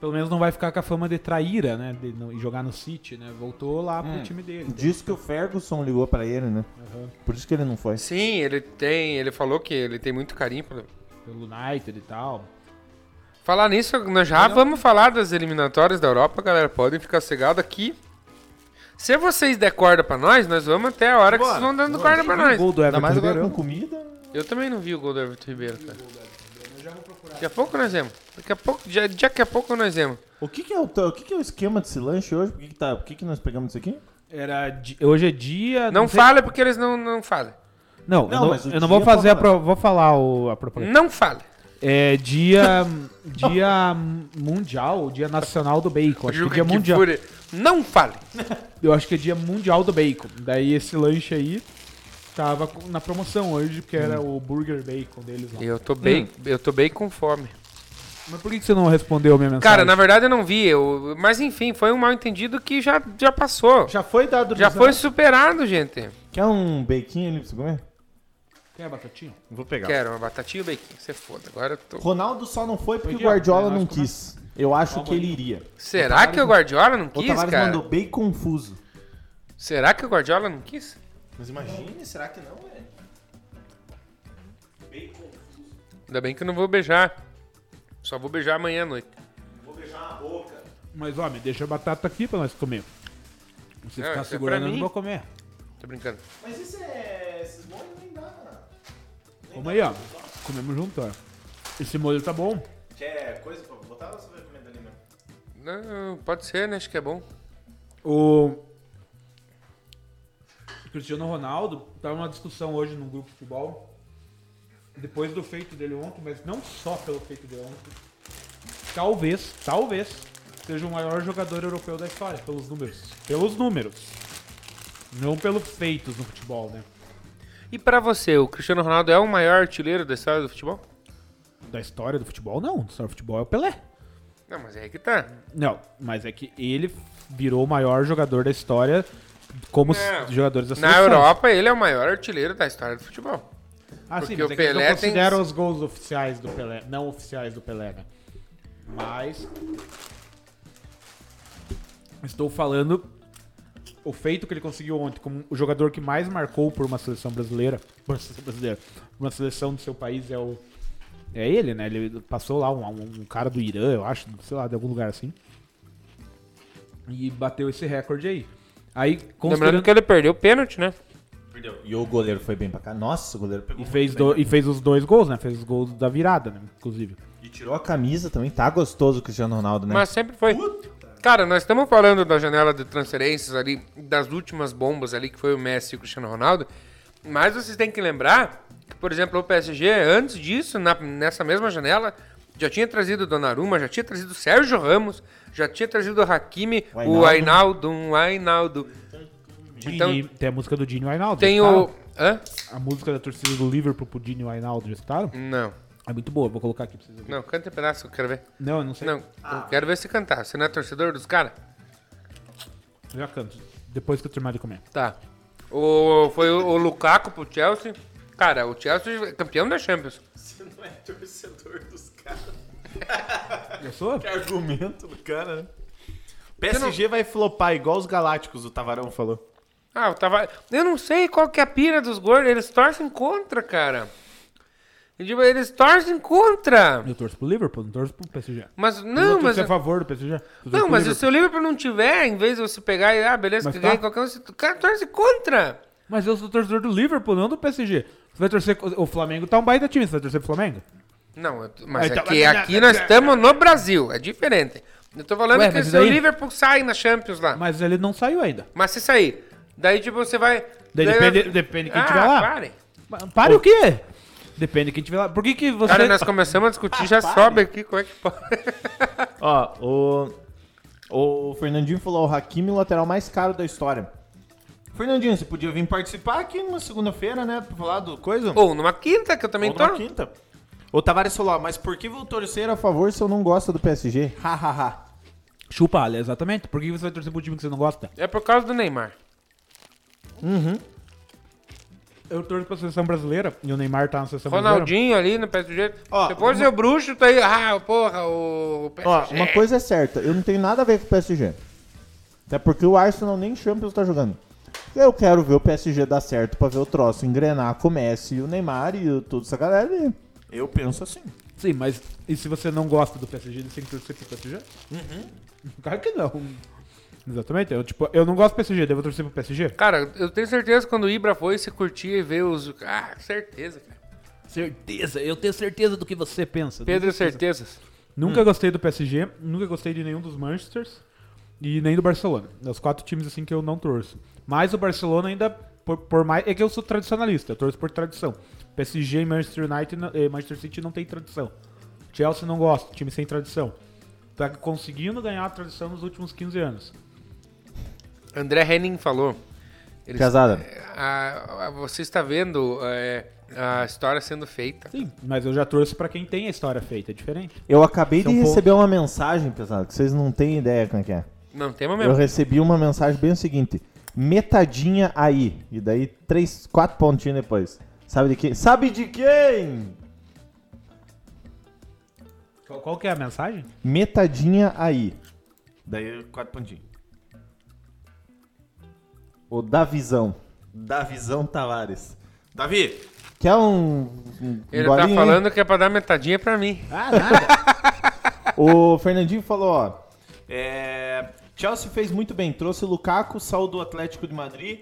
pelo menos não vai ficar com a fama de traíra, né? De não- e jogar no City, né? Voltou lá pro time dele. Diz que o Ferguson ligou pra ele, né? Aham. Por isso que ele não foi. Sim, ele tem. Ele falou que ele tem muito carinho pelo. Pelo United e tal. Falar nisso, nós já vamos falar das eliminatórias da Europa, galera. Podem ficar cegados aqui. Se vocês der corda pra nós, nós vamos até a hora que vocês vão dando corda pra nós. Gol do Ainda Everton mais agora Ribeiro. com comida. Eu também não vi o gol do Everton Ribeiro, cara. Daqui a pouco nós vemos. Daqui a pouco, já, daqui a pouco nós vemos. O que que é o, o, que que é o esquema desse lanche hoje? Por que, que, tá, por que, que nós pegamos isso aqui? Era di- hoje é dia. Não sei- fale porque eles não, não falam. Não, Não, eu não, mas o eu não vou dia fazer a pro- vou falar o, a propaganda. Não fale. É dia dia mundial, dia nacional do bacon. Acho que é dia que mundial. Não fale. Eu acho que é dia mundial do bacon. Daí esse lanche aí tava com- na promoção hoje, porque era o burger bacon deles lá. Eu tô bem, eu tô bem com fome. Mas por que que você não respondeu a minha mensagem? Cara, na verdade eu não vi. Eu, mas enfim, foi um mal entendido que já, já passou. Já foi dado Já foi superado, gente. Quer um bequinho ali pra você comer? Quer batatinha? Vou pegar. Quero uma batatinha e um bacon. Você foda. Agora eu tô. Ronaldo só não foi porque o Guardiola não quis. Eu acho que ele iria. Será que o Guardiola não O quis, Tavares cara? mandou bem confuso. Será que o Guardiola não quis? Mas imagine, será que não, velho? Ainda bem que eu não vou beijar. Só vou beijar amanhã à noite. Mas, ó, me deixa a batata aqui pra nós comer. Se Não, ficar isso é segurando, eu não vou comer. Tô brincando. Mas isso é. Vamos aí, ó. Comemos junto, ó. Esse molho tá bom. Quer coisa pra botar ou você vai comer dali mesmo? Não, pode ser, né? Acho que é bom. O Cristiano Ronaldo tava numa discussão hoje no grupo de futebol. Depois do feito dele ontem, mas não só pelo feito dele ontem. Talvez, talvez, seja o maior jogador europeu da história, pelos números. Pelos números. Não pelos feitos no futebol, né? E pra você, o Cristiano Ronaldo é o maior artilheiro da história do futebol? Da história do futebol, não. Da história do futebol é o Pelé. Não, mas é aí que tá. Não, mas é que ele virou o maior jogador da história como Não. jogadores da Na seleção. Europa, ele é o maior artilheiro da história do futebol. Ah, Porque sim, mas o é que eles Pelé não tem- consideram os gols oficiais do Pelé, não oficiais do Pelé, né? Mas estou falando o feito que ele conseguiu ontem como o jogador que mais marcou por uma seleção brasileira, por uma seleção brasileira, uma seleção do seu país é o é ele, né? Ele passou lá um, um cara do Irã, eu acho, sei lá, de algum lugar assim. E bateu esse recorde aí. Aí, Lembrando considerando que ele perdeu o pênalti, né? Perdeu. E o goleiro foi bem pra cá. Nossa, o goleiro pegou. e fez, do- bem. e fez os dois gols, né? Fez os gols da virada, né? Inclusive. E tirou a camisa também. Tá gostoso o Cristiano Ronaldo, né? Mas sempre foi. Cara, nós estamos falando da janela de transferências ali, das últimas bombas ali, que foi o Messi e o Cristiano Ronaldo. Mas vocês têm que lembrar que, por exemplo, o PSG, antes disso, na- nessa mesma janela, já tinha trazido o Donnarumma, já tinha trazido o Sérgio Ramos, já tinha trazido o Hakimi, O o Ainaldo. Ainaldo, um Ainaldo. Então, tem a música do Dini Wijnaldum. tem o... Hã? A música da torcida do Liverpool pro Dini Wijnaldum, já escutaram? Não, É muito boa, vou colocar aqui pra vocês ouvirem. não, canta um pedaço que eu quero ver. Não, eu não sei. Não, eu quero ver se cantar. Você não é torcedor dos caras? Eu já canto. Depois que eu terminar de comer. Tá. O, foi o, o Lukaku pro Chelsea. Cara, o Chelsea é campeão da Champions. Você não é torcedor dos caras. Eu sou? Que argumento do cara, né? PSG vai flopar igual os Galácticos, o Tavarão falou. Ah, eu tava. Eu não sei qual que é a pira dos gordos. Eles torcem contra, cara. Eu digo, Eles torcem contra. Eu torço pro Liverpool, não torço pro PSG. Mas Eu não, mas. torço a favor do PSG. Eu Não, mas Liverpool. se o Liverpool não tiver, em vez de você pegar e, ah, beleza, Mas que tá. ganha qualquer um, você- o cara torce contra. Mas eu sou torcedor do Liverpool, não do PSG. Você vai torcer. O Flamengo tá um baita time, você vai torcer pro Flamengo? Não, eu- mas Então, é que aqui nós estamos no Brasil, é diferente. Eu tô falando Ué, que se o daí- Liverpool sai na Champions lá. Mas ele não saiu ainda. Mas se sair, daí tipo você vai. Daí depende, depende de quem ah, tiver lá. Pare. Pa- Pare o quê? Depende de quem tiver lá. Por que que você... Cara, nós começamos a discutir, já sobe aqui, como é que pode? Ó, o. O Fernandinho falou: o Hakimi, o lateral mais caro da história. Fernandinho, você podia vir participar aqui numa segunda-feira, né? Pra falar do coisa? Ou numa quinta, que eu também Ou tô. numa quinta. O Tavares falou, ó, mas por que vou torcer a favor se eu não gosto do PSG. Hahaha. Chupa, exatamente. Por que você vai torcer pro time que você não gosta? É por causa do Neymar. Eu torço pra seleção brasileira e o Neymar tá na seleção brasileira. Ronaldinho ali no PSG. Ó, Depois o bruxo tá aí. Ah, porra, o. PSG. Ó, uma coisa é certa, eu não tenho nada a ver com o PSG. Até porque o Arsenal nem Champions tá jogando. Eu quero ver o PSG dar certo pra ver o troço engrenar com o Messi e o Neymar e toda essa galera aí. Eu penso assim. Sim, mas e se você não gosta do PSG, você tem que torcer pro PSG? Uhum. Claro que não. Exatamente. Eu, tipo, eu não gosto do PSG, devo torcer pro PSG? Cara, eu tenho certeza que quando o Ibra foi, você curtia e ver os. Ah, certeza, cara. Certeza, eu tenho certeza do que você pensa. Pedro, certezas. Nunca gostei do PSG, nunca gostei de nenhum dos Manchesters e nem do Barcelona. É os quatro times assim que eu não torço. Mas o Barcelona ainda, por, por mais. É que eu sou tradicionalista, eu torço por tradição. PSG e Manchester United, não- eh, Manchester City não tem tradição. Chelsea não gosta, time sem tradição. Tá conseguindo ganhar a tradição nos últimos 15 anos. André Henning falou. Eles- Casada. a- a- você está vendo é, a história sendo feita. Sim, mas eu já torço pra quem tem a história feita, é diferente. Eu acabei São de poucos. receber uma mensagem, pesado, que vocês não têm ideia como é que é. Não, tema Eu mesmo. recebi uma mensagem bem o seguinte: metadinha aí. E daí, três, quatro pontinhos depois. Sabe de quem? Sabe de quem? Qual, qual que é a mensagem? Metadinha aí. Daí, quatro pontinhos. O Davizão. Davizão Tavares. Davi, Quer um. um Ele tá golinho falando que é pra dar metadinha pra mim. Ah, nada. O Fernandinho falou, ó. é, Chelsea fez muito bem. Trouxe o Lukaku, saiu do Atlético de Madrid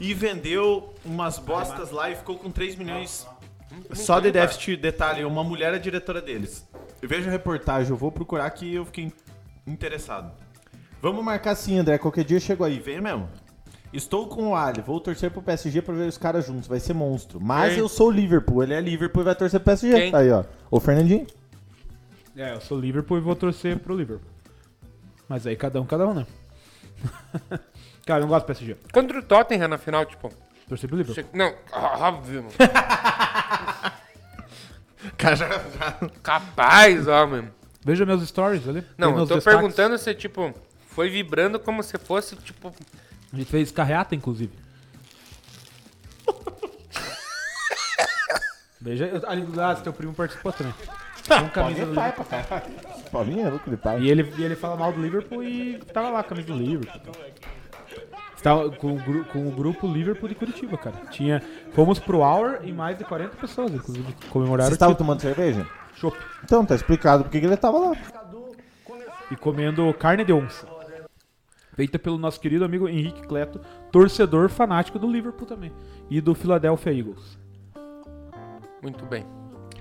e vendeu umas bostas lá e ficou com 3 milhões só de déficit. Detalhe, uma mulher é diretora deles. Eu vejo a reportagem, eu vou procurar que eu fiquei interessado. Vamos marcar sim, André. Qualquer dia eu chego aí. Vem mesmo. Estou com o Ali. Vou torcer pro PSG pra ver os caras juntos. Vai ser monstro. Mas Quem? eu sou o Liverpool. Ele é Liverpool e vai torcer pro PSG. Quem? Aí, ó. O Fernandinho. É, eu sou Liverpool e vou torcer pro Liverpool. Mas aí cada um, cada um, né? Cara, eu não gosto do PSG. Contra o Tottenham na final, tipo. Torci pro Liverpool. che- Não, óbvio, mano. Cara, já, já- Capaz, ó, mano. Veja meus stories ali. Não, Tem eu meus tô destaques. perguntando se, tipo, foi vibrando como se fosse, tipo. A gente fez carreata, inclusive. Veja, eu- ali do lado, teu primo participou também. Com camisa do pai Liverpool. pra caralho. Paulinho é louco de pai. E ele, e ele fala mal do Liverpool e tava lá, camisa do Liverpool. Estava com o, gru- com o grupo Liverpool de Curitiba, cara. Tinha, fomos pro Hour e mais de 40 pessoas, inclusive, comemoraram Vocês o estavam tomando cerveja? Chopp. Então, tá explicado porque que ele tava lá. E comendo carne de onça. Feita pelo nosso querido amigo Henrique Cleto, torcedor fanático do Liverpool também. E do Philadelphia Eagles. Muito bem.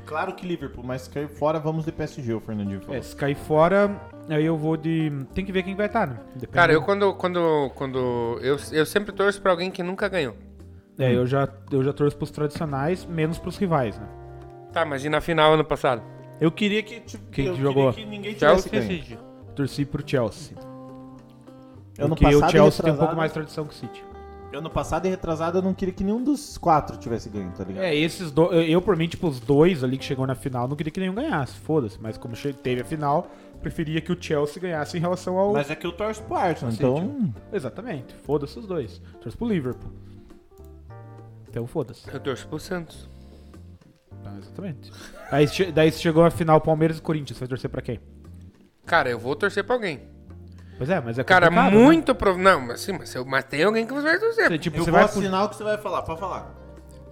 Claro que Liverpool, mas se cair fora, vamos de PSG, o Fernandinho falou. É, se cair fora, aí eu vou de. Tem que ver quem vai estar, né? Depende Cara, eu do- quando. quando, quando eu, eu sempre torço pra alguém que nunca ganhou. É, eu já, eu já torço pros tradicionais, menos pros rivais, né? Tá, mas e na final ano passado? Eu queria que, tipo, Quem eu que queria jogou? que ninguém tivesse Chelsea ganho. Torci pro Chelsea. Ano Porque o passado Chelsea tem um pouco mais tradição que o City. Ano passado e retrasado eu não queria que nenhum dos quatro tivesse ganho, tá ligado? É, esses dois. Eu, por mim, tipo, os dois ali que chegou na final, não queria que nenhum ganhasse, foda-se. Mas como teve a final, preferia que o Chelsea ganhasse em relação ao. Mas é que eu torço pro Arsenal, City. então... Exatamente, foda-se os dois. Torço pro Liverpool. Então foda-se. Eu torço pro Santos. Ah, exatamente. Aí, daí chegou a final Palmeiras e Corinthians, vai torcer pra quem? Cara, eu vou torcer pra alguém. Pois é, mas é Cara, complicado, né? muito prov... Não, mas sim, mas, eu... mas tem alguém que você vai torcer. Você, tipo, Eu você vou vai pro- assinar o que você vai falar, pode falar.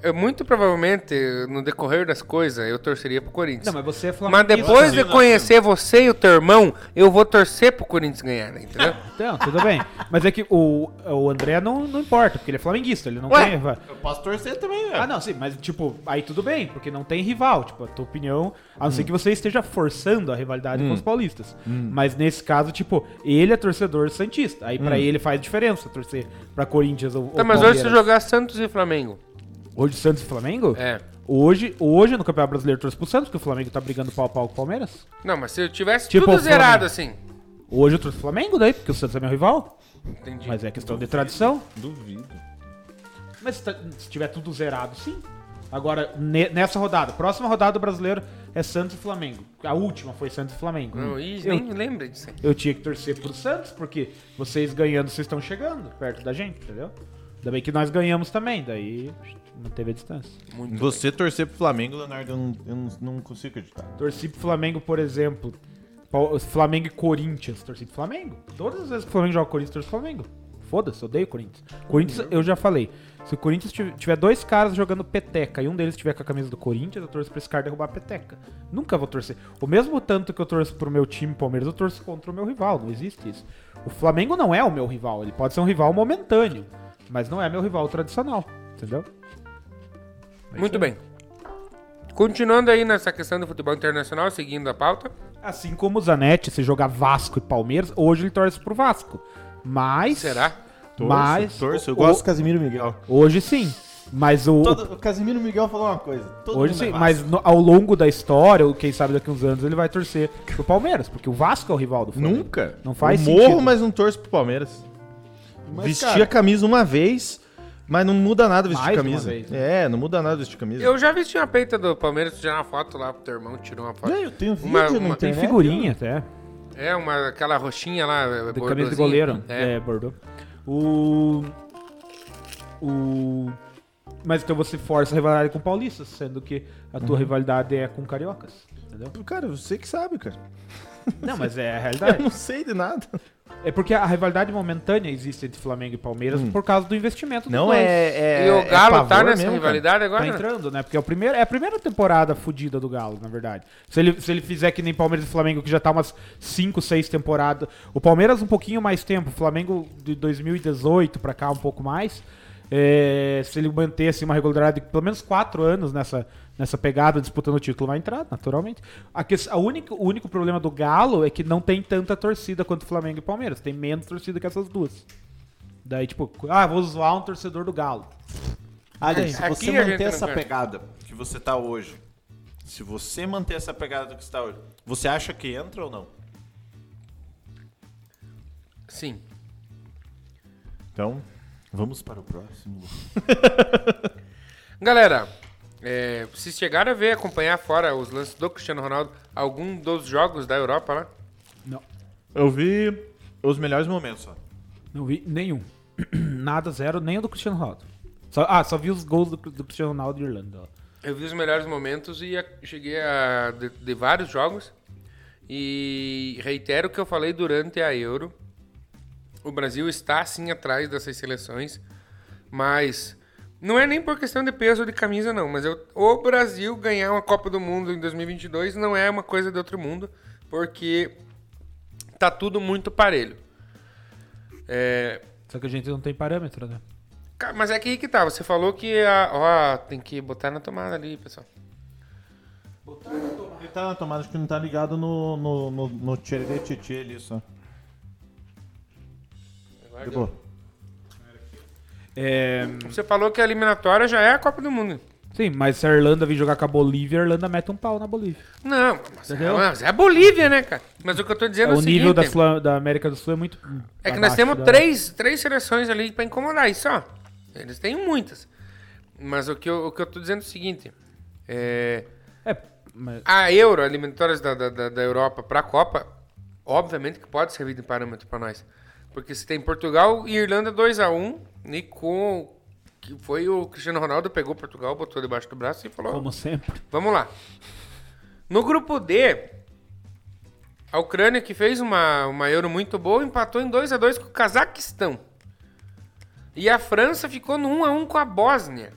Eu, muito provavelmente, no decorrer das coisas, eu torceria pro Corinthians. Não, mas você é Mas depois de Assina, conhecer você e o teu irmão, eu vou torcer pro Corinthians ganhar, né, entendeu? Então, tudo bem. Mas é que o, o André não, não importa, porque ele é flamenguista, ele não Ué, tem. eu posso torcer também, velho. Ah, não, sim, mas tipo, aí tudo bem, porque não tem rival. Tipo, a tua opinião, a não ser Hum. que você esteja forçando a rivalidade com os paulistas. Mas nesse caso, tipo, ele é torcedor santista. Aí pra ele faz diferença torcer pra Corinthians ou, Hum. Tá, ou mas hoje se jogar Santos e Flamengo. Hoje Santos e Flamengo? É. Hoje, hoje no Campeonato Brasileiro torce pro Santos, porque o Flamengo tá brigando pau a pau com o Palmeiras. Não, mas se eu tivesse Tipo tudo o zerado Flamengo. assim. Hoje eu torço pro Flamengo daí, porque o Santos é meu rival. Entendi. Mas é questão de tradição. Duvido. Mas se, tá- se tiver tudo zerado, sim. Agora, ne- nessa rodada, próxima rodada do brasileiro é Santos e Flamengo. A última foi Santos e Flamengo. Não, ih, eu, nem me lembra disso eu tinha que torcer pro Santos, porque vocês ganhando, vocês estão chegando perto da gente, entendeu? Ainda bem que nós ganhamos também, daí não teve a distância. Muito Você torcer pro Flamengo, Leonardo, eu não, eu não, não consigo acreditar. Torci pro Flamengo, por exemplo. Flamengo e Corinthians. Torci pro Flamengo. Todas as vezes que o Flamengo joga Corinthians, torço pro Flamengo. Foda-se, odeio o Corinthians. Corinthians, eu já falei. Se o Corinthians tiv- tiver dois caras jogando peteca e um deles tiver com a camisa do Corinthians, eu torço pra esse cara derrubar a peteca. Nunca vou torcer. O mesmo tanto que eu torço pro meu time Palmeiras, eu torço contra o meu rival. Não existe isso. O Flamengo não é o meu rival. Ele pode ser um rival momentâneo. Mas não é meu rival tradicional. Entendeu? É Muito aí. bem. Continuando aí nessa questão do futebol internacional, seguindo a pauta. Assim como o Zanetti, se jogar Vasco e Palmeiras, hoje ele torce pro Vasco. Mas. Será? Mas. torço, eu o- gosto do Casimiro Miguel. Hoje sim. Mas o. Todo- o Casimiro Miguel falou uma coisa. todo Hoje mundo é sim, Vasco. mas no- ao longo da história, ou quem sabe daqui uns anos, ele vai torcer pro Palmeiras, porque o Vasco é o rival do Flamengo. Nunca. Não faz eu morro, sentido. mas não torço pro Palmeiras. Mas, Vestir cara, a camisa uma vez, mas não muda nada vestir Mais uma camisa. vez, né? É, não muda nada vestir camisa. Eu já vesti uma peita do Palmeiras, tirou uma foto lá pro teu irmão, tirou uma foto. É, eu tenho vídeo Uma- uma- Tem figurinha até. É, uma, aquela roxinha lá, De camisa de goleiro. É. É. O. O. Mas então você força a rivalidade com paulistas, sendo que a Uhum. tua rivalidade é com cariocas. Entendeu? Cara, você que sabe, cara. Não, mas é a Eu realidade. não sei de nada. É porque a rivalidade momentânea existe entre Flamengo e Palmeiras por causa do investimento Não é, é. E o é Galo tá pavor nessa mesmo, rivalidade agora? Tá entrando, né? Porque é, o primeiro, é a primeira temporada fodida do Galo, na verdade. Se ele, se ele fizer que nem Palmeiras e Flamengo, que já tá umas 5, 6 temporadas. O Palmeiras um pouquinho mais tempo, o Flamengo de 2018 pra cá um pouco mais. É, se ele manter assim, uma regularidade de pelo menos 4 anos nessa, nessa pegada, disputando o título, vai entrar, naturalmente. A que, a única, o único problema do Galo é que não tem tanta torcida quanto Flamengo e Palmeiras. Tem menos torcida que essas duas. Daí, tipo, ah, vou zoar um torcedor do Galo. Ali, se Aqui você manter essa pegada que você tá hoje, se você manter essa pegada que você tá hoje, você acha que entra ou não? Sim. Então, vamos para o próximo. Galera, é, se chegaram a ver, acompanhar fora os lances do Cristiano Ronaldo, algum dos jogos da Europa lá? Não. Eu vi os melhores momentos só. Não vi nenhum. Nada, zero, nem o do Cristiano Ronaldo. Só- ah, só vi os gols do, do Cristiano Ronaldo de Irlanda. ó. Eu vi os melhores momentos e a- cheguei a de, de vários jogos. E reitero o que eu falei durante a Euro. O Brasil está sim atrás dessas seleções, mas não é nem por questão de peso de camisa não, mas eu- o Brasil ganhar uma Copa do Mundo em 2022 não é uma coisa de outro mundo, porque tá tudo muito parelho. É, Só que a gente não tem parâmetro, né? Mas é que aí que tá, você falou que a, ó, tem que botar na tomada ali, pessoal. Ele tá na tomada, acho que não tá ligado no, no, no, no tchê ali só. De boa. É, Você falou que a eliminatória já é a Copa do Mundo. sim, mas se a Irlanda vir jogar com a Bolívia, a Irlanda mete um pau na Bolívia. Não, mas é, mas é a Bolívia, né, cara? Mas o que eu tô dizendo é o, o nível da, seguinte, Sul- da América do Sul é muito. é que nós temos da- três, três seleções ali pra incomodar, isso ó. Eles têm muitas. Mas o que eu, o que eu tô dizendo é o seguinte, é... É, mas, A Euro, eliminatórias da, da, da, da Europa pra Copa, obviamente que pode servir de parâmetro pra nós. Porque se tem Portugal e Irlanda 2x1, e com. Que foi o Cristiano Ronaldo, pegou Portugal, botou debaixo do braço e falou: como sempre. Vamos lá. No grupo D, a Ucrânia, que fez uma, uma Euro muito boa, empatou em 2x2 com o Cazaquistão. E a França ficou no 1x1 com a Bósnia.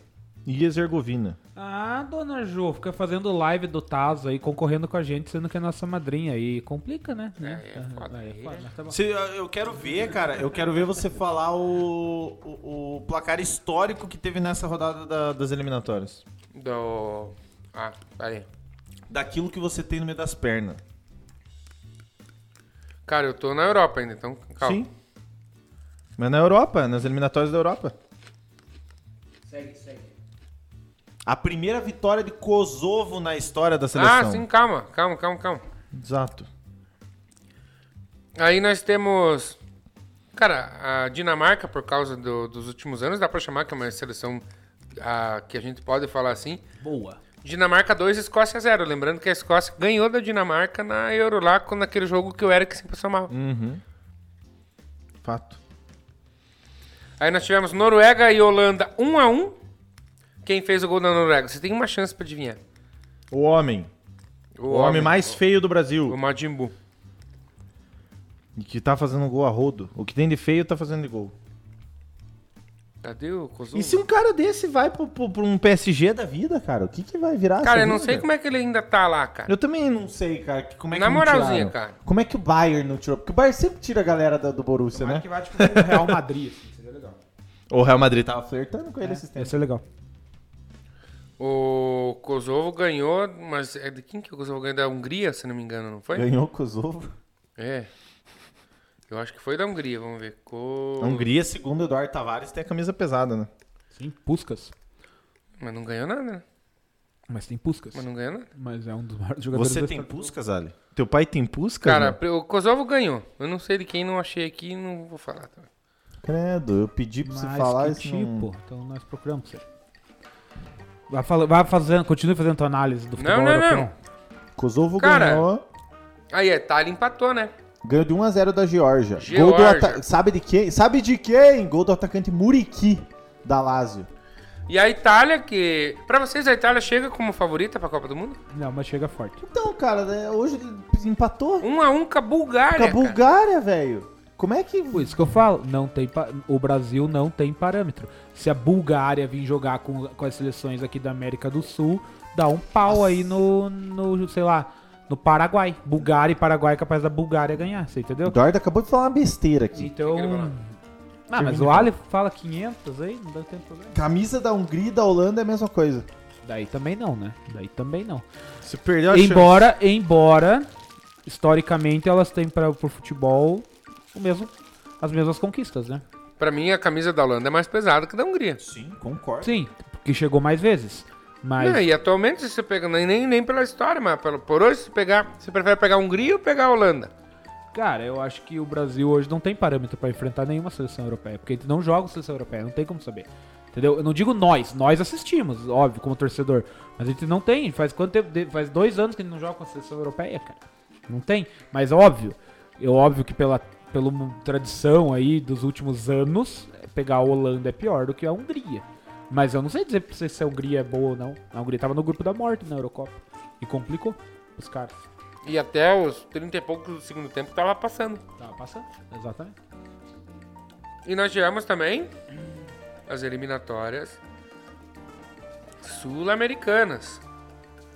E Herzegovina. Ah, dona Ju, fica fazendo live do Tazo aí, concorrendo com a gente, sendo que é nossa madrinha aí. Complica, né? né? é foda. Aí é foda, mas tá. Se, eu quero ver, cara, eu quero ver você falar o, o, o placar histórico que teve nessa rodada da- das eliminatórias. Do. Ah, peraí. Daquilo que você tem no meio das pernas. Cara, eu tô na Europa ainda, então calma. Sim. Mas na Europa, nas eliminatórias da Europa. A primeira vitória de Kosovo na história da seleção. Ah, sim, calma, calma, calma, calma. Exato. Aí nós temos. Cara, a Dinamarca, por causa do- dos últimos anos, dá pra chamar que é uma seleção ah, que a gente pode falar assim. Boa. Dinamarca 2, Escócia 0. Lembrando que a Escócia ganhou da Dinamarca na Euro lá, com- naquele jogo que o Eric sempre somava. Uhum. Fato. Aí nós tivemos Noruega e Holanda 1 a 1 Quem fez o gol da Noruega? Você tem uma chance pra adivinhar. O homem. O, homem, mais feio do Brasil. O Majin Buu. E Que tá fazendo gol a rodo. O que tem de feio tá fazendo de gol. Cadê o Kosovo? E se um cara desse vai pro, pro- pro um PSG da vida, cara? O que que vai virar Cara, eu não vida? sei como é que ele ainda tá lá, cara. Eu também não sei, cara. que- Como é que Na não moralzinha, tiraram. cara. Como é que o Bayern não tirou? Porque o Bayern sempre tira a galera da- do Borussia, né? que vai, tipo, o Real Madrid, assim, seria legal. O Real Madrid tava flertando com ele esses Ia tempos. ser legal. O Kosovo ganhou, mas é de quem que o Kosovo ganhou? Da Hungria, se não me engano, não foi? Ganhou o Kosovo. É. Eu acho que foi da Hungria, vamos ver. Co... A Hungria, segundo o Eduardo Tavares, tem a camisa pesada, né? Sim, Puskas. Mas não ganhou nada, né? Mas tem Puskas. Mas não ganhou nada. Mas é um dos maiores jogadores Você tem. Puskas, Ali? Teu pai tem Puskas? Cara, mano? o Kosovo ganhou. Eu não sei de quem, não achei aqui, não vou falar também. Credo, eu pedi pra você Mas falar que isso. tipo? não- Então nós procuramos você. Vai, fala- vai fazendo, continue fazendo tua análise do futebol Não, não, europeu. não. Kosovo Cara, ganhou. Aí, a Itália empatou, né? Ganhou de 1x0 da Geórgia. Gol do Geórgia. ata- Sabe de quem? Sabe de quem? Gol do atacante Muriqui, da Lazio. E a Itália, que. Pra vocês, a Itália chega como favorita pra Copa do Mundo? Não, mas chega forte. Então, cara, né, hoje ele empatou 1 a 1 com a Bulgária. com a cara. Bulgária, velho. Como é que... Por isso que eu falo, não tem pa- o Brasil não tem parâmetro. Se a Bulgária vir jogar com, com as seleções aqui da América do Sul, dá um pau aí no, no, sei lá, no Paraguai. Bulgária e Paraguai é capaz da Bulgária ganhar, você O entendeu? Eduardo acabou de falar uma besteira aqui. Então... Ah, mas o Ali fala 500 aí, não dá tempo problema. Camisa da Hungria e da Holanda é a mesma coisa. Daí também não, né? Daí também não. Você perdeu a Embora, embora, historicamente, elas têm para pro futebol o mesmo, as mesmas conquistas, né? Pra mim, a camisa da Holanda é mais pesada que a da Hungria. Sim, concordo. Sim, porque chegou mais vezes. Mas Não, e atualmente, se você pega, nem, nem, pela história, mas pelo, por hoje, se pegar, você prefere pegar a Hungria ou pegar a Holanda? Cara, eu acho que o Brasil hoje não tem parâmetro pra enfrentar nenhuma seleção europeia, porque a gente não joga com seleção europeia, não tem como saber. Entendeu? Eu não digo nós, nós assistimos, óbvio, como torcedor. Mas a gente não tem. Faz quanto tempo? de- Faz dois anos que a gente não joga com a seleção europeia, cara. Não tem. Mas óbvio, é óbvio que pela, pela tradição aí dos últimos anos, pegar a Holanda é pior do que a Hungria. Mas eu não sei dizer pra você se a Hungria é boa ou não. A Hungria tava no grupo da morte na Eurocopa. E complicou os caras. E até os 30 e poucos do segundo tempo tava passando. Tava passando, exatamente. E nós tivemos também as eliminatórias sul-americanas.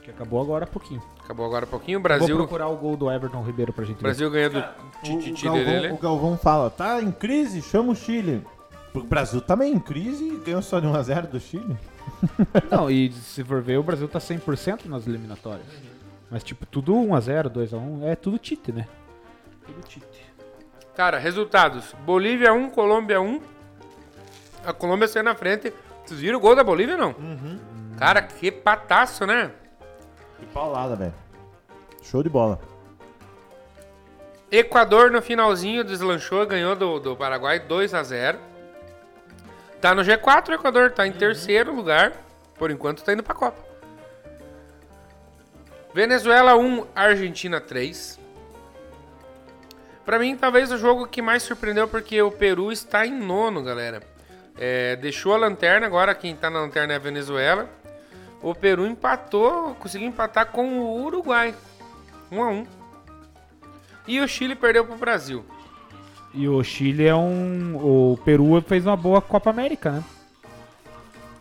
Que acabou agora há pouquinho. Acabou agora há pouquinho. O Vou Brasil, procurar o gol do Everton Ribeiro pra gente o Brasil ganhou do O, o. Galvão, o Galvão fala, tá em crise, chama o Chile. O Brasil também em crise e ganhou só de 1x0 do Chile. ver. Não, e se for ver, o Brasil tá 100% nas eliminatórias. Mas, tipo, tudo 1x0, 2x1, é tudo Tite, né? Tudo Tite. Cara, resultados. Bolívia 1, Colômbia 1. A Colômbia saiu na frente. Vocês viram o gol da Bolívia, não? Cara, que pataço, né? Que paulada, velho. Show de bola. Equador no finalzinho deslanchou, ganhou do, do Paraguai 2 a 0 Tá no G4 o Equador, tá em terceiro lugar. Por enquanto tá indo pra Copa. Venezuela 1, Argentina 3. Pra mim, talvez o jogo que mais surpreendeu, porque o Peru está em nono, galera. É, deixou a lanterna, agora quem tá na lanterna é a Venezuela. O Peru empatou, conseguiu empatar com o Uruguai. 1 a 1 E o Chile perdeu pro Brasil. E o Chile é um. O Peru fez uma boa Copa América, né?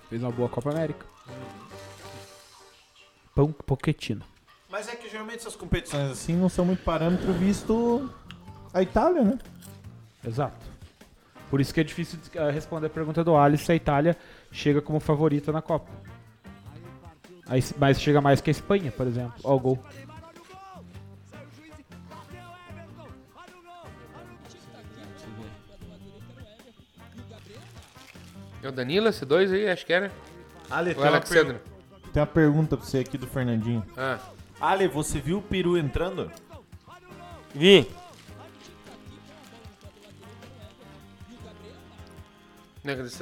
Fez uma boa Copa América. Pão Pochettino. Mas é que geralmente essas competições assim não são muito parâmetro visto a Itália, né? Exato. Por isso que é difícil eh, responder a pergunta do Alice se a Itália chega como favorita na Copa. Mas chega mais que a Espanha, por exemplo. Ó o gol. É o Danilo, esse dois aí, acho que era. Ale, O tem, uma Alexandre. per- Tem uma pergunta pra você aqui do Fernandinho. Ah. Ale, você viu o Peru entrando? Vi.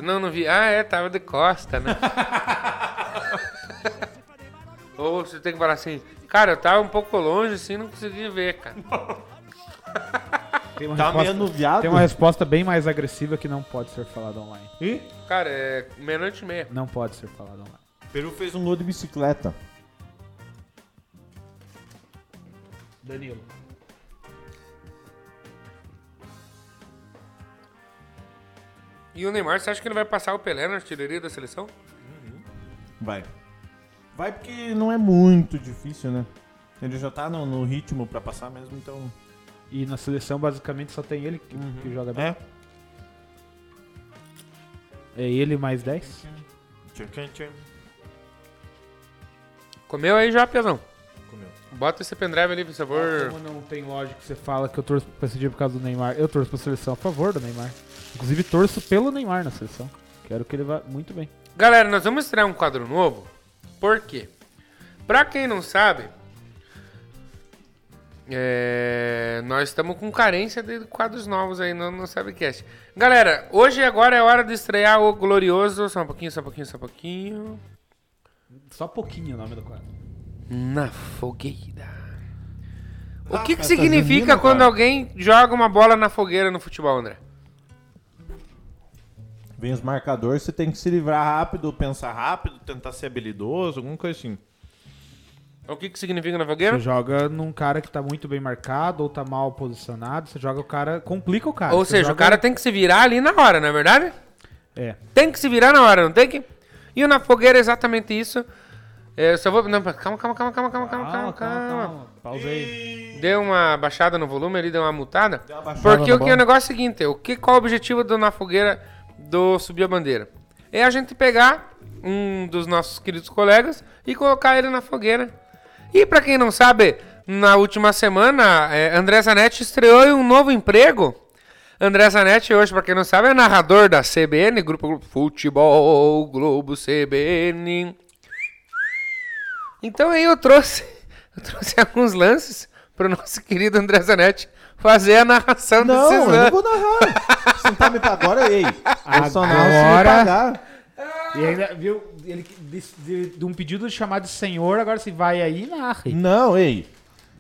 Não, não vi. Ah, é, tava de costa, né? Ou você tem que falar assim, cara, eu tava um pouco longe assim, não consegui ver, cara. Tem uma, Tá meio resposta, anuviado? tem uma resposta bem mais agressiva que não pode ser falada online. Ih, Cara, é meia-noite e meia. Não pode ser falada online. Peru fez um gol de bicicleta. Danilo. E o Neymar, você acha que ele vai passar o Pelé na artilharia da seleção? Vai. Vai porque não é muito difícil, né? Ele já tá no, no ritmo pra passar mesmo, então. E na seleção, basicamente, só tem ele que, que joga bem. É. É ele mais 10. Comeu aí já, Pezão? Comeu. Bota esse pendrive ali, por favor. Como não tem lógica que você fala que eu torço pra esse dia por causa do Neymar, eu torço pra seleção a favor do Neymar. Inclusive, torço pelo Neymar na seleção. Quero que ele vá muito bem. Galera, nós vamos estrear um quadro novo. Por quê? Pra quem não sabe, é, nós estamos com carência de quadros novos aí no, no Sabcast. Galera, hoje e agora é hora de estrear o glorioso. Só um pouquinho, só um pouquinho, só um pouquinho. Só pouquinho o nome do quadro. Na fogueira. O que, que festa significa quando cara. alguém joga uma bola na fogueira no futebol, André? Vem os marcadores, você tem que se livrar rápido, pensar rápido, tentar ser habilidoso, alguma coisa assim. O que, que significa na fogueira? Você joga num cara que tá muito bem marcado ou tá mal posicionado. Você joga o cara. Complica o cara. Ou Você seja, o joga- cara tem que se virar ali na hora, não é verdade? É. Tem que se virar na hora, não tem que? E o na fogueira é exatamente isso. É, eu só vou. Não, calma, calma, calma, calma, calma, calma, calma, calma. Pausa aí. Deu uma baixada no volume ali, deu uma mutada. uma baixada Porque o, que, bola. o negócio é o seguinte: o que, qual o objetivo do Na Fogueira do Subir a Bandeira? É a gente pegar um dos nossos queridos colegas e colocar ele na fogueira. E pra quem não sabe, na última semana, é, André Zanetti estreou em um novo emprego. André Zanetti, hoje, pra quem não sabe, é narrador da CBN, Grupo Futebol Globo CBN. Então aí eu trouxe, eu trouxe alguns lances pro nosso querido André Zanetti fazer a narração Não, desses eu não lances. vou narrar. Se não tá me pagando, agora, ei. Eu Agora- pagar. E ainda, viu, ele de, de- de um pedido de chamar de senhor, agora se vai aí, narre. Não, ei.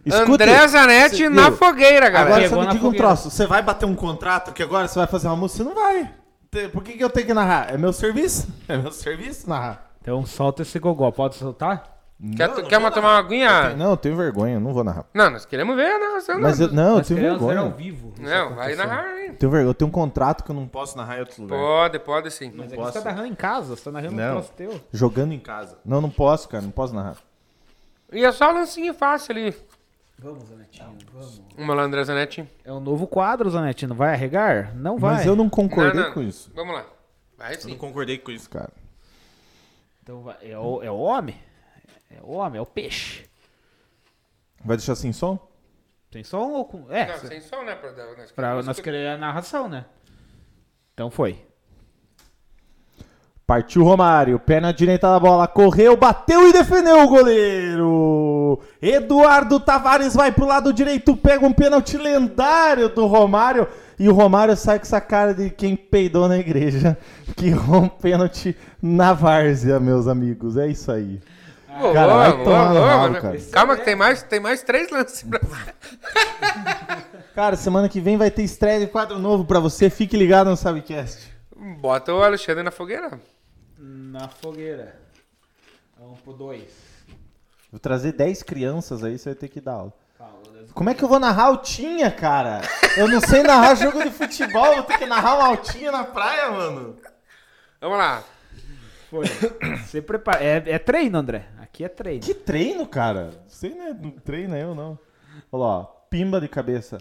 Escuta, André Zanetti Cê- na viu? fogueira, galera. Agora Pegou você me diga um troço. Você vai bater um contrato que agora você vai fazer uma música? Você não vai. Por que, que eu tenho que narrar? É meu serviço? É meu serviço narrar. Então solta esse gogó. Pode soltar? Quer, Não, não quer vou tomar uma aguinha? Não, eu tenho vergonha, não vou narrar. Não, nós queremos ver a narração. Mas não. eu, não, eu tenho queremos ver ao vergonha. vivo. Não, vai narrar, hein? Tenho vergonha. Eu tenho um contrato que eu não posso narrar em outro lugar. Pode, pode sim. Mas é que posso. você tá narrando em casa, você tá narrando Não. um troço teu. Jogando em casa. Não, não posso, cara. Não posso narrar. E é só um lancinho fácil ali. Vamos, Zanetinho, vamos. Uma lá, André Zanetti. É um novo quadro, Zanetinho. Não vai arregar? Não vai. Mas eu não concordei Não, não. com isso. Vamos lá. Vai Eu não sim. concordei com isso. Cara. Então vai. É o, é o homem? É o homem, é o peixe. Vai deixar sem som? Tem som ou com. É, Não, cê- sem som, né? Pra, nós pra queremos nós querer a narração, né? Então foi. Partiu Romário, pé na direita da bola, correu, bateu e defendeu o goleiro. Eduardo Tavares vai pro lado direito, pega um pênalti lendário do Romário e o Romário sai com essa cara de quem peidou na igreja, que um pênalti na várzea, meus amigos. É isso aí. Boa, Cara, boa, no boa, ralo, cara. Calma que tem mais, tem mais três lances pra Cara, semana que vem vai ter estreia de quadro novo pra você. Fique ligado no Sabcast. Bota o Alexandre na fogueira. Na fogueira. Vamos pro dois. Vou trazer 10 crianças aí, você vai ter que dar aula. Como é que eu vou narrar altinha, cara? Eu não sei narrar jogo de futebol, vou ter que narrar uma altinha na praia, mano. Vamos lá. Foi. Você prepara. É, é treino, André. Aqui é treino. Que treino, cara? Você né, não treina eu, não. Olha lá, ó. Pimba de cabeça.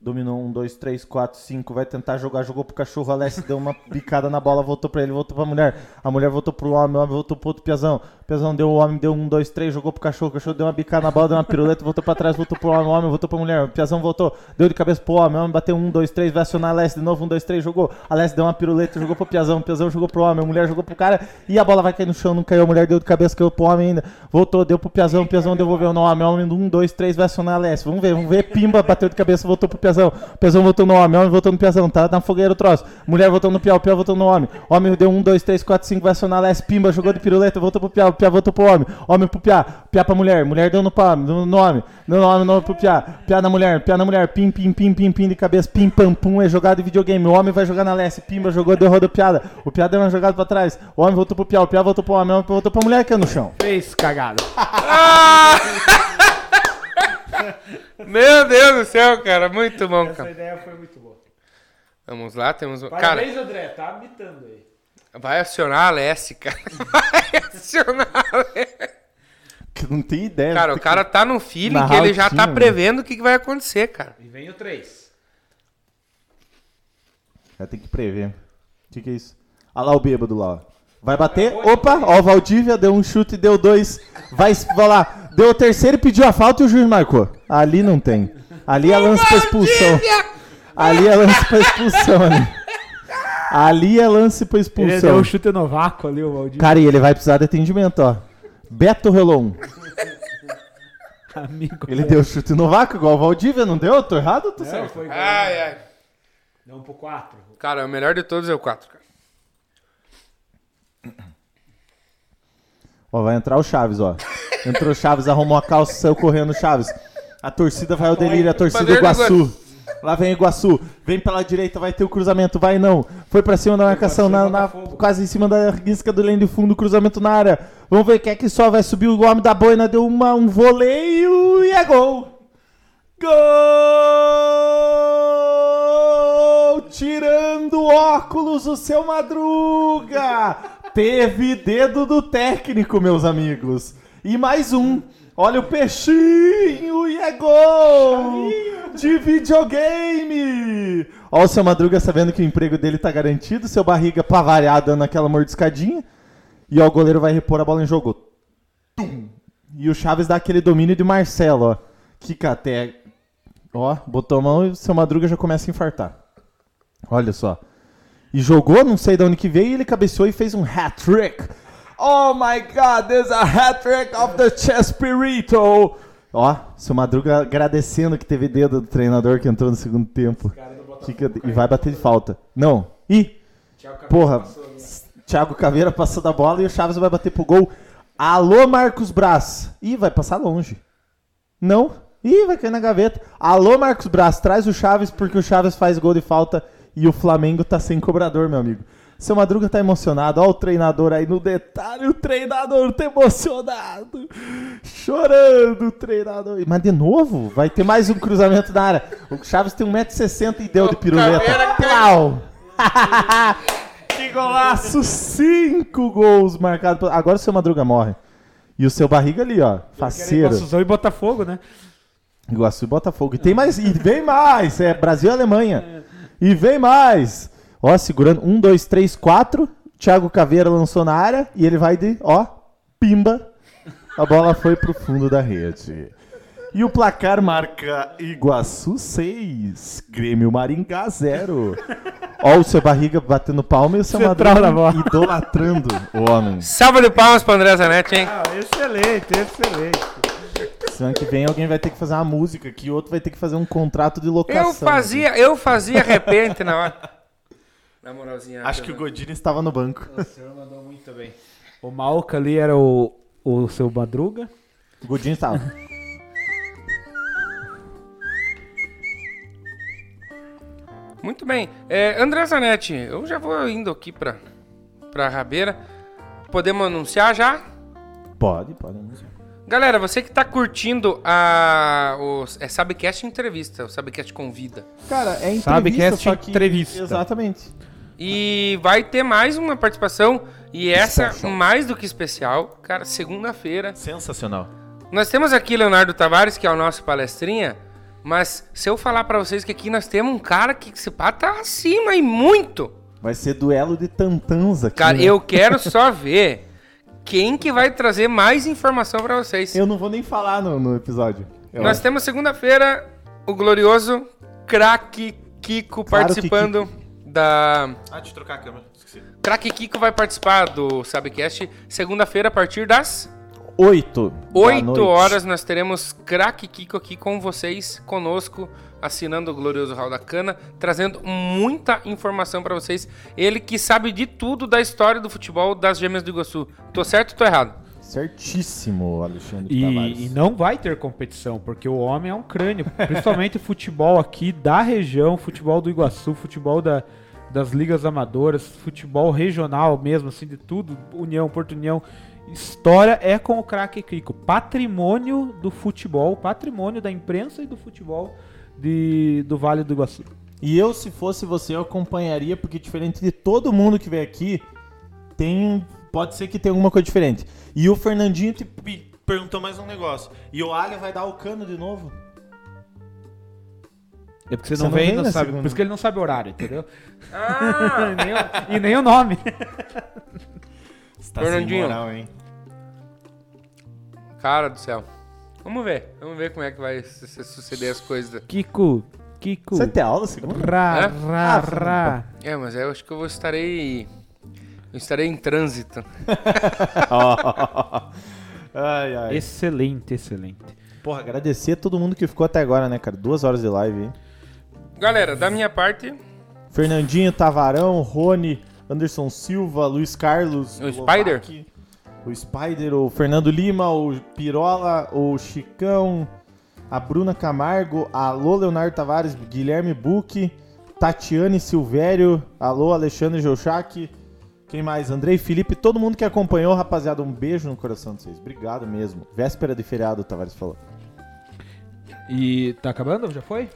Dominou um, dois, três, quatro, cinco. Vai tentar jogar, jogou pro cachorro. Alessi deu uma bicada na bola, voltou pra ele, voltou pra mulher. A mulher voltou pro homem, o homem voltou pro outro piazão. O piazão deu o homem, deu um, dois, três, jogou pro cachorro. O cachorro deu uma bicada na bola, deu uma piruleta, voltou pra trás, voltou pro homem, o homem voltou pra mulher. O piazão voltou, deu de cabeça pro homem, o homem bateu um, dois, três, vai acionar Alessi de novo, um, dois, três, jogou. Alessi deu uma piruleta, jogou pro piazão. O piazão jogou pro homem, a mulher jogou pro cara. E a bola vai cair no chão, não caiu. A mulher deu de cabeça, caiu pro homem ainda. Voltou, deu pro piazão, o piazão devolveu no homem. O homem, um, dois, três, vai acionar Alessi. Vamos ver, vamos ver. Pimba, bateu de cabeça, voltou pro piazão. O piazão voltou no homem, o homem voltou no piazão, tá na fogueira o troço. Mulher voltou no piau, o piau voltou no homem. Homem deu um, dois, três, quatro, cinco, vai acionar a Alessi. Pimba, jogou de piruleta, voltou pro piau, o piau voltou pro homem. Homem pro piá, piá pra mulher, mulher deu no pau, no, no homem. No homem, no pro piá, piá na mulher, piá na mulher, pim, pim, pim, pim, pim de cabeça, pim, pam, pum, é jogada de videogame. O homem vai jogar na Alessi, pimba, jogou, deu roda piada. O piá deu uma jogada pra trás. O homem voltou pro piau, o piá voltou pro homem, o homem voltou pra mulher que é no chão. Fez cagada. Meu Deus do céu, cara. Muito bom, Essa cara. ideia foi muito boa. Vamos lá, temos um. Cara, Parabéns, André. Tá habitando aí. vai acionar a Alessi, cara. Vai acionar a Alessi. Não tem ideia. Cara, o cara tá num feeling que ele já tá prevendo o que que vai acontecer, cara. E vem o 3. que- Tem que prever. O que, que é isso? Olha lá o bêbado lá, ó. Vai bater. Opa, ó, o Valdívia deu um chute, deu dois. Vai, vai lá. Deu o terceiro e pediu a falta e o juiz marcou. Ali não tem. Ali é lance pra expulsão. Ali é lance pra expulsão ali. Ali é lance pra Ele deu expulsão. o chute no vácuo ali, o Valdir. Cara, e ele vai precisar de atendimento, ó. Beto Relon. Amigo. Ele deu chute no vácuo, igual o Valdívia, não deu? Tô errado ou tô Não, certo? foi igual. Ai, ai. Deu um pro 4. Cara, o melhor de todos é o 4, cara. Ó, vai entrar o Chaves, ó. Entrou o Chaves, arrumou a calça, saiu correndo o Chaves. A torcida vai ao delírio, a torcida Iguaçu. Lá vem Iguaçu. Vem pela direita, vai ter o cruzamento, vai não. Foi pra cima da marcação, na, na- quase em cima da risca do lane de fundo, cruzamento na área. Vamos ver quem é que só vai subir o homem da boina, deu uma, um voleio e é gol. Gol! Tirando óculos o seu Madruga! Teve dedo do técnico, meus amigos. E mais um. Olha o peixinho e é gol! De videogame! Olha o seu Madruga sabendo que o emprego dele tá garantido, seu barriga pra variar dando aquela mordiscadinha. E ó, o goleiro vai repor a bola em jogo. Tum! E o Chaves dá aquele domínio de Marcelo, ó. Kika até. Ó, botou a mão e o seu Madruga já começa a infartar. Olha só. E jogou, não sei de onde que veio, e ele cabeceou e fez um hat-trick. Oh my god, there's a hat-trick of the Chespirito. Ó, seu Madruga agradecendo que teve dedo do treinador que entrou no segundo tempo. Fica, e vai bater de falta. Não. Ih! Porra, Thiago Caveira passou da bola e o Chaves vai bater pro gol. Alô, Marcos Braz. Ih, vai passar longe. Não. Ih, vai cair na gaveta. Alô, Marcos Braz, traz o Chaves porque o Chaves faz gol de falta e o Flamengo tá sem cobrador, meu amigo. Seu Madruga tá emocionado. Ó o treinador aí no detalhe. O treinador tá emocionado. Chorando o treinador. Mas de novo, vai ter mais um cruzamento na área. O Chaves tem 1,60m e deu de piruleta. Plau! que golaço! Cinco gols marcados. Agora o seu Madruga morre. E o seu barriga ali, ó. Faceiro. Iguaçuzão e Botafogo, né? Iguaçu e Botafogo. E tem mais. E vem mais. É Brasil e Alemanha. E vem mais. Ó, segurando. Um, dois, três, quatro. Thiago Caveira lançou na área. E ele vai de. Ó, pimba. A bola foi pro fundo da rede. E o placar marca Iguaçu 6, Grêmio Maringá 0. Ó o seu barriga batendo palma e o seu Central da bola. Madruga idolatrando o homem. Salva de palmas pro André Zanetti, hein? Ah, excelente, excelente. Semana que vem alguém vai ter que fazer uma música aqui, outro vai ter que fazer um contrato de locação. Eu fazia, eu fazia repente na hora. Na moralzinha. Acho que o Godinho estava no banco. O senhor mandou muito bem. O Malca ali era o, o seu Madruga. O Godinho estava. Muito bem. É, André Zanetti, eu já vou indo aqui pra, pra Rabeira. Podemos anunciar já? Pode, pode anunciar. Galera, você que tá curtindo a o é Sabcast Entrevista, o Sabcast Convida. Cara, é entrevista, Sabe que é só que... entrevista. Exatamente. E vai ter mais uma participação e essa mais do que especial, cara, segunda-feira. Sensacional. Nós temos aqui Leonardo Tavares, que é o nosso palestrinha, mas se eu falar pra vocês que aqui nós temos um cara que se pá tá acima e muito. Vai ser duelo de tantãs aqui. Cara, né? eu quero só ver quem que vai trazer mais informação pra vocês. Eu não vou nem falar no, no episódio. Nós acho. temos segunda-feira o glorioso craque Kiko Claro que participando da. Ah, de trocar a câmera. Esqueci. Craque Kiko vai participar do Sabcast segunda-feira a partir das Oito. da 8 noite. horas. Nós teremos Craque Kiko aqui com vocês, conosco, assinando o glorioso Hall da Cana, trazendo muita informação pra vocês. Ele que sabe de tudo da história do futebol das Gêmeas do Iguaçu. Tô certo ou tô errado? Certíssimo, Alexandre Tavares. E, e não vai ter competição, porque o homem é um crânio. Principalmente futebol aqui da região, futebol do Iguaçu, futebol da, das ligas amadoras, futebol regional mesmo, assim, de tudo, União, Porto União. História é com o craque Kiko. Patrimônio do futebol, patrimônio da imprensa e do futebol de, do Vale do Iguaçu. E eu, se fosse você, eu acompanharia, porque diferente de todo mundo que vem aqui, tem. Pode ser que tenha alguma coisa diferente. E o Fernandinho te Pe- Perguntou mais um negócio. E o Alha vai dar o cano de novo? É porque você, Você não não vem, vem não sabe. segunda. Por isso que ele não sabe o horário, entendeu? Ah! E nem o- e nem o nome. Tá Fernandinho. sem moral, hein? Cara do céu. Vamos ver. Vamos ver como é que vai su- su- suceder as coisas. Kiko, Kiko. Você tem aula segunda? Ra, É? ra, Ah, ra. É, mas eu acho que eu vou estarei. Eu estarei em trânsito. ai, ai. Excelente, excelente. Porra, agradecer a todo mundo que ficou até agora, né, cara? Duas horas de live, hein? Galera, da minha parte, Fernandinho, Tavarão, Rony, Anderson Silva, Luiz Carlos, O Lovac, Spider? o Spider, o Fernando Lima, o Pirola, o Chicão, a Bruna Camargo, alô Leonardo Tavares, Guilherme Buque, Tatiane Silvério, alô Alexandre Jouchac, quem mais? Andrei Felipe, todo mundo que acompanhou, rapaziada, um beijo no coração de vocês. Obrigado mesmo. Véspera de feriado, o Tavares falou. E tá acabando? Já foi?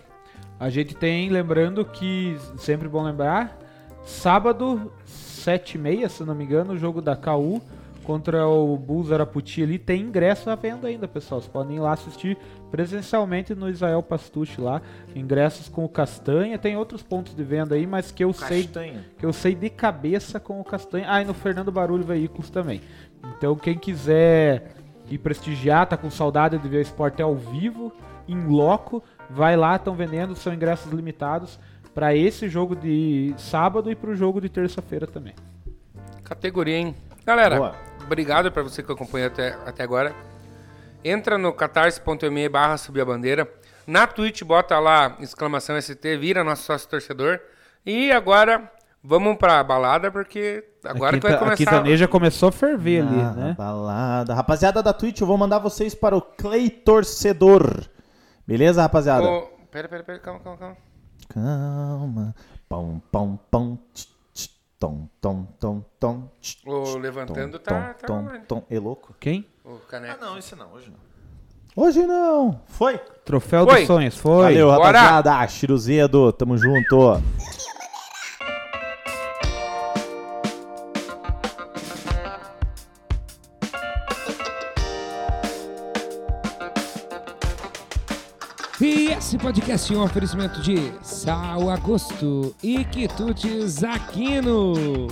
A gente tem, lembrando que, sempre bom lembrar, sábado, 7h30, se não me engano, o jogo da KU contra o Bulls Araputi ali. Tem ingresso à venda ainda, pessoal. Vocês podem ir lá assistir presencialmente no Israel Pastucci lá. Ingressos com o Castanha. Tem outros pontos de venda aí, mas que eu sei Castanha. que eu sei de cabeça com o Castanha. Ah, e no Fernando Barulho Veículos também. Então, quem quiser ir prestigiar, tá com saudade de ver o esporte ao vivo, em loco, vai lá, estão vendendo, são ingressos limitados para esse jogo de sábado e pro jogo de terça-feira também. categoria, hein? Galera, Boa. obrigado pra você que acompanhou até, até agora. Entra no catarse.me barra subir a bandeira. Na Twitch, bota lá, exclamação ST, vira nosso sócio torcedor. E agora, vamos pra balada, porque agora que vai A começar... quintaneja começou a ferver ali, Ah, né? Balada. Rapaziada da Twitch, eu vou mandar vocês para o Clay Torcedor. Beleza, rapaziada? Ô, pera, pera, pera, calma, calma, calma. Calma. Pão, pão, pão. tch, tch, Tom, tom, tom, tom. tch, O levantando tom, tá- tá tom, tom. É louco? Quem? O caneco. Ah, não, esse não, hoje não. Hoje não. Foi? Troféu Foi. dos sonhos, foi. Valeu, Bora. rapaziada. Chiruzedo, tamo junto. E esse podcast é um oferecimento de Sal Agosto e Quitutes Aquino.